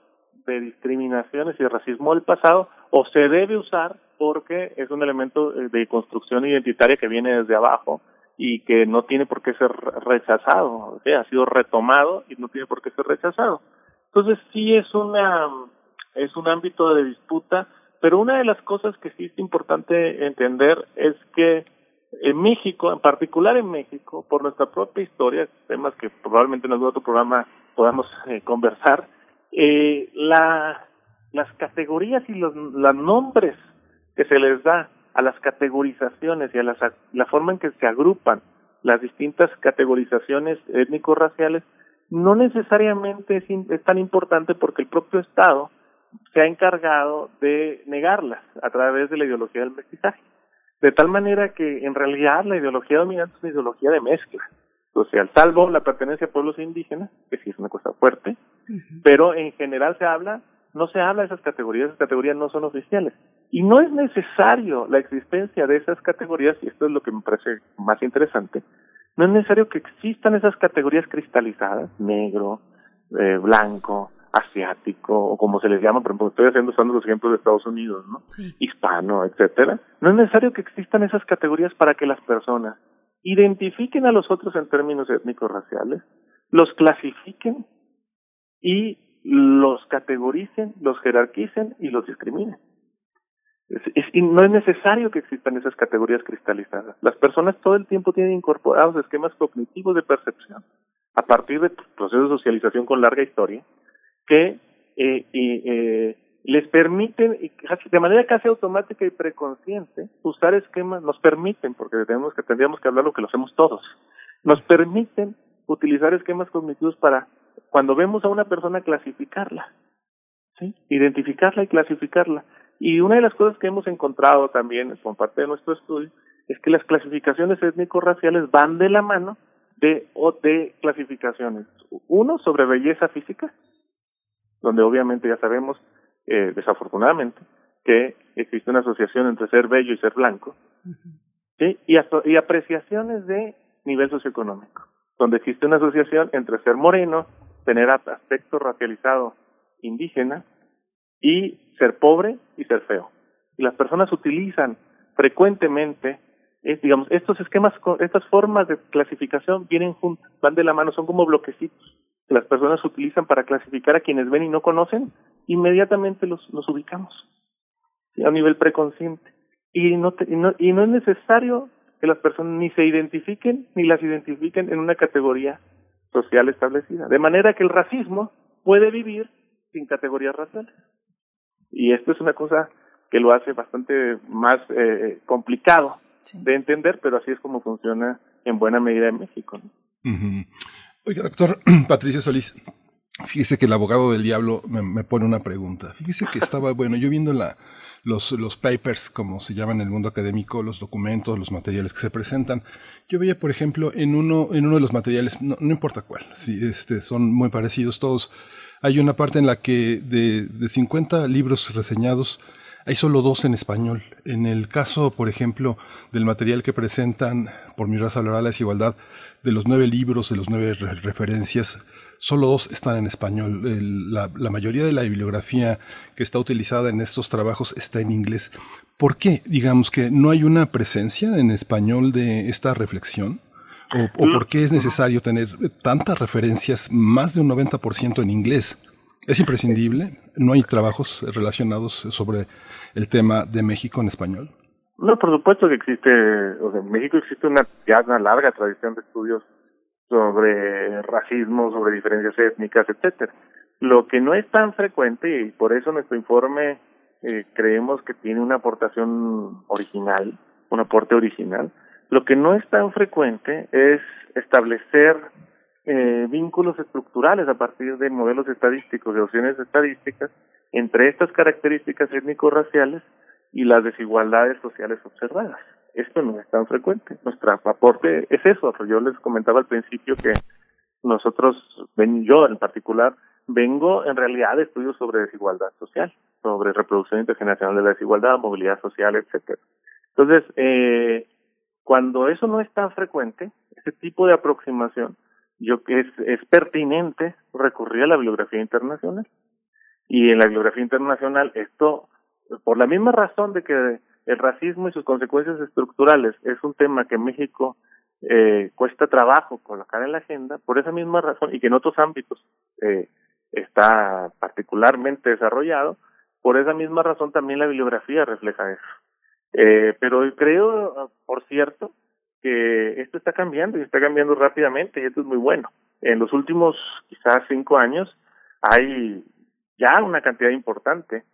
de discriminaciones y racismo del pasado o se debe usar porque es un elemento de construcción identitaria que viene desde abajo y que no tiene por qué ser rechazado, ha sido retomado y no tiene por qué ser rechazado. Entonces sí es una es un ámbito de disputa, pero una de las cosas que sí es importante entender es que en México, en particular en México, por nuestra propia historia, temas que probablemente en algún otro programa podamos eh, conversar, eh, la, las categorías y los, nombres que se les da a las categorizaciones y a las, la forma en que se agrupan las distintas categorizaciones étnico-raciales no necesariamente es, es tan importante porque el propio Estado se ha encargado de negarlas a través de la ideología del mestizaje. De tal manera que en realidad la ideología dominante es una ideología de mezcla. O sea, al salvo la pertenencia a pueblos indígenas, que sí es una cosa fuerte, pero en general se habla, no se habla de esas categorías, esas categorías no son oficiales. Y no es necesario la existencia de esas categorías, y esto es lo que me parece más interesante, no es necesario que existan esas categorías cristalizadas, negro, eh, blanco, asiático, o como se les llama, por ejemplo, estoy haciendo usando los ejemplos de Estados Unidos, ¿no? Hispano, etcétera. No es necesario que existan esas categorías para que las personas identifiquen a los otros en términos étnicos raciales, los clasifiquen y los categoricen, los jerarquicen y los discriminen. y no es necesario que existan esas categorías cristalizadas. Las personas todo el tiempo tienen incorporados esquemas cognitivos de percepción a partir de procesos de socialización con larga historia que eh, eh, les permiten, de manera casi automática y preconsciente, usar esquemas, nos permiten, porque tenemos que, tendríamos que hablar lo que lo hacemos todos, nos permiten utilizar esquemas cognitivos para, cuando vemos a una persona, clasificarla, identificarla y clasificarla. Y una de las cosas que hemos encontrado también, por parte de nuestro estudio, es que las clasificaciones étnico-raciales van de la mano de, o de clasificaciones. Uno, sobre belleza física, donde obviamente ya sabemos, eh, desafortunadamente, que existe una asociación entre ser bello y ser blanco, y apreciaciones de nivel socioeconómico, donde existe una asociación entre ser moreno, tener aspecto racializado indígena, y ser pobre y ser feo. Y las personas utilizan frecuentemente, es, digamos, estos esquemas, estas formas de clasificación vienen juntas, van de la mano, son como bloquecitos que las personas utilizan para clasificar a quienes ven y no conocen, inmediatamente los, los ubicamos a nivel preconsciente. Y no, y no, y no es necesario que las personas ni se identifiquen ni las identifiquen en una categoría social establecida. De manera que el racismo puede vivir sin categorías raciales. Y esto es una cosa que lo hace bastante más eh, complicado de entender, pero así es como funciona en buena medida en México. Oiga, doctor Patricio Solís, fíjese que el abogado del diablo me, pone una pregunta. Fíjese que estaba, bueno, yo viendo la, los, los papers, como se llaman en el mundo académico, los documentos, los materiales que se presentan. Yo veía, por ejemplo, en uno, en uno de los materiales, no, importa cuál, si este, son muy parecidos todos, hay una parte en la que de, de 50 libros reseñados, hay solo dos en español. En el caso, por ejemplo, del material que presentan por mi raza la desigualdad, de los nueve libros, de los nueve referencias, solo dos están en español. la, mayoría de la bibliografía que está utilizada en estos trabajos está en inglés. ¿Por qué, digamos, que no hay una presencia en español de esta reflexión? ¿O, o por qué es necesario tener tantas referencias, más de un 90% en inglés? ¿Es imprescindible? ¿No hay trabajos relacionados sobre el tema de México en español? No, por supuesto que existe, o sea, en México existe una ya una larga tradición de estudios sobre racismo, sobre diferencias étnicas, etcétera. Lo que no es tan frecuente y por eso nuestro informe eh, creemos que tiene una aportación original, un aporte original. Lo que no es tan frecuente es establecer eh, vínculos estructurales a partir de modelos estadísticos, de opciones estadísticas, entre estas características étnico-raciales y las desigualdades sociales observadas. Esto no es tan frecuente. Nuestro aporte es eso. Yo les comentaba al principio que nosotros, yo en particular, vengo en realidad de estudios sobre desigualdad social, sobre reproducción intergeneracional de la desigualdad, movilidad social, etcétera. Entonces, eh, cuando eso no es tan frecuente, ese tipo de aproximación, yo es, es pertinente recurrir a la bibliografía internacional. Y en la bibliografía internacional esto por la misma razón de que el racismo y sus consecuencias estructurales es un tema que en México eh, cuesta trabajo colocar en la agenda, por esa misma razón, y que en otros ámbitos eh, está particularmente desarrollado, por esa misma razón también la bibliografía refleja eso. Eh, pero creo, por cierto, que esto está cambiando y está cambiando rápidamente y esto es muy bueno. En los últimos quizás cinco años hay ya una cantidad importante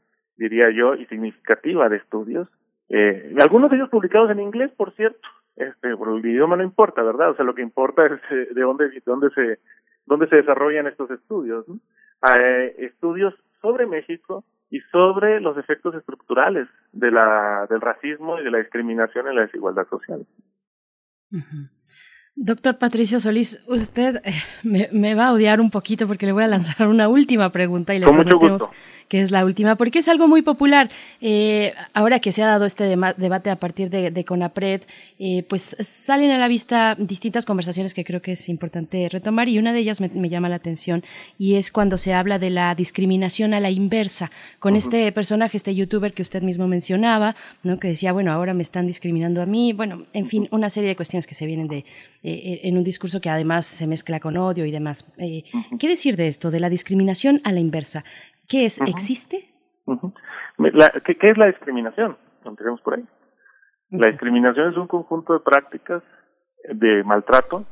diría yo, y significativa de estudios, eh, algunos de ellos publicados en inglés, por cierto, este, por el idioma no importa, ¿verdad? O sea, lo que importa es eh, de dónde, de dónde se, donde se desarrollan estos estudios, eh, estudios sobre México y sobre los efectos estructurales de la, del racismo y de la discriminación en la desigualdad social. Doctor Patricio Solís, usted eh, me, va a odiar un poquito porque le voy a lanzar una última pregunta y le prometemos que es la última, porque es algo muy popular. Eh, ahora que se ha dado este debate a partir de, CONAPRED, eh, pues salen a la vista distintas conversaciones que creo que es importante retomar y una de ellas me, llama la atención y es cuando se habla de la discriminación a la inversa, con este personaje, este youtuber que usted mismo mencionaba, ¿no? que decía, bueno, ahora me están discriminando a mí, bueno, en fin, una serie de cuestiones que se vienen de, eh, en un discurso que además se mezcla con odio y demás. ¿Qué decir de esto, de la discriminación a la inversa? ¿Qué es? ¿Existe? ¿qué, es la discriminación? Empecemos por ahí. La discriminación es un conjunto de prácticas de maltrato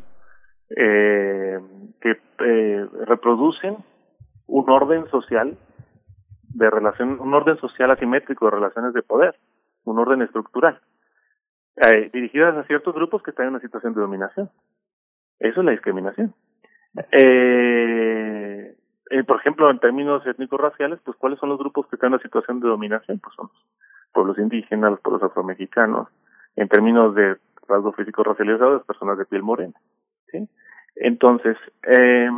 eh, que eh, reproducen un orden social de relación, un orden social asimétrico de relaciones de poder, un orden estructural, eh, dirigidas a ciertos grupos que están en una situación de dominación. Eso es la discriminación. Eh, eh, por ejemplo, en términos étnico-raciales, pues ¿cuáles son los grupos que están en una situación de dominación? Pues son los pueblos indígenas, los pueblos afromexicanos, en términos de rasgo físico racializado, las personas de piel morena. ¿sí? Entonces, eh,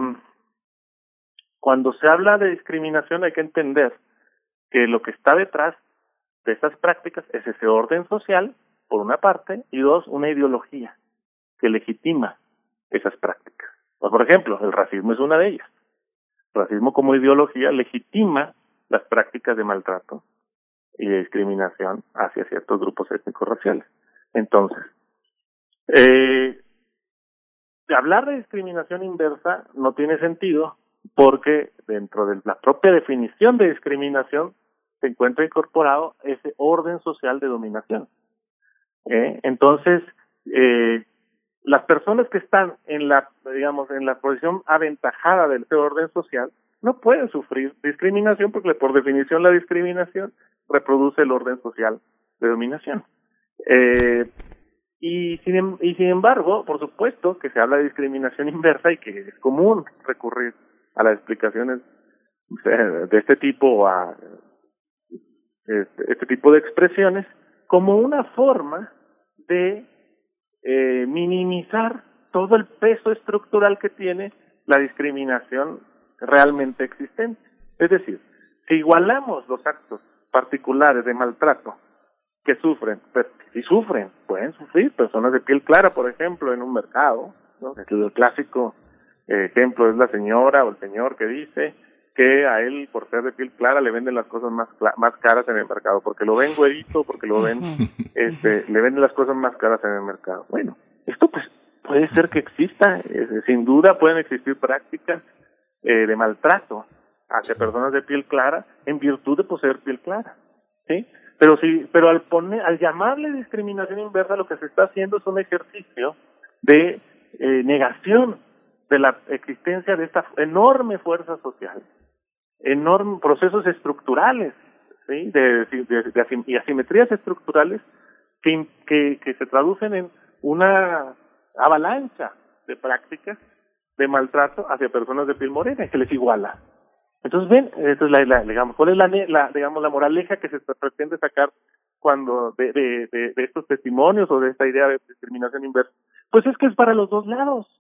cuando se habla de discriminación hay que entender que lo que está detrás de estas prácticas es ese orden social, por una parte, y dos, una ideología que legitima esas prácticas. Pues, por ejemplo, el racismo es una de ellas racismo como ideología legitima las prácticas de maltrato y de discriminación hacia ciertos grupos étnicos raciales. Entonces, eh, hablar de discriminación inversa no tiene sentido porque dentro de la propia definición de discriminación se encuentra incorporado ese orden social de dominación. ¿eh? Entonces, eh, las personas que están en la, digamos, en la posición aventajada del orden social no pueden sufrir discriminación porque por definición la discriminación reproduce el orden social de dominación. Eh, y, sin, em, embargo, por supuesto que se habla de discriminación inversa y que es común recurrir a las explicaciones de este tipo, a este, este tipo de expresiones, como una forma de eh, minimizar todo el peso estructural que tiene la discriminación realmente existente. Es decir, si igualamos los actos particulares de maltrato que sufren, pues, si sufren, pueden sufrir personas de piel clara, por ejemplo, en un mercado, ¿no? El clásico ejemplo es la señora o el señor que dice que a él, por ser de piel clara, le venden las cosas más más caras en el mercado, porque lo ven güerito, porque lo ven, este, le venden las cosas más caras en el mercado. Bueno, esto pues puede ser que exista, sin duda pueden existir prácticas eh, de maltrato hacia personas de piel clara en virtud de poseer piel clara, ¿sí? Pero sí, pero al poner, al llamarle discriminación inversa, lo que se está haciendo es un ejercicio de eh, negación de la existencia de esta enorme fuerza social enormes procesos estructurales y asimetrías estructurales que, que, se traducen en una avalancha de prácticas de maltrato hacia personas de piel morena que les iguala. Entonces ven, esto es la, digamos, ¿cuál es la, la, digamos la moraleja que se pretende sacar cuando de, de, de, de estos testimonios o de esta idea de discriminación inversa? Pues es que es para los dos lados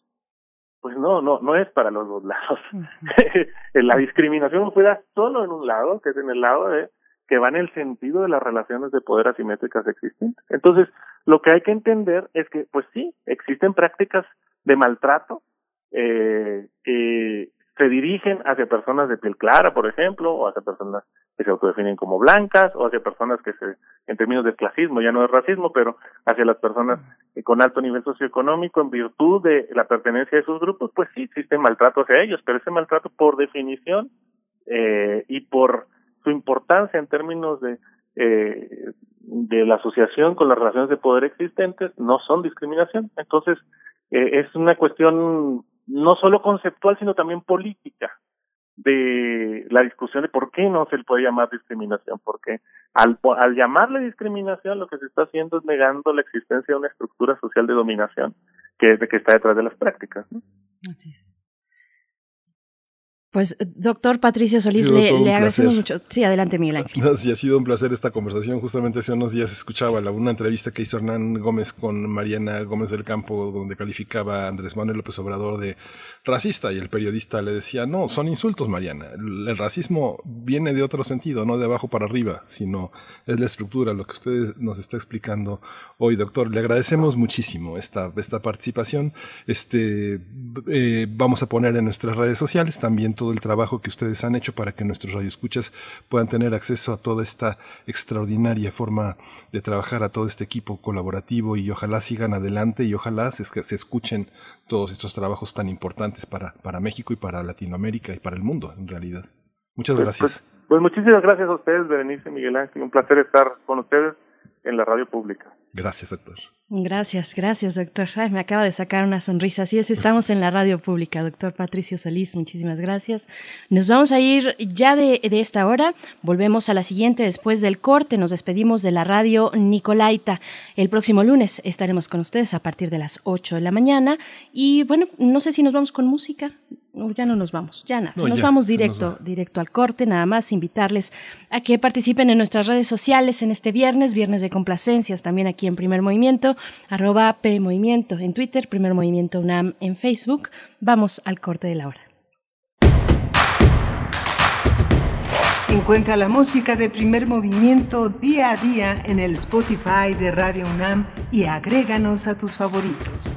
pues no, no, no es para los dos lados. la discriminación no puede solo en un lado, que es en el lado de que va en el sentido de las relaciones de poder asimétricas existentes. Entonces, lo que hay que entender es que, pues sí, existen prácticas de maltrato eh, que se dirigen hacia personas de piel clara, por ejemplo, o hacia personas que se autodefinen como blancas, o hacia personas que se, en términos de clasismo, ya no es racismo, pero hacia las personas con alto nivel socioeconómico, en virtud de la pertenencia de esos grupos, pues sí existe maltrato hacia ellos, pero ese maltrato por definición eh, y por su importancia en términos de eh, de la asociación con las relaciones de poder existentes no son discriminación. Entonces, eh, es una cuestión no solo conceptual, sino también política de la discusión de por qué no se le puede llamar discriminación, porque al, al llamarle discriminación lo que se está haciendo es negando la existencia de una estructura social de dominación que es de que está detrás de las prácticas. Pues, doctor Patricio Solís, le, agradecemos mucho. Sí, adelante, Miguel Ángel. No, sí, ha sido un placer esta conversación. Justamente hace unos días escuchaba una entrevista que hizo Hernán Gómez con Mariana Gómez del Campo, donde calificaba a Andrés Manuel López Obrador de racista, y el periodista le decía, no, son insultos, Mariana. El, racismo viene de otro sentido, no de abajo para arriba, sino es la estructura, lo que usted nos está explicando hoy, doctor. Le agradecemos muchísimo esta, esta participación. Este, eh, vamos a poner en nuestras redes sociales también todo el trabajo que ustedes han hecho para que nuestros radioescuchas puedan tener acceso a toda esta extraordinaria forma de trabajar, a todo este equipo colaborativo y ojalá sigan adelante y ojalá se, se escuchen todos estos trabajos tan importantes para, para México y para Latinoamérica y para el mundo en realidad. Muchas pues, gracias. Pues, pues muchísimas gracias a ustedes, Berenice Miguel Ángel. Un placer estar con ustedes en la radio pública. Gracias, doctor. Gracias, gracias, doctor. me acaba de sacar una sonrisa. Así es, estamos en la radio pública, doctor Patricio Solís. Muchísimas gracias. Nos vamos a ir ya de, de, esta hora. Volvemos a la siguiente después del corte. Nos despedimos de la radio Nicolaita. El próximo lunes estaremos con ustedes a partir de las 8 de la mañana. Y bueno, no sé si nos vamos con música ya no nos vamos, ya nada. nos vamos directo, directo al corte, nada más invitarles a que participen en nuestras redes sociales en este viernes, viernes de complacencias, también aquí en Primer Movimiento, arroba P Movimiento en Twitter, Primer Movimiento UNAM en Facebook. Vamos al corte de la hora. Encuentra la música de Primer Movimiento día a día en el Spotify de Radio UNAM y agréganos a tus favoritos.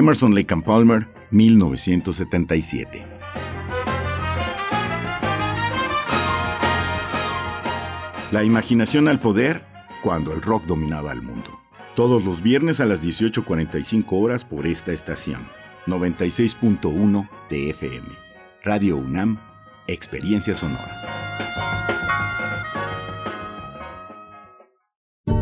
Emerson Lake and Palmer, 1977. La imaginación al poder cuando el rock dominaba el mundo. Todos los viernes a las 18.45 horas por esta estación. 96.1 de FM. Radio UNAM, Experiencia Sonora.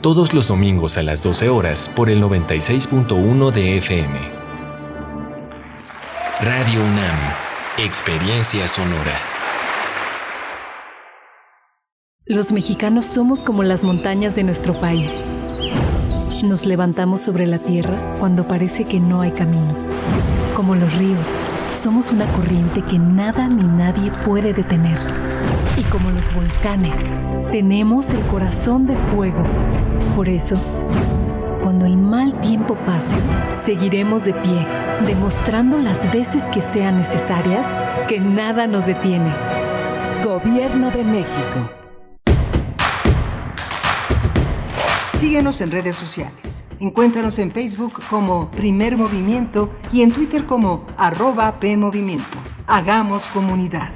todos los domingos a las 12 horas por el 96.1 de FM. Radio UNAM, Experiencia Sonora. Los mexicanos somos como las montañas de nuestro país. Nos levantamos sobre la tierra cuando parece que no hay camino. Como los ríos, somos una corriente que nada ni nadie puede detener. Y como los volcanes, tenemos el corazón de fuego. Por eso, cuando el mal tiempo pase, seguiremos de pie, demostrando las veces que sean necesarias que nada nos detiene. Gobierno de México. Síguenos en redes sociales. Encuéntranos en Facebook como Primer Movimiento y en Twitter como arroba PMovimiento. Hagamos comunidad.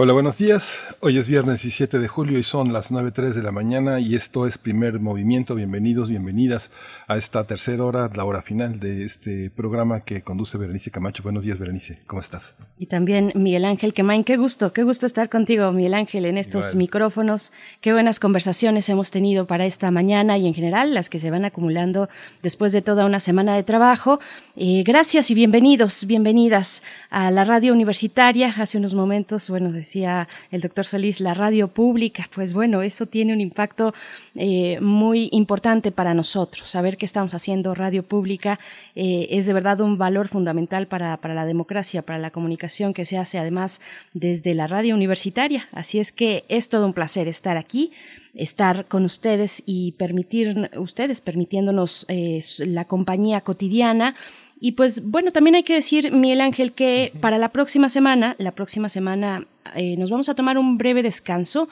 Hola, buenos días. Hoy es viernes 17 de julio y son las 9.03 de la mañana y esto es Primer Movimiento. Bienvenidos, bienvenidas a esta tercera hora, la hora final de este programa que conduce Berenice Camacho. Buenos días, Berenice. ¿Cómo estás? Y también Miguel Ángel Quemain. Qué gusto, qué gusto estar contigo, Miguel Ángel, en estos micrófonos. Qué buenas conversaciones hemos tenido para esta mañana y en general las que se van acumulando después de toda una semana de trabajo. Eh, gracias y bienvenidos, bienvenidas a la radio universitaria. Hace unos momentos, bueno, decía el doctor Solís, la radio pública, pues bueno, eso tiene un impacto eh, muy importante para nosotros. Saber que estamos haciendo radio pública eh, es de verdad un valor fundamental para, para la democracia, para la comunicación que se hace además desde la radio universitaria. Así es que es todo un placer estar aquí estar con ustedes y permitir ustedes permitiéndonos eh, la compañía cotidiana y pues bueno, también hay que decir, Miguel Ángel, que para la próxima semana, la próxima semana eh, nos vamos a tomar un breve descanso.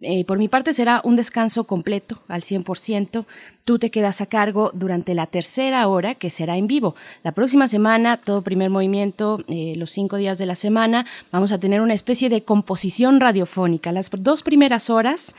Eh, por mi parte será un descanso completo, al 100%. Tú te quedas a cargo durante la tercera hora, que será en vivo. La próxima semana, todo primer movimiento, eh, los cinco días de la semana, vamos a tener una especie de composición radiofónica. Las dos primeras horas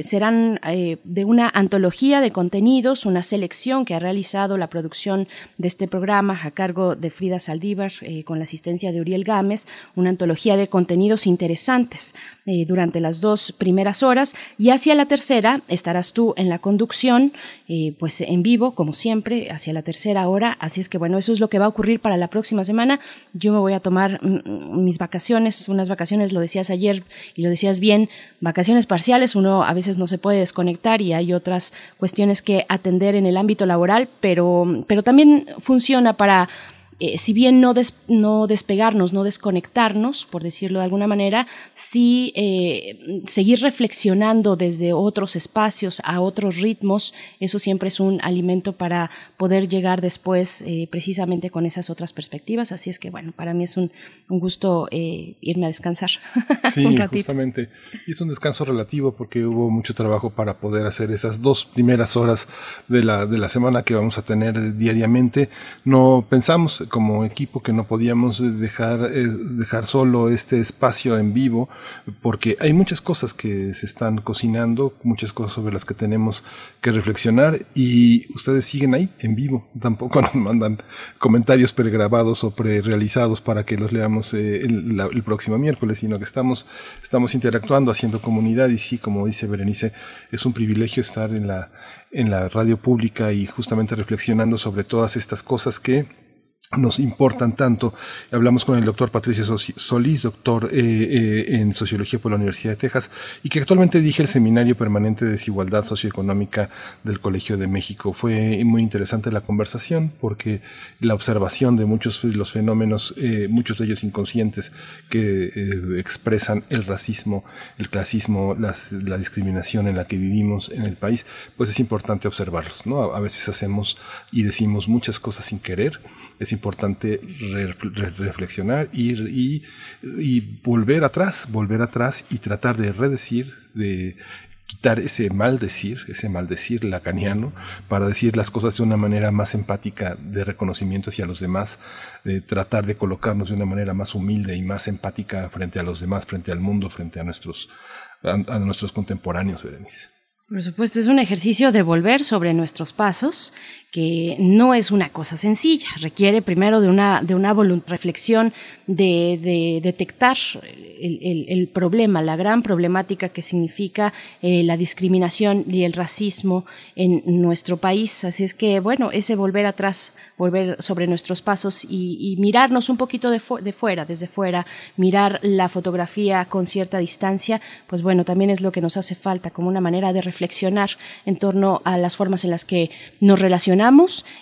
serán de una antología de contenidos, una selección que ha realizado la producción de este programa a cargo de Frida Saldívar, con la asistencia de Uriel Gámez, una antología de contenidos interesantes eh, durante las dos primeras horas y hacia la tercera estarás tú en la conducción, eh, pues en vivo, como siempre, hacia la tercera hora. Así es que bueno, eso es lo que va a ocurrir para la próxima semana. Yo me voy a tomar mm, mm, mis vacaciones, unas vacaciones, lo decías ayer y lo decías bien, vacaciones parciales, uno a veces no se puede desconectar y hay otras cuestiones que atender en el ámbito laboral, pero, pero también funciona para eh, si bien no, no despegarnos, no desconectarnos, por decirlo de alguna manera, sí eh, seguir reflexionando desde otros espacios a otros ritmos, eso siempre es un alimento para poder llegar después eh, precisamente con esas otras perspectivas. Así es que, bueno, para mí es un, un gusto irme a descansar. Sí, justamente. Y es un descanso relativo porque hubo mucho trabajo para poder hacer esas dos primeras horas de la, de la semana que vamos a tener diariamente. No pensamos como equipo que no podíamos dejar, eh, dejar solo este espacio en vivo, porque hay muchas cosas que se están cocinando, muchas cosas sobre las que tenemos que reflexionar y ustedes siguen ahí en vivo. Tampoco nos mandan comentarios pregrabados o prerealizados para que los leamos eh, el, el, próximo miércoles, sino que estamos, estamos interactuando, haciendo comunidad y sí, como dice Berenice, es un privilegio estar en la, en la radio pública y justamente reflexionando sobre todas estas cosas que nos importan tanto. Hablamos con el doctor Patricio Solís, doctor eh, eh, en Sociología por la Universidad de Texas, y que actualmente dirige el Seminario Permanente de Desigualdad Socioeconómica del Colegio de México. Fue muy interesante la conversación porque la observación de muchos de los fenómenos, eh, muchos de ellos inconscientes, que expresan el racismo, el clasismo, la discriminación en la que vivimos en el país, pues es importante observarlos. ¿no? A, veces hacemos y decimos muchas cosas sin querer es importante reflexionar y, y, volver atrás, volver atrás y tratar de redecir, de quitar ese maldecir, ese maldecir lacaniano, para decir las cosas de una manera más empática, de reconocimiento hacia los demás, de tratar de colocarnos de una manera más humilde y más empática frente a los demás, frente al mundo, frente a nuestros, a, nuestros contemporáneos, Berenice. Por supuesto, es un ejercicio de volver sobre nuestros pasos que no es una cosa sencilla, requiere primero de una, de una reflexión de, detectar el, problema, la gran problemática que significa eh, la discriminación y el racismo en nuestro país. Así es que, bueno, ese volver atrás, volver sobre nuestros pasos y, mirarnos un poquito de, de fuera, desde fuera, mirar la fotografía con cierta distancia, pues bueno, también es lo que nos hace falta como una manera de reflexionar en torno a las formas en las que nos relacionamos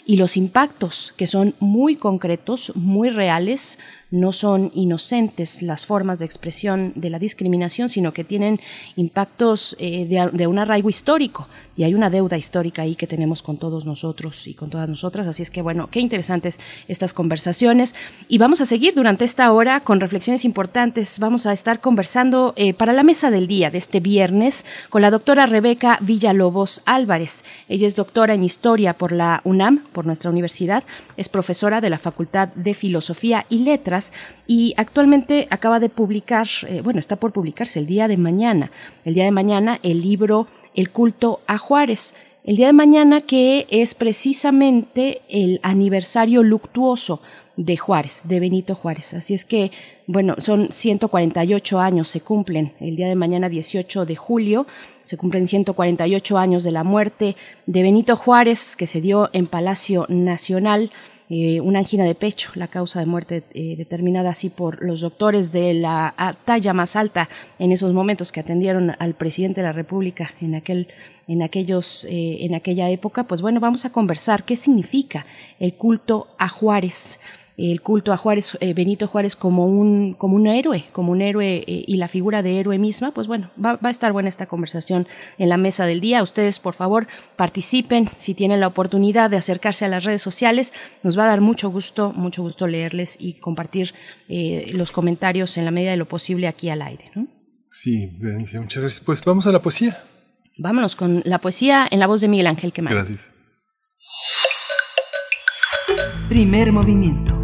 y los impactos, que son muy concretos, muy reales, no son inocentes las formas de expresión de la discriminación, sino que tienen impactos eh, de, un arraigo histórico. Y hay una deuda histórica ahí que tenemos con todos nosotros y con todas nosotras. Así es que, bueno, qué interesantes estas conversaciones. Y vamos a seguir durante esta hora con reflexiones importantes. Vamos a estar conversando eh, para la mesa del día de este viernes con la doctora Rebeca Villalobos Álvarez. Ella es doctora en historia por la UNAM, por nuestra universidad, es profesora de la Facultad de Filosofía y Letras y actualmente acaba de publicar, eh, bueno, está por publicarse el día de mañana, el día de mañana el libro El culto a Juárez. El día de mañana que es precisamente el aniversario luctuoso de Juárez, de Benito Juárez. Así es que, bueno, son 148 años, se cumplen el día de mañana 18 de julio, se cumplen 148 años de la muerte de Benito Juárez, que se dio en Palacio Nacional. Eh, una angina de pecho, la causa de muerte eh, determinada así por los doctores de la talla más alta en esos momentos que atendieron al presidente de la República en aquel en aquellos eh, en aquella época pues bueno vamos a conversar qué significa el culto a Juárez el culto a Juárez, eh, Benito Juárez como un, como un héroe, como un héroe eh, y la figura de héroe misma, pues bueno, va, a estar buena esta conversación en la mesa del día. Ustedes, por favor, participen si tienen la oportunidad de acercarse a las redes sociales. Nos va a dar mucho gusto, mucho gusto leerles y compartir eh, los comentarios en la medida de lo posible aquí al aire. Sí, Berenice, muchas gracias. Pues vamos a la poesía. Vámonos con la poesía en la voz de Miguel Ángel Quemán. Gracias. Primer movimiento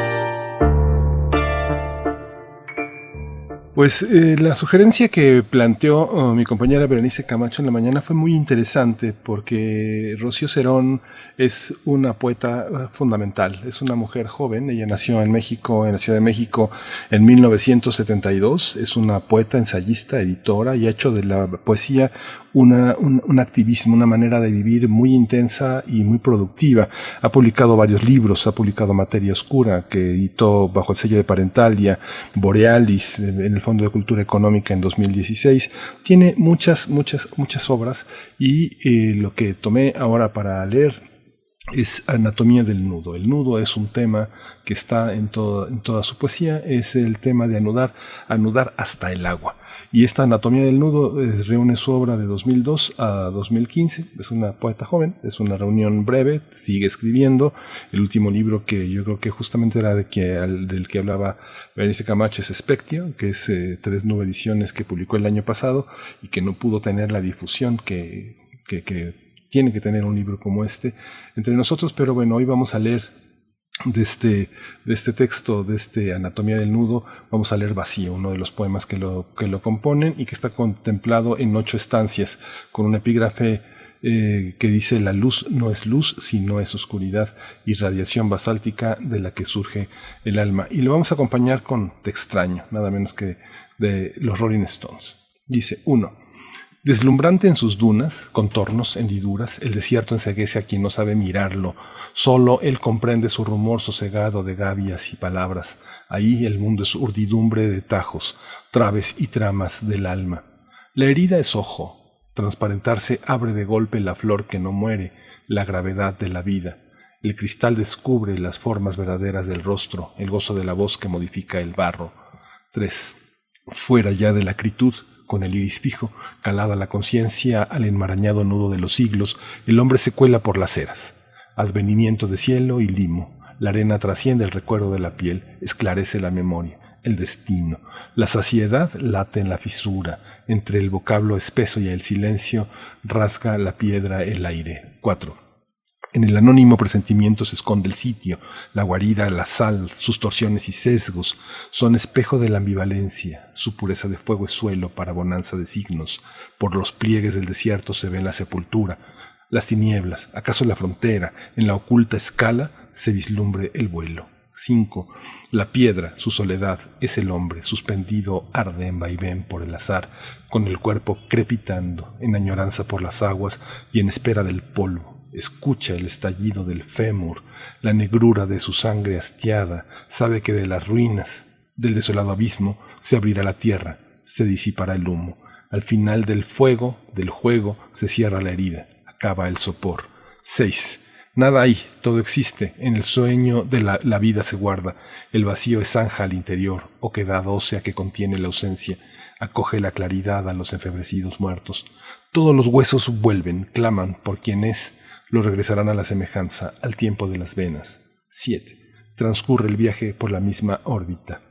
Pues eh, la sugerencia que planteó oh, mi compañera Berenice Camacho en la mañana fue muy interesante porque Rocío Cerón es una poeta eh, fundamental, es una mujer joven, ella nació en México, en la Ciudad de México en 1972, es una poeta, ensayista, editora y ha hecho de la poesía una, un, activismo, una manera de vivir muy intensa y muy productiva. Ha publicado varios libros, ha publicado Materia Oscura, que editó bajo el sello de Parentalia, Borealis, en el Fondo de Cultura Económica en 2016. Tiene muchas, muchas, muchas obras y eh, lo que tomé ahora para leer es anatomía del nudo. El nudo es un tema que está en, en toda su poesía, es el tema de anudar, anudar hasta el agua. Y esta Anatomía del Nudo eh, reúne su obra de 2002 a 2015. Es una poeta joven, es una reunión breve, sigue escribiendo. El último libro que yo creo que justamente era de que, del que hablaba Berenice Camacho es Espectio, que es eh, tres nueve ediciones que publicó el año pasado y que no pudo tener la difusión que, que, que tiene que tener un libro como este entre nosotros. Pero bueno, hoy vamos a leer de este, de este texto, de este Anatomía del Nudo, vamos a leer Vacío, uno de los poemas que lo, que lo componen y que está contemplado en ocho estancias, con un epígrafe eh, que dice la luz no es luz, sino es oscuridad y radiación basáltica de la que surge el alma. Y lo vamos a acompañar con Te extraño, nada menos que de los Rolling Stones. Dice, uno, Deslumbrante en sus dunas, contornos, hendiduras, el desierto enseguece a quien no sabe mirarlo. Solo él comprende su rumor sosegado de gavias y palabras. Ahí el mundo es urdidumbre de tajos, traves y tramas del alma. La herida es ojo. Transparentarse abre de golpe la flor que no muere, la gravedad de la vida. El cristal descubre las formas verdaderas del rostro, el gozo de la voz que modifica el barro. 3. Fuera ya de la acritud, con el iris fijo, calada la conciencia al enmarañado nudo de los siglos, el hombre se cuela por las eras. Advenimiento de cielo y limo. La arena trasciende el recuerdo de la piel, esclarece la memoria, el destino. La saciedad late en la fisura, entre el vocablo espeso y el silencio, rasga la piedra el aire. 4. En el anónimo presentimiento se esconde el sitio, la guarida, la sal, sus torsiones y sesgos son espejo de la ambivalencia, su pureza de fuego es suelo para bonanza de signos, por los pliegues del desierto se ve la sepultura, las tinieblas, acaso la frontera, en la oculta escala se vislumbre el vuelo. 5. La piedra, su soledad, es el hombre, suspendido arde en vaivén por el azar, con el cuerpo crepitando, en añoranza por las aguas y en espera del polvo escucha el estallido del fémur, la negrura de su sangre hastiada, sabe que de las ruinas, del desolado abismo, se abrirá la tierra, se disipará el humo. Al final del fuego, del juego, se cierra la herida, acaba el sopor. 6. Nada hay, todo existe, en el sueño de la, vida se guarda, el vacío es zanja al interior, oquedad ósea que contiene la ausencia, acoge la claridad a los enfebrecidos muertos. Todos los huesos vuelven, claman por quien es, lo regresarán a la semejanza, al tiempo de las venas. 7. transcurre el viaje por la misma órbita.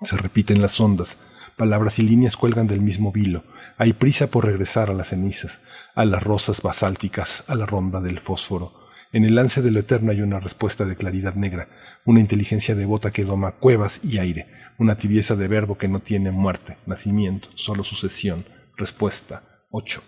Se repiten las ondas, palabras y líneas cuelgan del mismo vilo. Hay prisa por regresar a las cenizas, a las rosas basálticas, a la ronda del fósforo. En el lance de lo eterno hay una respuesta de claridad negra, una inteligencia devota que doma cuevas y aire, una tibieza de verbo que no tiene muerte, nacimiento, solo sucesión. Respuesta 8.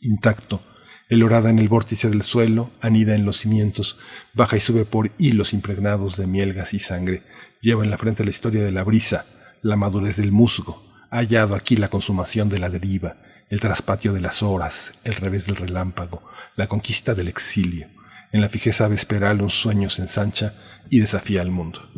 Intacto. El orada en el vórtice del suelo, anida en los cimientos, baja y sube por hilos impregnados de mielgas y sangre. Lleva en la frente la historia de la brisa, la madurez del musgo. Ha hallado aquí la consumación de la deriva, el traspatio de las horas, el revés del relámpago, la conquista del exilio. En la fijeza vesperal un sueño se ensancha y desafía al mundo.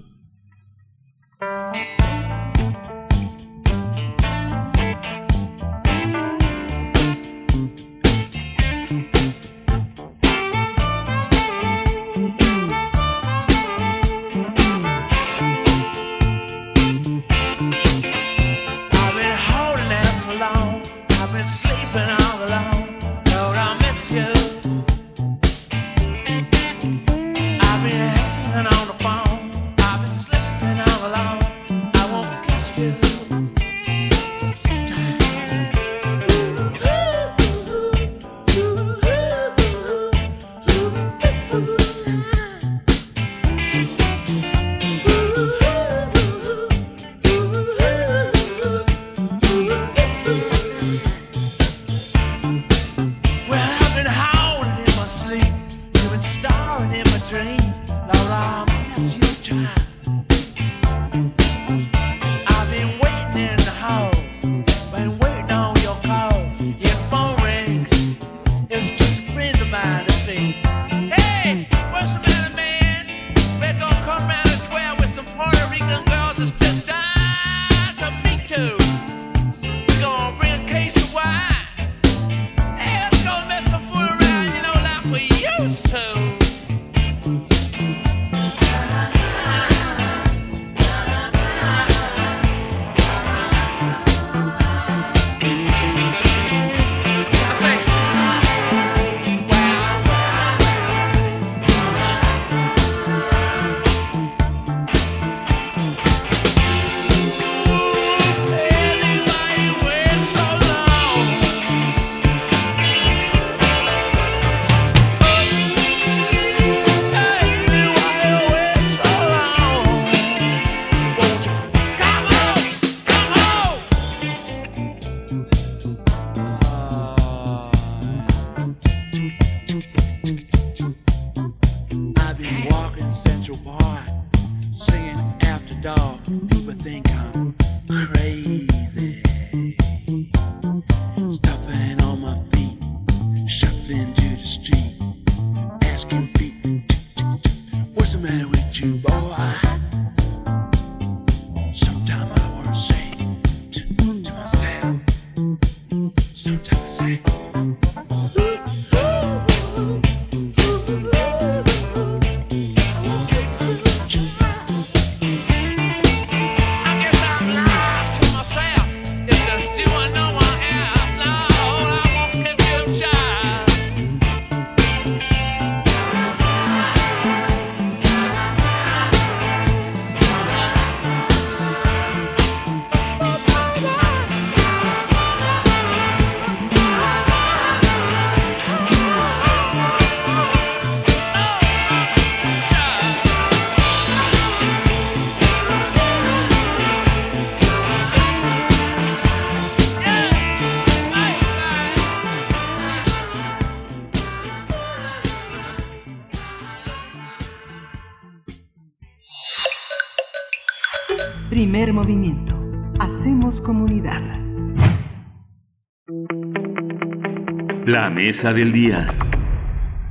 Mesa del día.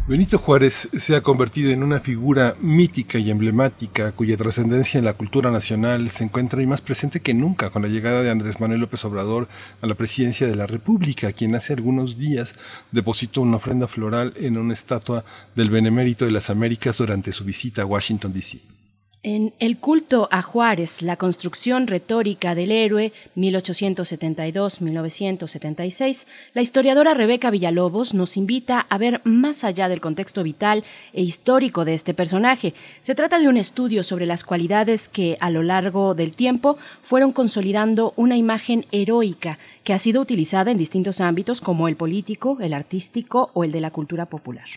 Benito Juárez se ha convertido en una figura mítica y emblemática cuya trascendencia en la cultura nacional se encuentra más presente que nunca con la llegada de Andrés Manuel López Obrador a la presidencia de la República, quien hace algunos días depositó una ofrenda floral en una estatua del Benemérito de las Américas durante su visita a Washington, D.C. En El culto a Juárez, la construcción retórica del héroe 1872-1976, la historiadora Rebeca Villalobos nos invita a ver más allá del contexto vital e histórico de este personaje. Se trata de un estudio sobre las cualidades que a lo largo del tiempo fueron consolidando una imagen heroica que ha sido utilizada en distintos ámbitos como el político, el artístico o el de la cultura popular.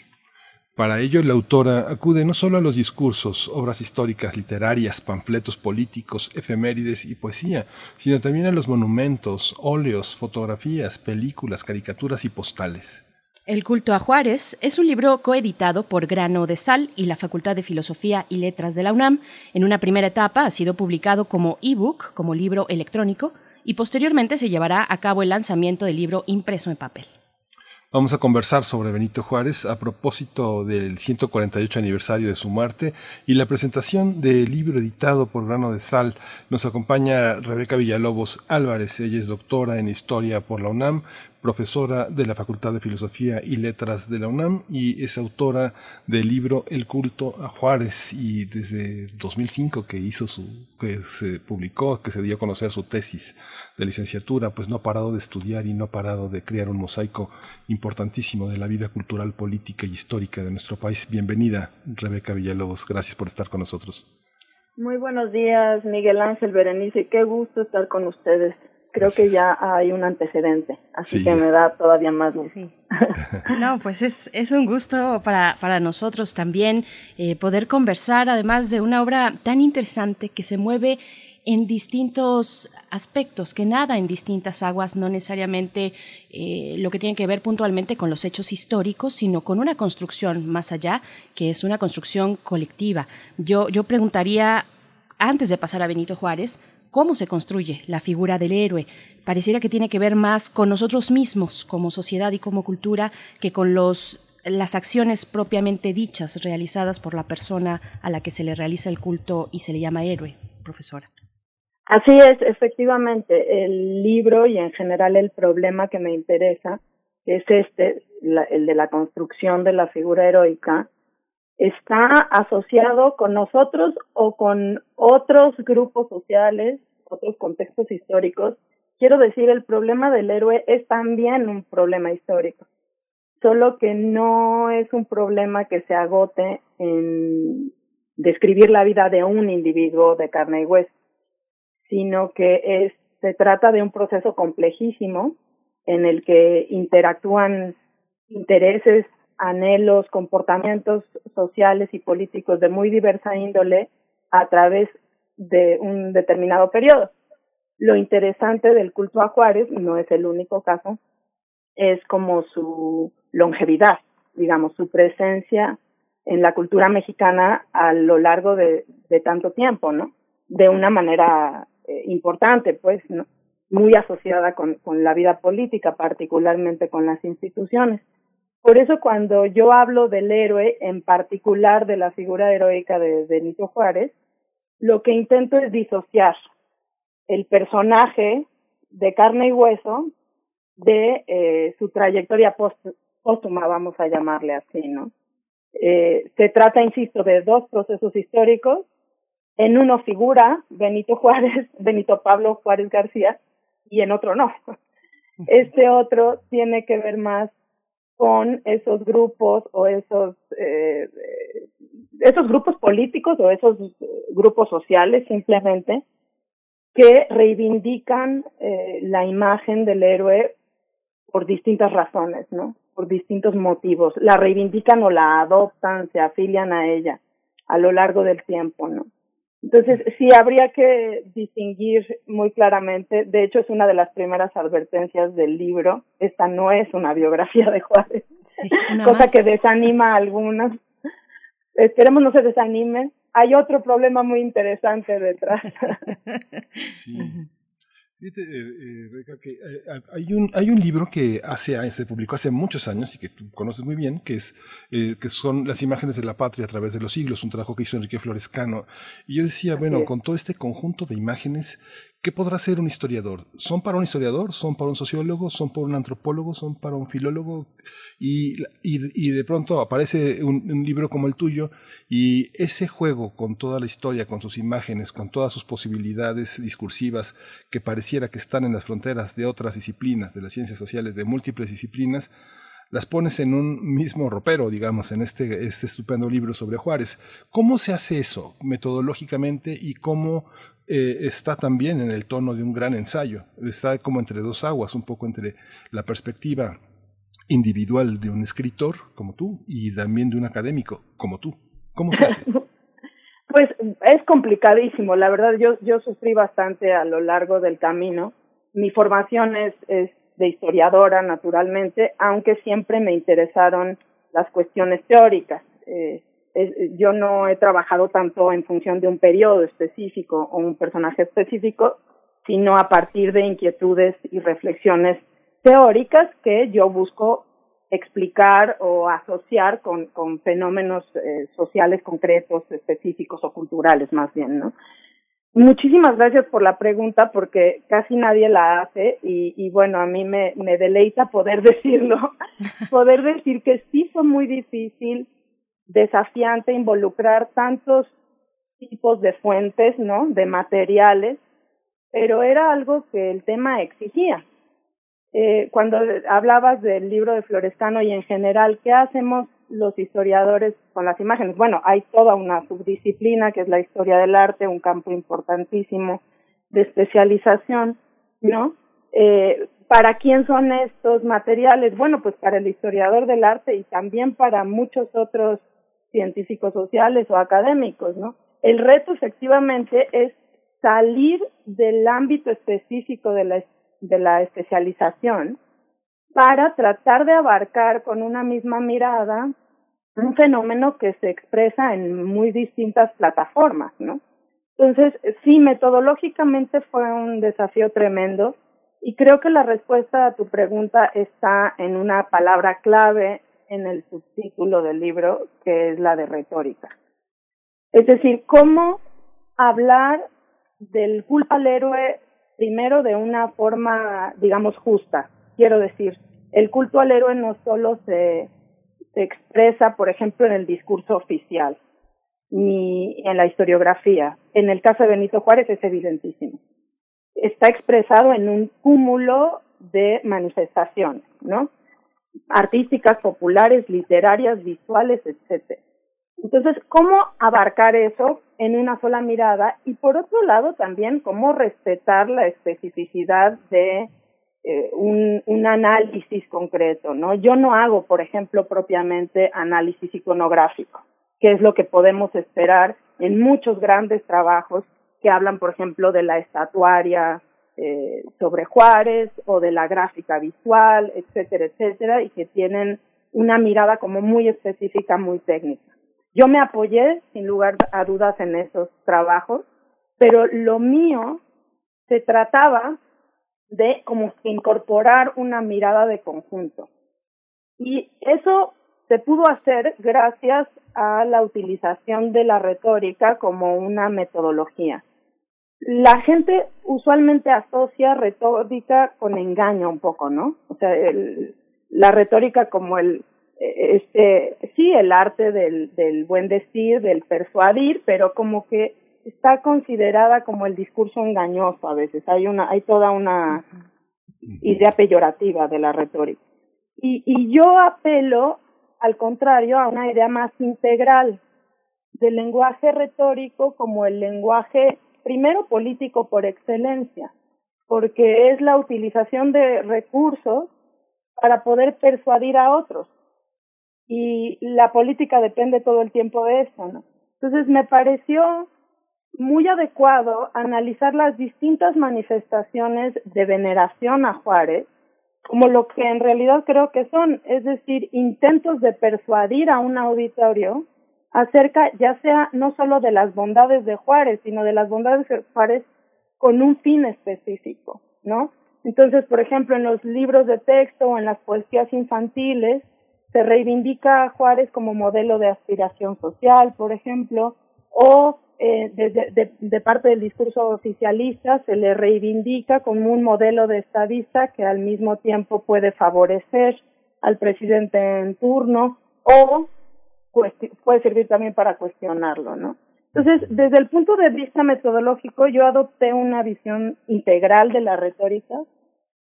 Para ello, la autora acude no solo a los discursos, obras históricas, literarias, panfletos políticos, efemérides y poesía, sino también a los monumentos, óleos, fotografías, películas, caricaturas y postales. El culto a Juárez es un libro coeditado por Grano de Sal y la Facultad de Filosofía y Letras de la UNAM. En una primera etapa ha sido publicado como ebook, como libro electrónico, y posteriormente se llevará a cabo el lanzamiento del libro impreso en papel. Vamos a conversar sobre Benito Juárez a propósito del 148 aniversario de su muerte y la presentación del libro editado por Grano de Sal. Nos acompaña Rebeca Villalobos Álvarez, ella es doctora en Historia por la UNAM, profesora de la Facultad de Filosofía y Letras de la UNAM y es autora del libro El culto a Juárez y desde 2005 que hizo su que se publicó, que se dio a conocer su tesis de licenciatura, pues no ha parado de estudiar y no ha parado de crear un mosaico importantísimo de la vida cultural, política y histórica de nuestro país. Bienvenida, Rebeca Villalobos, gracias por estar con nosotros. Muy buenos días, Miguel Ángel Berenice, qué gusto estar con ustedes creo que ya hay un antecedente, así que me da todavía más No, pues es, es un gusto para, para nosotros también eh, poder conversar, además de una obra tan interesante que se mueve en distintos aspectos, que nada en distintas aguas, no necesariamente eh, lo que tiene que ver puntualmente con los hechos históricos, sino con una construcción más allá, que es una construcción colectiva. Yo, yo preguntaría, antes de pasar a Benito Juárez, cómo se construye la figura del héroe. Pareciera que tiene que ver más con nosotros mismos como sociedad y como cultura que con los las acciones propiamente dichas realizadas por la persona a la que se le realiza el culto y se le llama héroe, profesora. Así es, efectivamente, el libro y en general el problema que me interesa es este, el de la construcción de la figura heroica, está asociado con nosotros o con otros grupos sociales, otros contextos históricos. Quiero decir, el problema del héroe es también un problema histórico, solo que no es un problema que se agote en describir la vida de un individuo de carne y hueso, sino que se trata de un proceso complejísimo en el que interactúan intereses anhelos, comportamientos sociales y políticos de muy diversa índole a través de un determinado periodo. Lo interesante del culto a Juárez, no es el único caso, es como su longevidad, digamos, su presencia en la cultura mexicana a lo largo de, tanto tiempo, ¿no? De una manera eh, importante, pues, muy asociada con la vida política, particularmente con las instituciones. Por eso cuando yo hablo del héroe, en particular de la figura heroica de Benito Juárez, lo que intento es disociar el personaje de carne y hueso de eh, su trayectoria póstuma, vamos a llamarle así, ¿no? Eh, se trata, insisto, de dos procesos históricos. En uno figura Benito Juárez, Benito Pablo Juárez García, y en otro no. Este otro tiene que ver más con esos grupos o esos eh, esos grupos políticos o esos grupos sociales simplemente que reivindican eh, la imagen del héroe por distintas razones, ¿no? Por distintos motivos. La reivindican o la adoptan, se afilian a ella a lo largo del tiempo, ¿no? Entonces, sí habría que distinguir muy claramente, de hecho es una de las primeras advertencias del libro, esta no es una biografía de Juárez, cosa que desanima a algunas. Esperemos no se desanimen. Hay otro problema muy interesante detrás. Sí. Fíjate, eh, eh, que eh, hay, un, hay un libro que hace, se publicó hace muchos años y que tú conoces muy bien, que, es, que son las imágenes de la patria a través de los siglos, un trabajo que hizo Enrique Florescano. Y yo decía, bueno, con todo este conjunto de imágenes, ¿Qué podrá ser un historiador? ¿Son para un historiador? ¿Son para un sociólogo? ¿Son para un antropólogo? ¿Son para un filólogo? Y, y, de pronto aparece un, un, libro como el tuyo y ese juego con toda la historia, con sus imágenes, con todas sus posibilidades discursivas que pareciera que están en las fronteras de otras disciplinas, de las ciencias sociales, de múltiples disciplinas, las pones en un mismo ropero, digamos, en este, este estupendo libro sobre Juárez. ¿Cómo se hace eso metodológicamente y cómo eh, está también en el tono de un gran ensayo. Está como entre dos aguas, un poco entre la perspectiva individual de un escritor como tú y también de un académico como tú. ¿Cómo se hace? pues es complicadísimo, la verdad yo, yo sufrí bastante a lo largo del camino. Mi formación es, es de historiadora, naturalmente, aunque siempre me interesaron las cuestiones teóricas. Eh, yo no he trabajado tanto en función de un periodo específico o un personaje específico, sino a partir de inquietudes y reflexiones teóricas que yo busco explicar o asociar con, fenómenos eh, sociales concretos, específicos o culturales más bien, ¿no? Muchísimas gracias por la pregunta porque casi nadie la hace y, y bueno, a mí me deleita poder decirlo, poder decir que sí fue muy difícil desafiante involucrar tantos tipos de fuentes, ¿no? De materiales, pero era algo que el tema exigía. Eh, cuando hablabas del libro de Florestano y en general, ¿qué hacemos los historiadores con las imágenes? Bueno, hay toda una subdisciplina que es la historia del arte, un campo importantísimo de especialización, ¿no? Eh, ¿Para quién son estos materiales? Bueno, pues para el historiador del arte y también para muchos otros científicos sociales o académicos, ¿no? El reto efectivamente es salir del ámbito específico de la, de la especialización para tratar de abarcar con una misma mirada un fenómeno que se expresa en muy distintas plataformas, ¿no? Entonces, sí, metodológicamente fue un desafío tremendo y creo que la respuesta a tu pregunta está en una palabra clave en el subtítulo del libro, que es la de retórica. Es decir, cómo hablar del culto al héroe primero de una forma, digamos, justa. Quiero decir, el culto al héroe no solo se, se expresa, por ejemplo, en el discurso oficial, ni en la historiografía. En el caso de Benito Juárez es evidentísimo. Está expresado en un cúmulo de manifestaciones, ¿no? Artísticas, populares, literarias, visuales, etcétera. Entonces, ¿cómo abarcar eso en una sola mirada? Y por otro lado, también, ¿cómo respetar la especificidad de eh, un, un análisis concreto? ¿no? Yo no hago, por ejemplo, propiamente análisis iconográfico, que es lo que podemos esperar en muchos grandes trabajos que hablan, por ejemplo, de la estatuaria, eh, sobre Juárez o de la gráfica visual, etcétera, etcétera, y que tienen una mirada como muy específica, muy técnica. Yo me apoyé, sin lugar a dudas, en esos trabajos, pero lo mío se trataba de como incorporar una mirada de conjunto. Y eso se pudo hacer gracias a la utilización de la retórica como una metodología la gente usualmente asocia retórica con engaño un poco, ¿no? O sea, el, la retórica como el, este, sí, el arte del, del buen decir, del persuadir, pero como que está considerada como el discurso engañoso a veces. Hay una, hay toda una idea peyorativa de la retórica. Y, y yo apelo, al contrario, a una idea más integral del lenguaje retórico como el lenguaje primero político por excelencia, porque es la utilización de recursos para poder persuadir a otros. Y la política depende todo el tiempo de eso, ¿no? Entonces me pareció muy adecuado analizar las distintas manifestaciones de veneración a Juárez como lo que en realidad creo que son, es decir, intentos de persuadir a un auditorio acerca ya sea no solo de las bondades de Juárez, sino de las bondades de Juárez con un fin específico, ¿no? Entonces, por ejemplo, en los libros de texto o en las poesías infantiles se reivindica a Juárez como modelo de aspiración social, por ejemplo, o eh, de, de, parte del discurso oficialista se le reivindica como un modelo de estadista que al mismo tiempo puede favorecer al presidente en turno o puede servir también para cuestionarlo, ¿no? Entonces, desde el punto de vista metodológico, yo adopté una visión integral de la retórica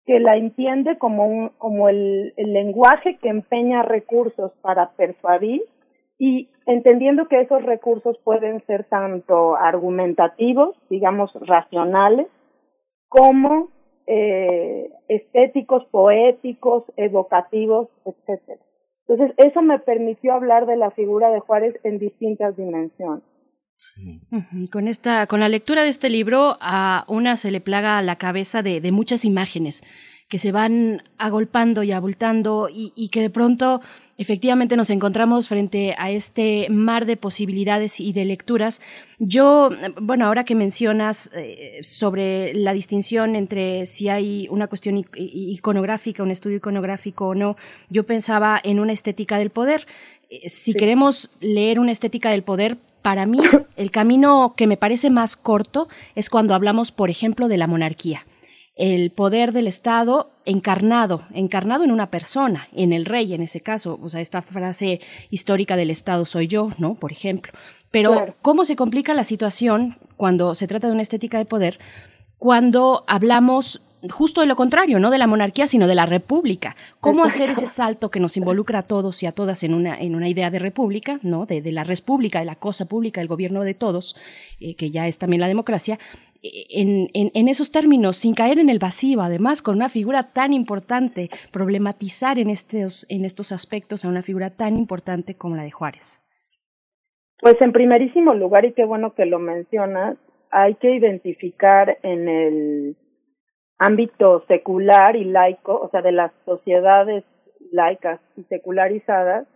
que la entiende como un, como el, el lenguaje que empeña recursos para persuadir y entendiendo que esos recursos pueden ser tanto argumentativos, digamos, racionales, como eh, estéticos, poéticos, evocativos, etcétera. Entonces, eso me permitió hablar de la figura de Juárez en distintas dimensiones. Sí. Con esta, con la lectura de este libro, a una se le plaga la cabeza de, de muchas imágenes que se van agolpando y abultando y, y que de pronto efectivamente nos encontramos frente a este mar de posibilidades y de lecturas. Yo, bueno, ahora que mencionas eh, sobre la distinción entre si hay una cuestión iconográfica, un estudio iconográfico o no, yo pensaba en una estética del poder. Eh, si queremos leer una estética del poder, para mí el camino que me parece más corto es cuando hablamos, por ejemplo, de la monarquía el poder del Estado encarnado, encarnado en una persona, en el rey en ese caso, o sea, esta frase histórica del Estado soy yo, ¿no? Por ejemplo. Pero ¿cómo se complica la situación cuando se trata de una estética de poder? Cuando hablamos justo de lo contrario, no de la monarquía, sino de la república. ¿Cómo hacer ese salto que nos involucra a todos y a todas en una, en una idea de república, ¿no? de, de la república, de la cosa pública, el gobierno de todos, eh, que ya es también la democracia, en, en, esos términos, sin caer en el vacío, además, con una figura tan importante, problematizar en estos, en estos aspectos a una figura tan importante como la de Juárez? Pues en primerísimo lugar, y qué bueno que lo mencionas, hay que identificar en el ámbito secular y laico, o sea, de las sociedades laicas y secularizadas,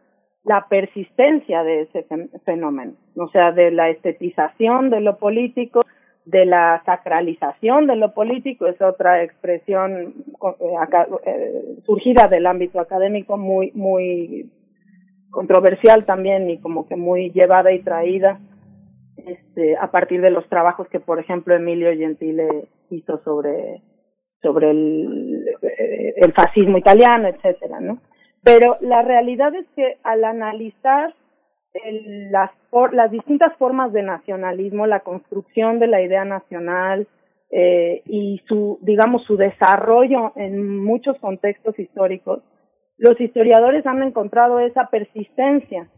la persistencia de ese fenómeno, o sea, de la estetización de lo político, de la sacralización de lo político, es otra expresión eh, eh, surgida del ámbito académico muy, muy controversial también y como que muy llevada y traída este, a partir de los trabajos que, por ejemplo, Emilio Gentile hizo sobre, sobre el, eh, el fascismo italiano, etcétera, ¿no? Pero la realidad es que al analizar las, las distintas formas de nacionalismo, la construcción de la idea nacional eh, y su, digamos, su desarrollo en muchos contextos históricos, los historiadores han encontrado esa persistencia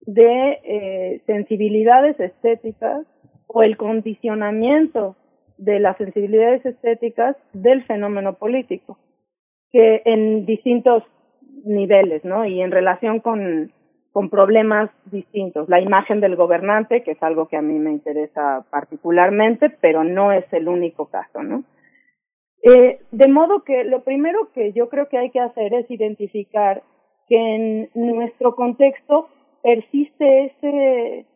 de eh, sensibilidades estéticas o el condicionamiento de las sensibilidades estéticas del fenómeno político, que en distintos niveles, ¿no? Y en relación con con problemas distintos. La imagen del gobernante, que es algo que a mí me interesa particularmente, pero no es el único caso, ¿no? Eh, de modo que lo primero que yo creo que hay que hacer es identificar que en nuestro contexto persiste ese,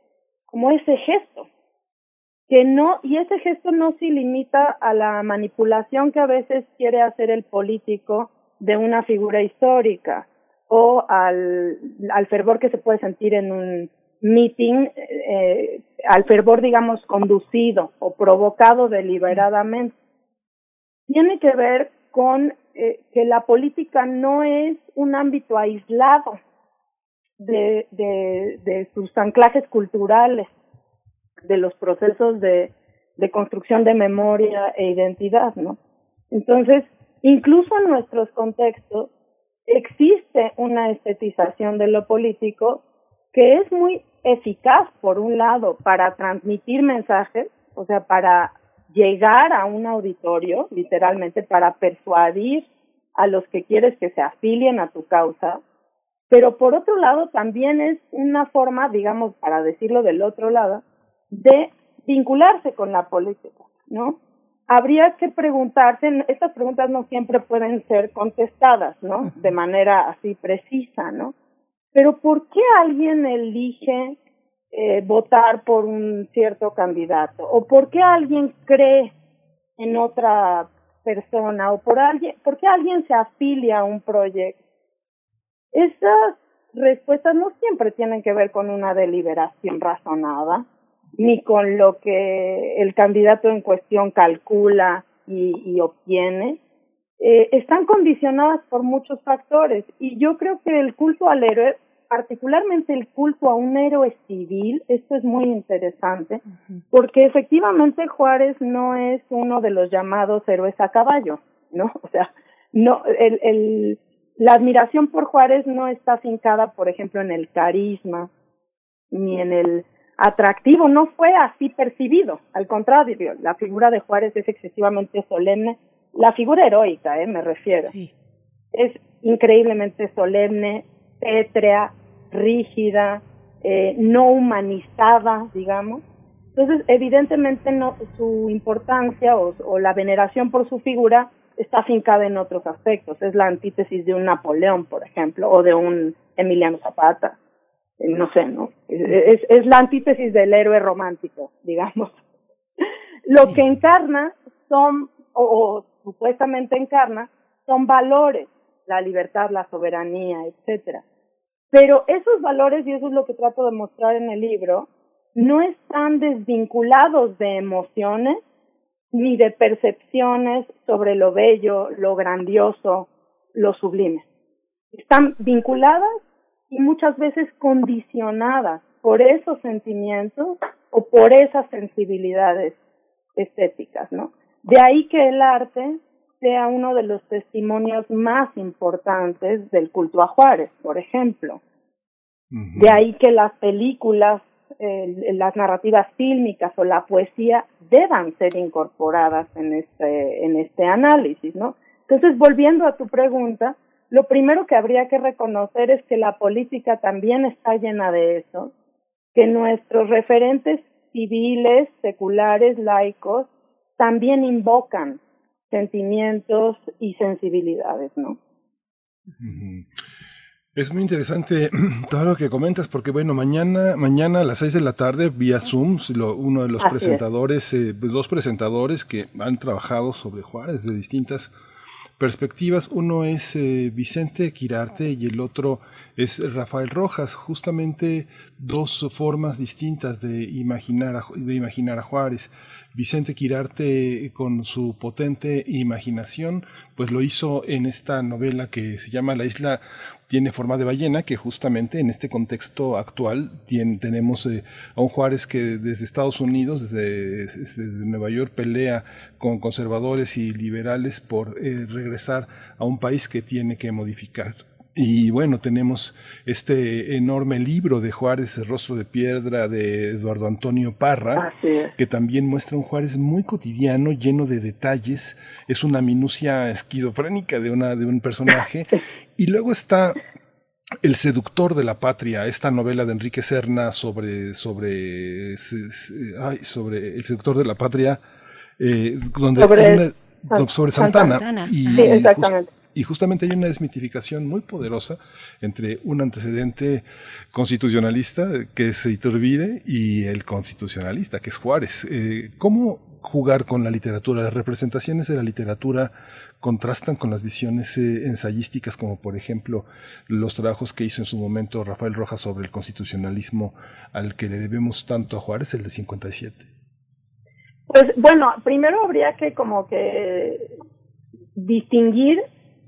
como ese gesto, que no, y ese gesto no se limita a la manipulación que a veces quiere hacer el político de una figura histórica, o al, al fervor que se puede sentir en un meeting, eh, al fervor, digamos, conducido o provocado deliberadamente. Tiene que ver con eh, que la política no es un ámbito aislado de, de, de sus anclajes culturales, de los procesos de, de construcción de memoria e identidad, ¿no? Entonces, incluso en nuestros contextos, existe una estetización de lo político que es muy eficaz, por un lado, para transmitir mensajes, o sea, para llegar a un auditorio, literalmente, para persuadir a los que quieres que se afilien a tu causa, pero por otro lado también es una forma, digamos, para decirlo del otro lado, de vincularse con la política, ¿no? Habría que preguntarse, estas preguntas no siempre pueden ser contestadas, ¿no? De manera así precisa, ¿no? Pero ¿por qué alguien elige eh, votar por un cierto candidato? ¿O por qué alguien cree en otra persona? ¿O por, alguien, por qué alguien se afilia a un proyecto? Esas respuestas no siempre tienen que ver con una deliberación razonada, ni con lo que el candidato en cuestión calcula y, y obtiene, eh, están condicionadas por muchos factores. Y yo creo que el culto al héroe, particularmente el culto a un héroe civil, esto es muy interesante, porque efectivamente Juárez no es uno de los llamados héroes a caballo, ¿no? O sea, no, el, el, la admiración por Juárez no está fincada, por ejemplo, en el carisma, ni en el atractivo, no fue así percibido. Al contrario, la figura de Juárez es excesivamente solemne, la figura heroica, eh, me refiero. Es increíblemente solemne, pétrea, rígida, eh, no humanizada, digamos. Entonces, evidentemente, no, su importancia o, o la veneración por su figura está fincada en otros aspectos. Es la antítesis de un Napoleón, por ejemplo, o de un Emiliano Zapata. No sé, ¿no? Es, es la antítesis del héroe romántico, digamos. Lo que encarna son, o, o supuestamente encarna, son valores, la libertad, la soberanía, etcétera. Pero esos valores, y eso es lo que trato de mostrar en el libro, no están desvinculados de emociones ni de percepciones sobre lo bello, lo grandioso, lo sublime. Están vinculadas y muchas veces condicionadas por esos sentimientos o por esas sensibilidades estéticas, ¿no? De ahí que el arte sea uno de los testimonios más importantes del culto a Juárez, por ejemplo. De ahí que las películas, eh, las narrativas fílmicas o la poesía deban ser incorporadas en este, en este análisis, ¿no? Entonces, volviendo a tu pregunta, lo primero que habría que reconocer es que la política también está llena de eso, que nuestros referentes civiles, seculares, laicos, también invocan sentimientos y sensibilidades, ¿no? Es muy interesante todo lo que comentas, porque bueno, mañana, mañana a las seis de la tarde, vía Zoom, uno de los presentadores, eh, pues, dos presentadores que han trabajado sobre Juárez de distintas perspectivas. Uno es eh, Vicente Quirarte y el otro es Rafael Rojas, justamente dos formas distintas de imaginar de imaginar a Juárez. Vicente Quirarte, con su potente imaginación, pues lo hizo en esta novela que se llama La isla tiene forma de ballena, que justamente en este contexto actual tenemos eh, a un Juárez que desde Estados Unidos, desde, Nueva York, pelea con conservadores y liberales por eh, regresar a un país que tiene que modificar y bueno, tenemos este enorme libro de Juárez, El rostro de piedra, de Eduardo Antonio Parra, que también muestra un Juárez muy cotidiano, lleno de detalles. Es una minucia esquizofrénica de, una, de un personaje. Y luego está el seductor de la patria, esta novela de Enrique Serna sobre, sobre, ay, sobre el seductor de la patria, eh, donde sobre, sobre Santana. Y sí, exactamente y justamente hay una desmitificación muy poderosa entre un antecedente constitucionalista, que es Iturbide, y el constitucionalista, que es Juárez. Eh, ¿Cómo jugar con la literatura? Las representaciones de la literatura contrastan con las visiones eh, ensayísticas, como por ejemplo los trabajos que hizo en su momento Rafael Rojas sobre el constitucionalismo al que le debemos tanto a Juárez, el de 57. Pues bueno, primero habría que como que distinguir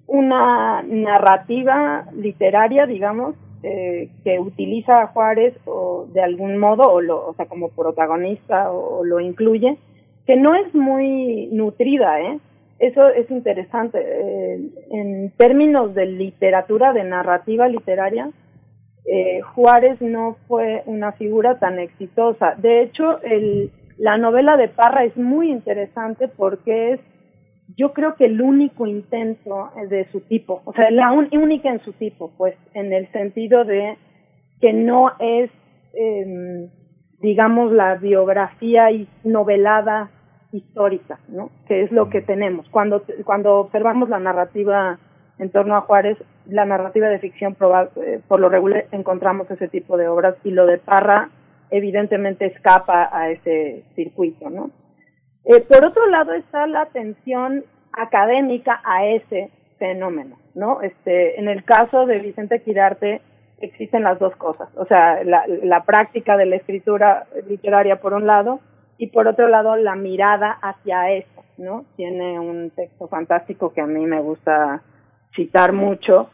una narrativa literaria, digamos, eh, que utiliza a Juárez o de algún modo, o, lo, o sea, como protagonista o, lo incluye, que no es muy nutrida, ¿eh? Eso es interesante. Eh, en términos de literatura, de narrativa literaria, eh, Juárez no fue una figura tan exitosa. De hecho, el, la novela de Parra es muy interesante porque es yo creo que el único intento de su tipo, o sea, la única en su tipo, pues, en el sentido de que no es, eh, digamos, la biografía novelada histórica, ¿no? Que es lo que tenemos. Cuando, cuando observamos la narrativa en torno a Juárez, la narrativa de ficción, eh, por lo regular encontramos ese tipo de obras y lo de Parra evidentemente escapa a ese circuito, ¿no? Eh, por otro lado está la atención académica a ese fenómeno, ¿no? Este, en el caso de Vicente Quirarte, existen las dos cosas, o sea, la, la práctica de la escritura literaria por un lado y por otro lado la mirada hacia eso, ¿no? Tiene un texto fantástico que a mí me gusta citar mucho,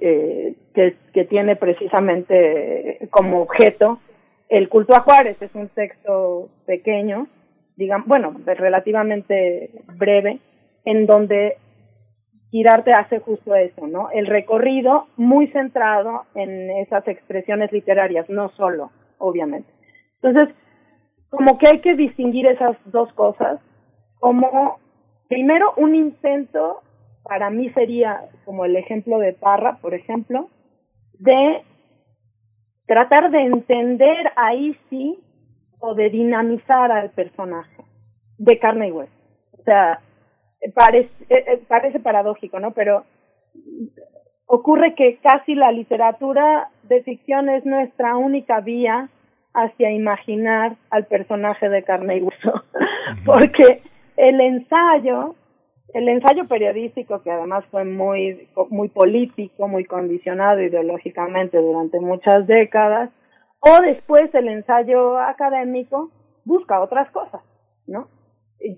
eh, que, que tiene precisamente como objeto el culto a Juárez, es un texto pequeño, digamos, bueno, relativamente breve, en donde Girarte hace justo eso, ¿no? El recorrido muy centrado en esas expresiones literarias, no solo, obviamente. Entonces, como que hay que distinguir esas dos cosas, como primero un intento, para mí sería como el ejemplo de Parra, por ejemplo, de tratar de entender ahí sí o de dinamizar al personaje de carne y hueso. O sea, parece, eh, eh, parece paradójico, ¿no? Pero ocurre que casi la literatura de ficción es nuestra única vía hacia imaginar al personaje de carne y hueso, porque el ensayo, el ensayo periodístico que además fue muy muy político, muy condicionado ideológicamente durante muchas décadas, o después el ensayo académico busca otras cosas, ¿no?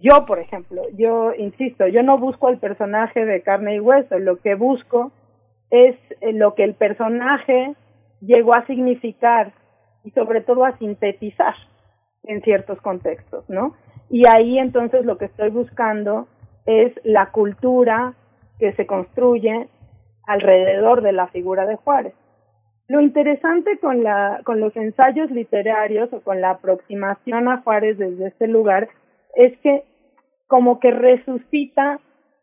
yo, por ejemplo, yo insisto, yo no busco el personaje de carne y hueso, lo que busco es eh, lo que el personaje llegó a significar y sobre todo a sintetizar en ciertos contextos, ¿no? Y ahí entonces lo que estoy buscando es la cultura que se construye alrededor de la figura de Juárez. Lo interesante con la con los ensayos literarios o con la aproximación a Juárez desde este lugar es que como que resucita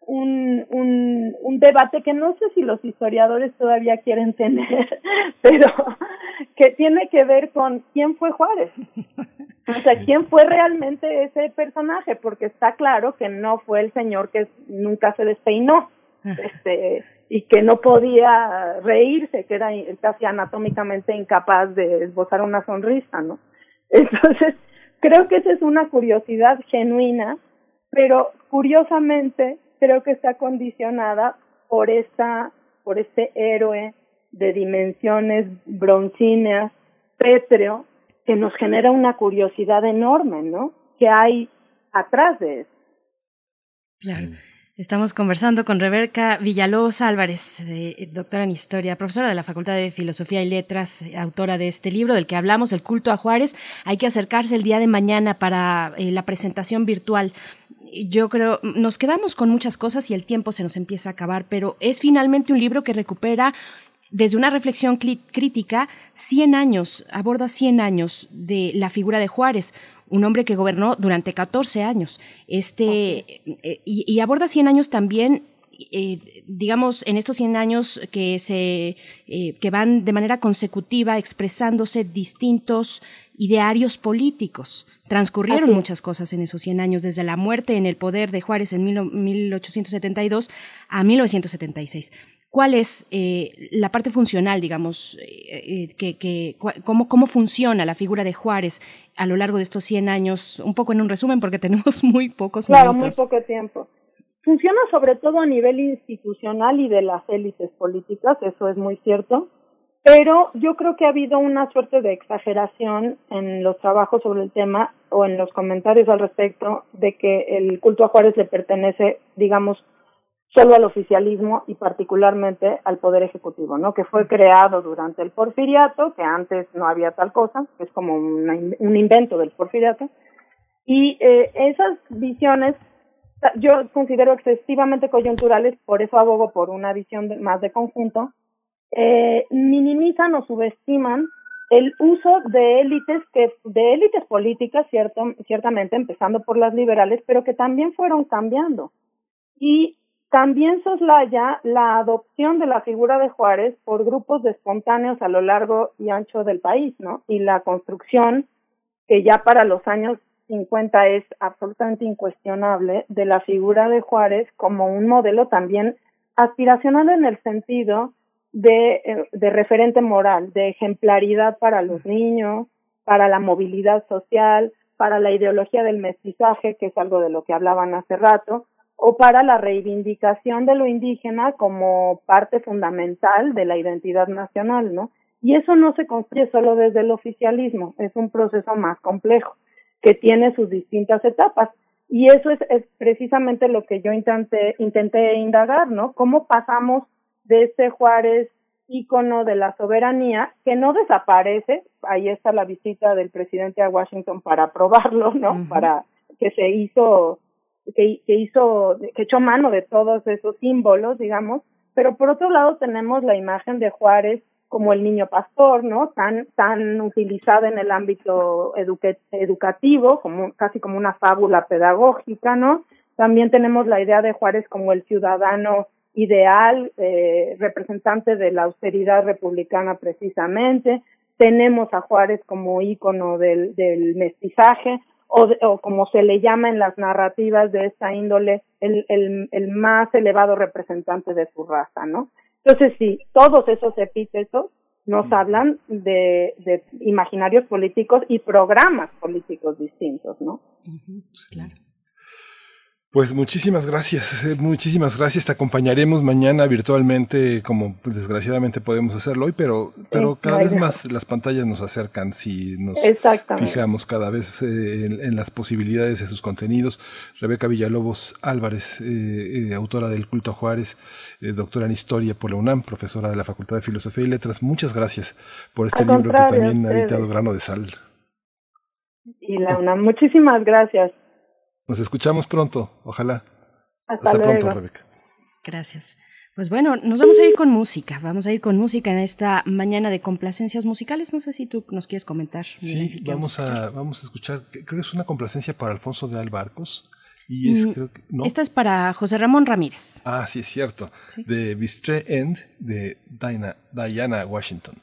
un, un, un debate que no sé si los historiadores todavía quieren tener, pero que tiene que ver con quién fue Juárez. O sea, quién fue realmente ese personaje, porque está claro que no fue el señor que nunca se despeinó, este, y que no podía reírse, que era casi anatómicamente incapaz de esbozar una sonrisa, ¿no? Entonces, Creo que esa es una curiosidad genuina, pero curiosamente creo que está condicionada por esta, por este héroe de dimensiones broncíneas, pétreo, que nos genera una curiosidad enorme, ¿no? Que hay atrás de eso. Claro. Estamos conversando con Rebeca Villalobos Álvarez, eh, doctora en Historia, profesora de la Facultad de Filosofía y Letras, autora de este libro del que hablamos, El culto a Juárez. Hay que acercarse el día de mañana para eh, la presentación virtual. Yo creo, nos quedamos con muchas cosas y el tiempo se nos empieza a acabar, pero es finalmente un libro que recupera desde una reflexión crítica 100 años, aborda 100 años de la figura de Juárez, un hombre que gobernó durante 14 años. Este, eh, y, aborda 100 años también eh, digamos, en estos 100 años que, se, eh, que van de manera consecutiva expresándose distintos idearios políticos. Transcurrieron muchas cosas en esos 100 años, desde la muerte en el poder de Juárez en 1872 a 1976 cuál es eh, la parte funcional, digamos, eh, eh, que, cómo, cómo funciona la figura de Juárez a lo largo de estos 100 años, un poco en un resumen, porque tenemos muy pocos claro, muy poco tiempo. Funciona sobre todo a nivel institucional y de las élites políticas, eso es muy cierto, pero yo creo que ha habido una suerte de exageración en los trabajos sobre el tema o en los comentarios al respecto de que el culto a Juárez le pertenece, digamos, solo al oficialismo y particularmente al Poder Ejecutivo, ¿no? Que fue creado durante el porfiriato, que antes no había tal cosa, que es como un invento del porfiriato. Y eh, esas visiones yo considero excesivamente coyunturales, por eso abogo por una visión más de conjunto, eh, minimizan o subestiman el uso de élites que de élites políticas cierto, ciertamente empezando por las liberales pero que también fueron cambiando y también soslaya la adopción de la figura de Juárez por grupos de espontáneos a lo largo y ancho del país, ¿no? Y la construcción, que ya para los años 50 es absolutamente incuestionable, de la figura de Juárez como un modelo también aspiracional en el sentido de, eh, de referente moral, de ejemplaridad para los niños, para la movilidad social, para la ideología del mestizaje, que es algo de lo que hablaban hace rato, o para la reivindicación de lo indígena como parte fundamental de la identidad nacional, ¿no? Y eso no se construye solo desde el oficialismo, es un proceso más complejo que tiene sus distintas etapas. Y eso es, es precisamente lo que yo intenté, intenté indagar, ¿no? ¿Cómo pasamos de ese Juárez ícono de la soberanía que no desaparece? Ahí está la visita del presidente a Washington para probarlo, ¿no? Para que se hizo, que, que hizo, que echó mano de todos esos símbolos, digamos. Pero por otro lado tenemos la imagen de Juárez como el niño pastor, ¿no? Tan, tan utilizada en el ámbito educativo, como, casi como una fábula pedagógica, ¿no? También tenemos la idea de Juárez como el ciudadano ideal, eh, representante de la austeridad republicana precisamente. Tenemos a Juárez como ícono del, del mestizaje, o, o, como se le llama en las narrativas de esta índole, el, el, el más elevado representante de su raza, ¿no? Entonces, sí, todos esos epítetos nos mm. hablan de, de imaginarios políticos y programas políticos distintos, ¿no? Claro. Pues muchísimas gracias, eh, muchísimas gracias. Te acompañaremos mañana virtualmente, como desgraciadamente podemos hacerlo hoy, pero, pero cada vez más las pantallas nos acercan si nos fijamos cada vez eh, en, las posibilidades de sus contenidos. Rebeca Villalobos Álvarez, eh, autora del Culto a Juárez, doctora en Historia por la UNAM, profesora de la Facultad de Filosofía y Letras. Muchas gracias por este libro que también ha editado Grano de Sal. Y la UNAM, muchísimas gracias. Nos escuchamos pronto, ojalá. Hasta, pronto, Rebeca. Gracias. Pues bueno, nos vamos a ir con música. Vamos a ir con música en esta mañana de complacencias musicales. No sé si tú nos quieres comentar. Sí, vamos a, vamos a escuchar, creo que es una complacencia para Alfonso de Albarcos. Y es, mm, creo que, ¿no? Esta es para José Ramón Ramírez. Ah, sí, es cierto. De Bistre End de Diana, Diana Washington.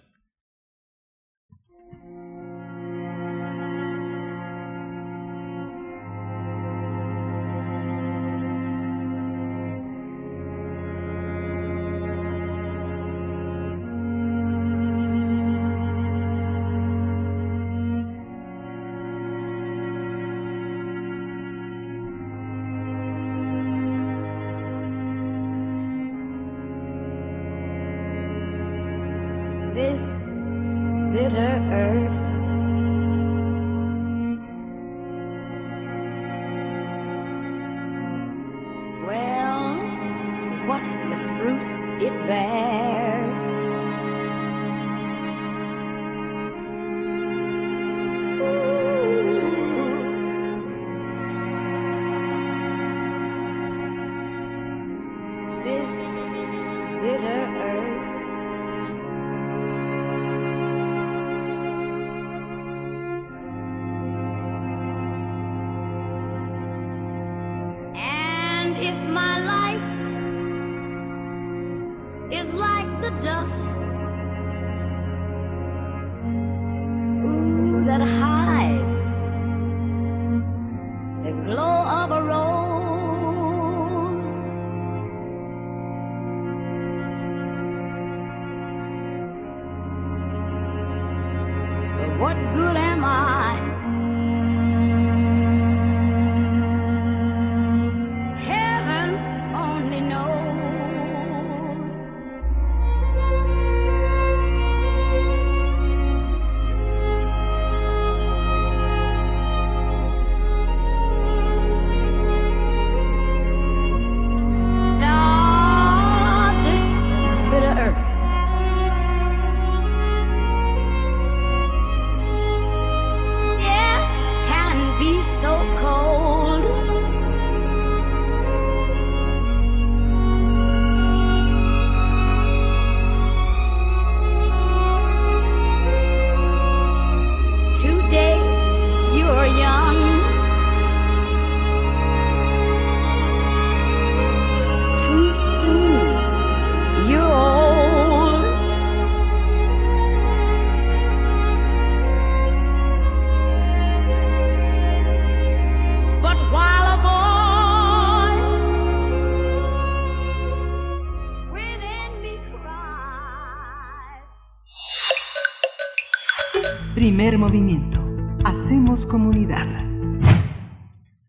Movimiento. Hacemos comunidad.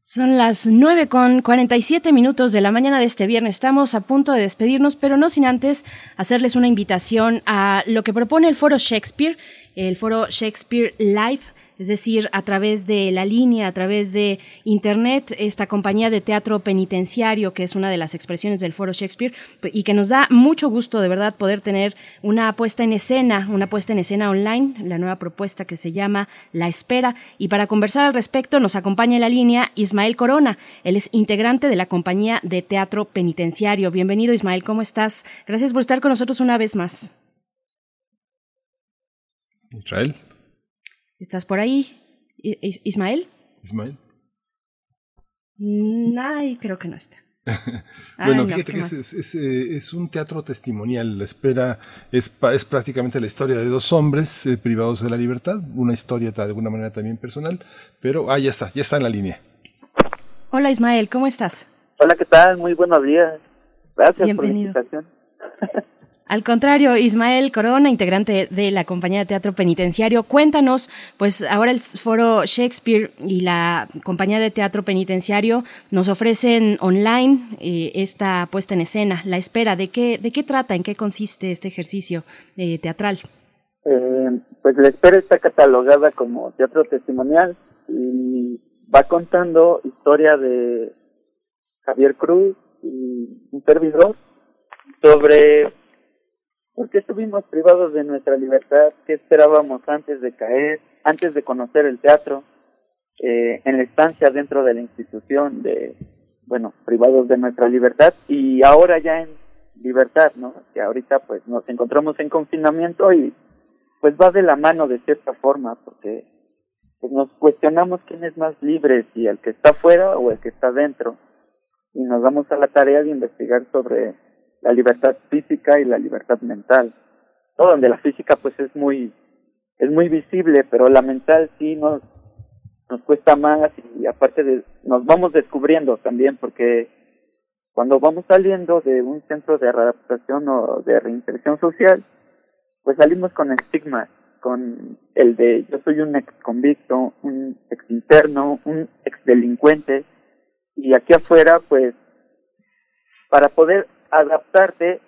Son las 9 con 47 minutos de la mañana de este viernes. Estamos a punto de despedirnos, pero no sin antes hacerles una invitación a lo que propone el Foro Shakespeare, el Foro Shakespeare Live es decir, a través de la línea, a través de Internet, esta compañía de teatro penitenciario, que es una de las expresiones del Foro Shakespeare, y que nos da mucho gusto de verdad poder tener una puesta en escena, una puesta en escena online, la nueva propuesta que se llama La Espera. Y para conversar al respecto nos acompaña en la línea Ismael Corona. Él es integrante de la compañía de teatro penitenciario. Bienvenido Ismael, ¿cómo estás? Gracias por estar con nosotros una vez más. Israel. ¿Estás por ahí, Ismael? Ismael. Mm, ay, creo que no está. bueno, fíjate que eh, es, un teatro testimonial. La espera es, es prácticamente la historia de dos hombres eh, privados de la libertad, una historia de alguna manera también personal, pero ah, ya está, ya está en la línea. Hola Ismael, ¿cómo estás? Hola, ¿qué tal? Muy buenos días. Gracias por la invitación. Al contrario, Ismael Corona, integrante de la compañía de teatro penitenciario, cuéntanos, pues ahora el foro Shakespeare y la compañía de teatro penitenciario nos ofrecen online eh, esta puesta en escena, la espera. ¿De qué, de qué trata, en qué consiste este ejercicio eh, teatral? Eh, pues la espera está catalogada como teatro testimonial y va contando historia de Javier Cruz y un sobre porque estuvimos privados de nuestra libertad? ¿Qué esperábamos antes de caer, antes de conocer el teatro, eh, en la estancia dentro de la institución de, bueno, privados de nuestra libertad y ahora ya en libertad, ¿no? Que ahorita pues nos encontramos en confinamiento y pues va de la mano de cierta forma porque pues nos cuestionamos quién es más libre, si el que está fuera o el que está dentro y nos damos a la tarea de investigar sobre la libertad física y la libertad mental. ¿no? Donde la física pues es muy es muy visible, pero la mental sí nos nos cuesta más y aparte de nos vamos descubriendo también porque cuando vamos saliendo de un centro de readaptación o de reinserción social, pues salimos con estigmas, con el de yo soy un ex convicto, un ex interno, un ex delincuente y aquí afuera pues para poder adaptarte,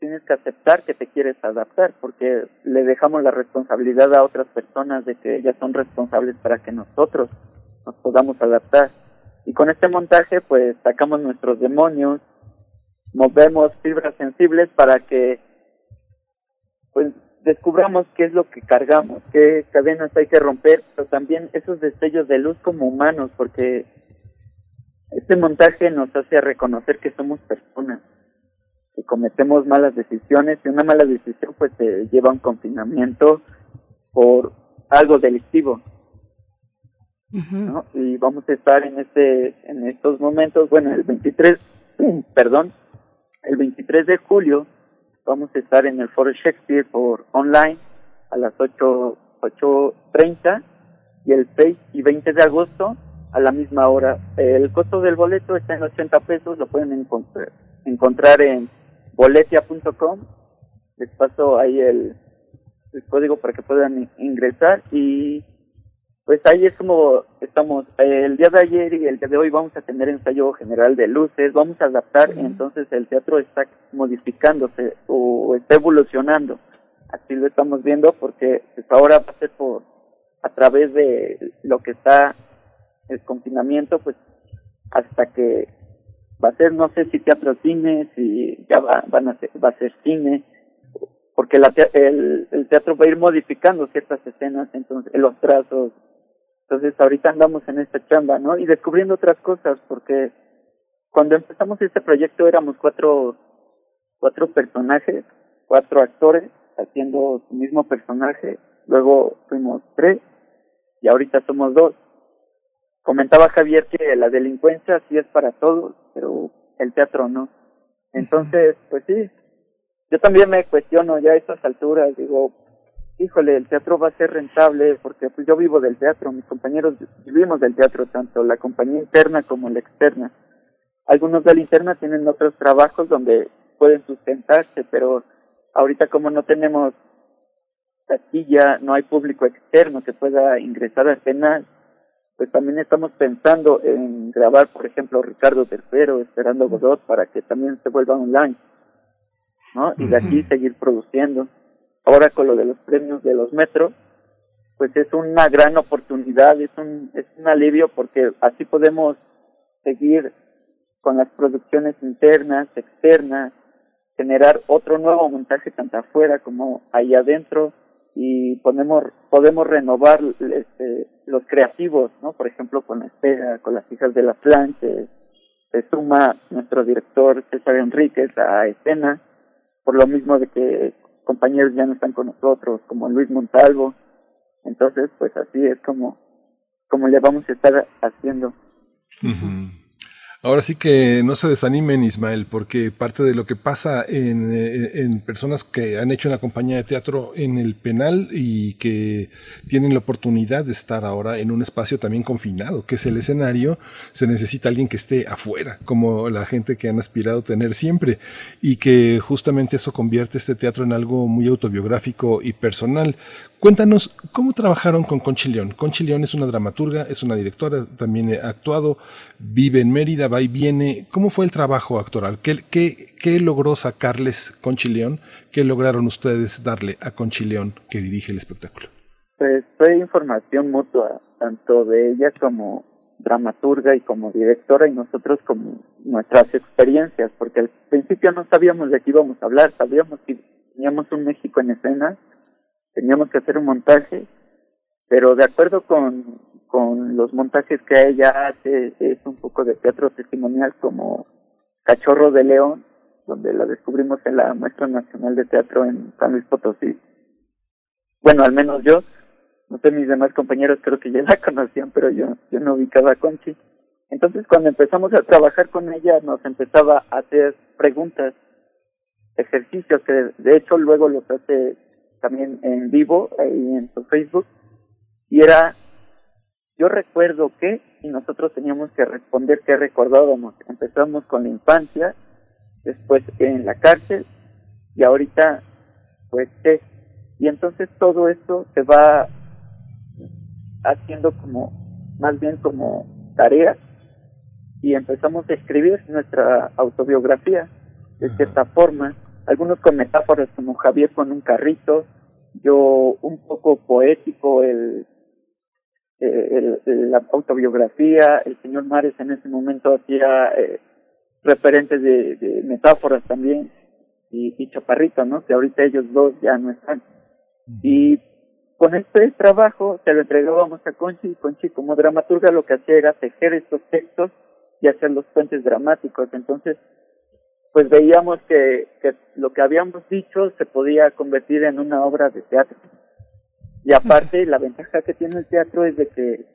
tienes que aceptar que te quieres adaptar, porque le dejamos la responsabilidad a otras personas de que ellas son responsables para que nosotros nos podamos adaptar. Y con este montaje, pues sacamos nuestros demonios, movemos fibras sensibles para que, pues, descubramos qué es lo que cargamos, qué cadenas hay que romper, pero también esos destellos de luz como humanos, porque este montaje nos hace reconocer que somos personas que cometemos malas decisiones y una mala decisión pues te lleva a un confinamiento por algo delictivo. ¿no? Y vamos a estar en este en estos momentos, bueno, el 23, perdón, el 23 de julio vamos a estar en el Foro Shakespeare por online a las 8 8:30 y el 6 y 20 de agosto a la misma hora. El costo del boleto está en 80 pesos, lo pueden encontrar, encontrar en boletia.com. Les paso ahí el, el código para que puedan ingresar y pues ahí es como estamos. El día de ayer y el día de hoy vamos a tener ensayo general de luces, vamos a adaptar, y entonces el teatro está modificándose o está evolucionando. Así lo estamos viendo porque pues ahora va a ser por a través de lo que está el confinamiento, pues hasta que va a ser, no sé si teatro cine, si ya va, van a ser, va a ser cine, porque la, el, el teatro va a ir modificando ciertas escenas, entonces, los trazos. Entonces, ahorita andamos en esta chamba, ¿no? Y descubriendo otras cosas, porque cuando empezamos este proyecto éramos cuatro, cuatro personajes, cuatro actores haciendo su mismo personaje, luego fuimos tres y ahorita somos dos. Comentaba Javier que la delincuencia sí es para todos, pero el teatro no. Entonces, pues sí, yo también me cuestiono ya a estas alturas, digo, híjole, el teatro va a ser rentable porque pues yo vivo del teatro, mis compañeros vivimos del teatro, tanto la compañía interna como la externa. Algunos de la interna tienen otros trabajos donde pueden sustentarse, pero ahorita como no tenemos taquilla, no hay público externo que pueda ingresar al penal, pues también estamos pensando en grabar, por ejemplo, Ricardo Tercero, Esperando Godot, para que también se vuelva online, ¿no? Y de aquí seguir produciendo. Ahora con lo de los premios de los metros, pues es una gran oportunidad, es un, es un alivio porque así podemos seguir con las producciones internas, externas, generar otro nuevo montaje tanto afuera como ahí adentro y podemos, podemos renovar este, los creativos, ¿no? Por ejemplo, con la espera, con las hijas de la planche, se suma nuestro director César Enríquez a escena, por lo mismo de que compañeros ya no están con nosotros, como Luis Montalvo, entonces, pues así es como, como le vamos a estar haciendo. Ahora sí que no se desanimen, Ismael, porque parte de lo que pasa en, eh, en, personas que han hecho una compañía de teatro en el penal y que tienen la oportunidad de estar ahora en un espacio también confinado, que es el escenario, se necesita alguien que esté afuera, como la gente que han aspirado a tener siempre, y que justamente eso convierte este teatro en algo muy autobiográfico y personal. Cuéntanos, ¿cómo trabajaron con Conchi León? Conchi León es una dramaturga, es una directora, también ha actuado, vive en Mérida, va y viene. ¿Cómo fue el trabajo actoral? ¿Qué, logró sacarles Conchi León? ¿Qué lograron ustedes darle a Conchi León que dirige el espectáculo? Pues fue información mutua, tanto de ella como dramaturga y como directora y nosotros como nuestras experiencias, porque al principio no sabíamos de qué íbamos a hablar, sabíamos que teníamos un México en escena, teníamos que hacer un montaje, pero de acuerdo con, con los montajes que ella hace, es un poco de teatro testimonial como Cachorro de León, donde la descubrimos en la Muestra Nacional de Teatro en San Luis Potosí. Bueno, al menos yo, no sé, mis demás compañeros creo que ya la conocían, pero yo, yo no ubicaba a Conchi. Entonces, cuando empezamos a trabajar con ella, nos empezaba a hacer preguntas, ejercicios que de hecho luego los hace también en vivo ahí en su Facebook. Y era yo recuerdo que y nosotros teníamos que responder qué recordábamos. Empezamos con la infancia después en la cárcel y ahorita pues qué y entonces todo esto se va haciendo como más bien como tarea y empezamos a escribir nuestra autobiografía de cierta forma algunos con metáforas como Javier con un carrito, yo un poco poético el, el, la autobiografía, el señor Mares en ese momento hacía eh, referentes de, de, metáforas también y, y Chaparrito, ¿no? Que ahorita ellos dos ya no están. Y con este trabajo se lo entregábamos a Conchi y Conchi como dramaturga lo que hacía era tejer estos textos y hacer los puentes dramáticos. Entonces, pues veíamos que, que lo que habíamos dicho se podía convertir en una obra de teatro. Y aparte, la ventaja que tiene el teatro es de que,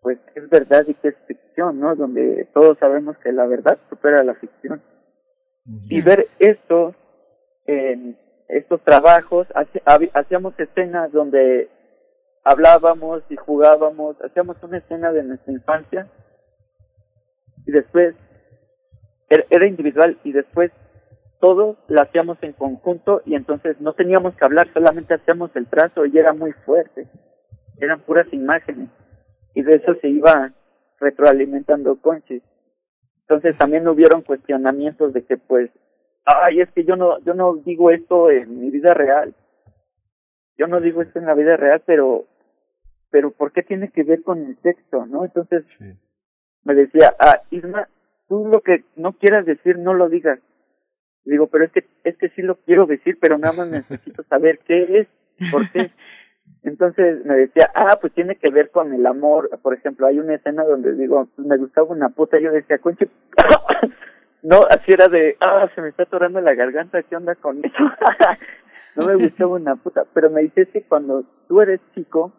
pues, es verdad y que es ficción, ¿no? Donde todos sabemos que la verdad supera la ficción. Y ver esto, en estos trabajos, hacíamos escenas donde hablábamos y jugábamos, hacíamos una escena de nuestra infancia y después era individual y después todo lo hacíamos en conjunto y entonces no teníamos que hablar, solamente hacíamos el trazo y era muy fuerte. Eran puras imágenes y de eso se iba retroalimentando Conchis. Entonces también hubieron cuestionamientos de que pues, ay, es que yo no, yo no digo esto en mi vida real. Yo no digo esto en la vida real, pero, pero ¿por qué tiene que ver con el texto, no? Entonces me decía, ah, Isma, tú lo que no quieras decir no lo digas. Digo, pero es que es que sí lo quiero decir, pero nada más necesito saber qué es, por qué. Entonces me decía, ah, pues tiene que ver con el amor. Por ejemplo, hay una escena donde digo, me gustaba una puta. Yo decía, conche, no, así era de, ah, se me está atorando la garganta, ¿qué onda con eso? no me gustaba una puta. Pero me dice que cuando tú eres chico,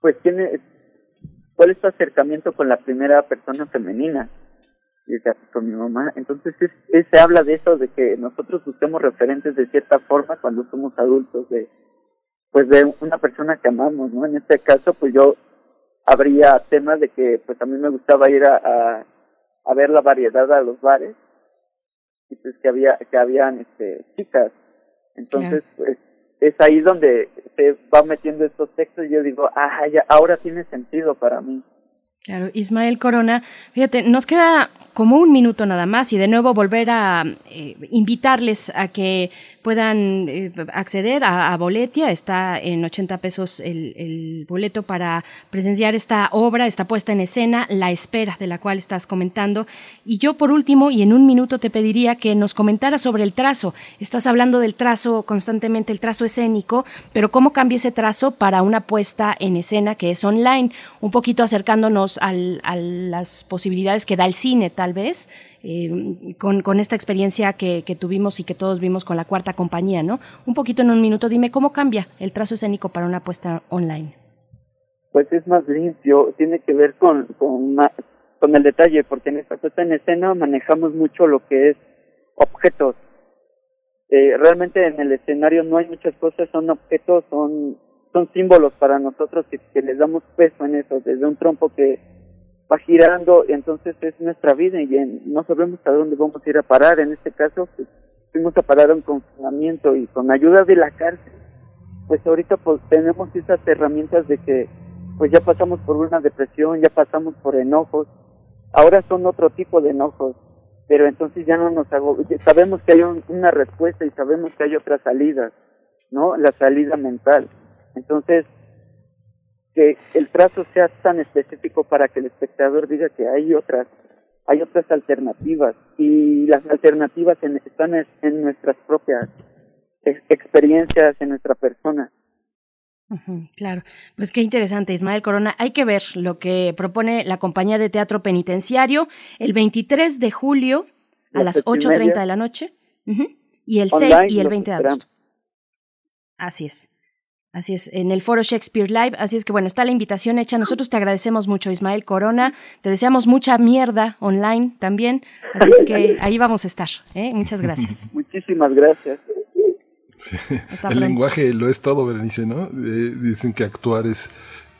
pues tiene, ¿cuál es tu acercamiento con la primera persona femenina? Y decía, pues, con mi mamá. Entonces, es, se habla de eso, de que nosotros busquemos referentes de cierta forma cuando somos adultos, de pues de una persona que amamos, ¿no? En este caso, pues yo habría temas de que pues a mí me gustaba ir a, a, a ver la variedad a los bares y pues que había que habían este chicas entonces pues es ahí donde te va metiendo estos textos y yo digo, ah, ya, ahora tiene sentido para mí. Claro, Ismael Corona, fíjate, nos queda como un minuto nada más y de nuevo volver a eh, invitarles a que puedan eh, acceder a, Boletia. Está en 80 pesos el, boleto para presenciar esta obra, esta puesta en escena, La Espera, de la cual estás comentando. Y yo, por último, y en un minuto te pediría que nos comentaras sobre el trazo. Estás hablando del trazo constantemente, el trazo escénico, pero ¿cómo cambia ese trazo para una puesta en escena que es online? Un poquito acercándonos a las posibilidades que da el cine, tal vez, eh, con, con, esta experiencia que, que, tuvimos y que todos vimos con la cuarta compañía, ¿no? Un poquito en un minuto, dime, ¿cómo cambia el trazo escénico para una apuesta online? Pues es más limpio, tiene que ver con, con, el detalle, porque en esta puesta en escena manejamos mucho lo que es objetos. Eh, realmente en el escenario no hay muchas cosas, son objetos, son, son símbolos para nosotros que, que les damos peso en eso, desde un trompo que va girando, entonces es nuestra vida y no sabemos a dónde vamos a ir a parar. En este caso, pues, fuimos a parar un confinamiento y con ayuda de la cárcel, pues ahorita pues tenemos esas herramientas de que pues ya pasamos por una depresión, ya pasamos por enojos, ahora son otro tipo de enojos, pero entonces ya no nos hago, sabemos que hay una respuesta y sabemos que hay otras salidas, ¿no? La salida mental. Entonces, que el trazo sea tan específico para que el espectador diga que hay otras hay otras alternativas y las alternativas están en nuestras propias experiencias en nuestra persona. claro, pues qué interesante, Ismael Corona. Hay que ver lo que propone la compañía de teatro penitenciario el 23 de julio a las 8.30 de la noche y el 6 y el 20 de agosto. Así es. Así es, en el foro Shakespeare Live. Así es que bueno, está la invitación hecha. Nosotros te agradecemos mucho, Ismael Corona. Te deseamos mucha mierda online también. Así es que ahí vamos a estar. ¿eh? Muchas gracias. Muchísimas gracias. El lenguaje lo es todo, Berenice, ¿no? Eh, dicen que actuar es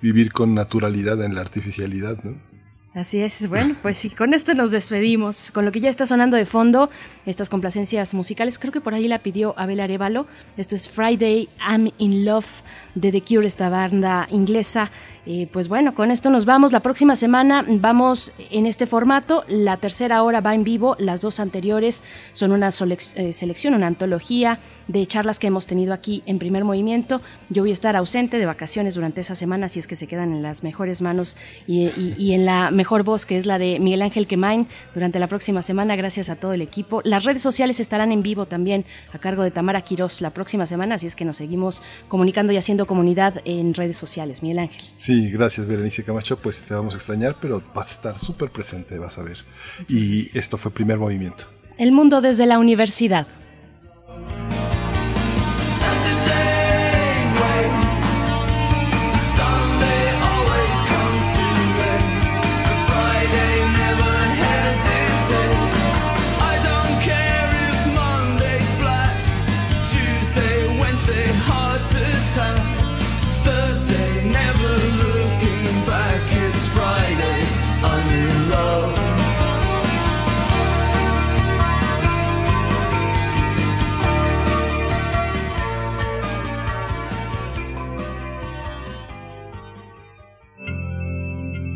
vivir con naturalidad en la artificialidad, ¿no? Así es, bueno, pues sí, con esto nos despedimos, con lo que ya está sonando de fondo, estas complacencias musicales, creo que por ahí la pidió Abel Arevalo, esto es Friday I'm in Love de The Cure, esta banda inglesa, eh, pues bueno, con esto nos vamos. La próxima semana vamos en este formato. La tercera hora va en vivo. Las dos anteriores son una eh, selección, una antología de charlas que hemos tenido aquí en primer movimiento. Yo voy a estar ausente de vacaciones durante esa semana, si es que se quedan en las mejores manos y, en la mejor voz, que es la de Miguel Ángel Quemain, durante la próxima semana, gracias a todo el equipo. Las redes sociales estarán en vivo también a cargo de Tamara Quirós la próxima semana, así es que nos seguimos comunicando y haciendo comunidad en redes sociales. Miguel Ángel. Sí, gracias Berenice Camacho, pues te vamos a extrañar, pero vas a estar súper presente, vas a ver. Y esto fue primer movimiento. El mundo desde la universidad.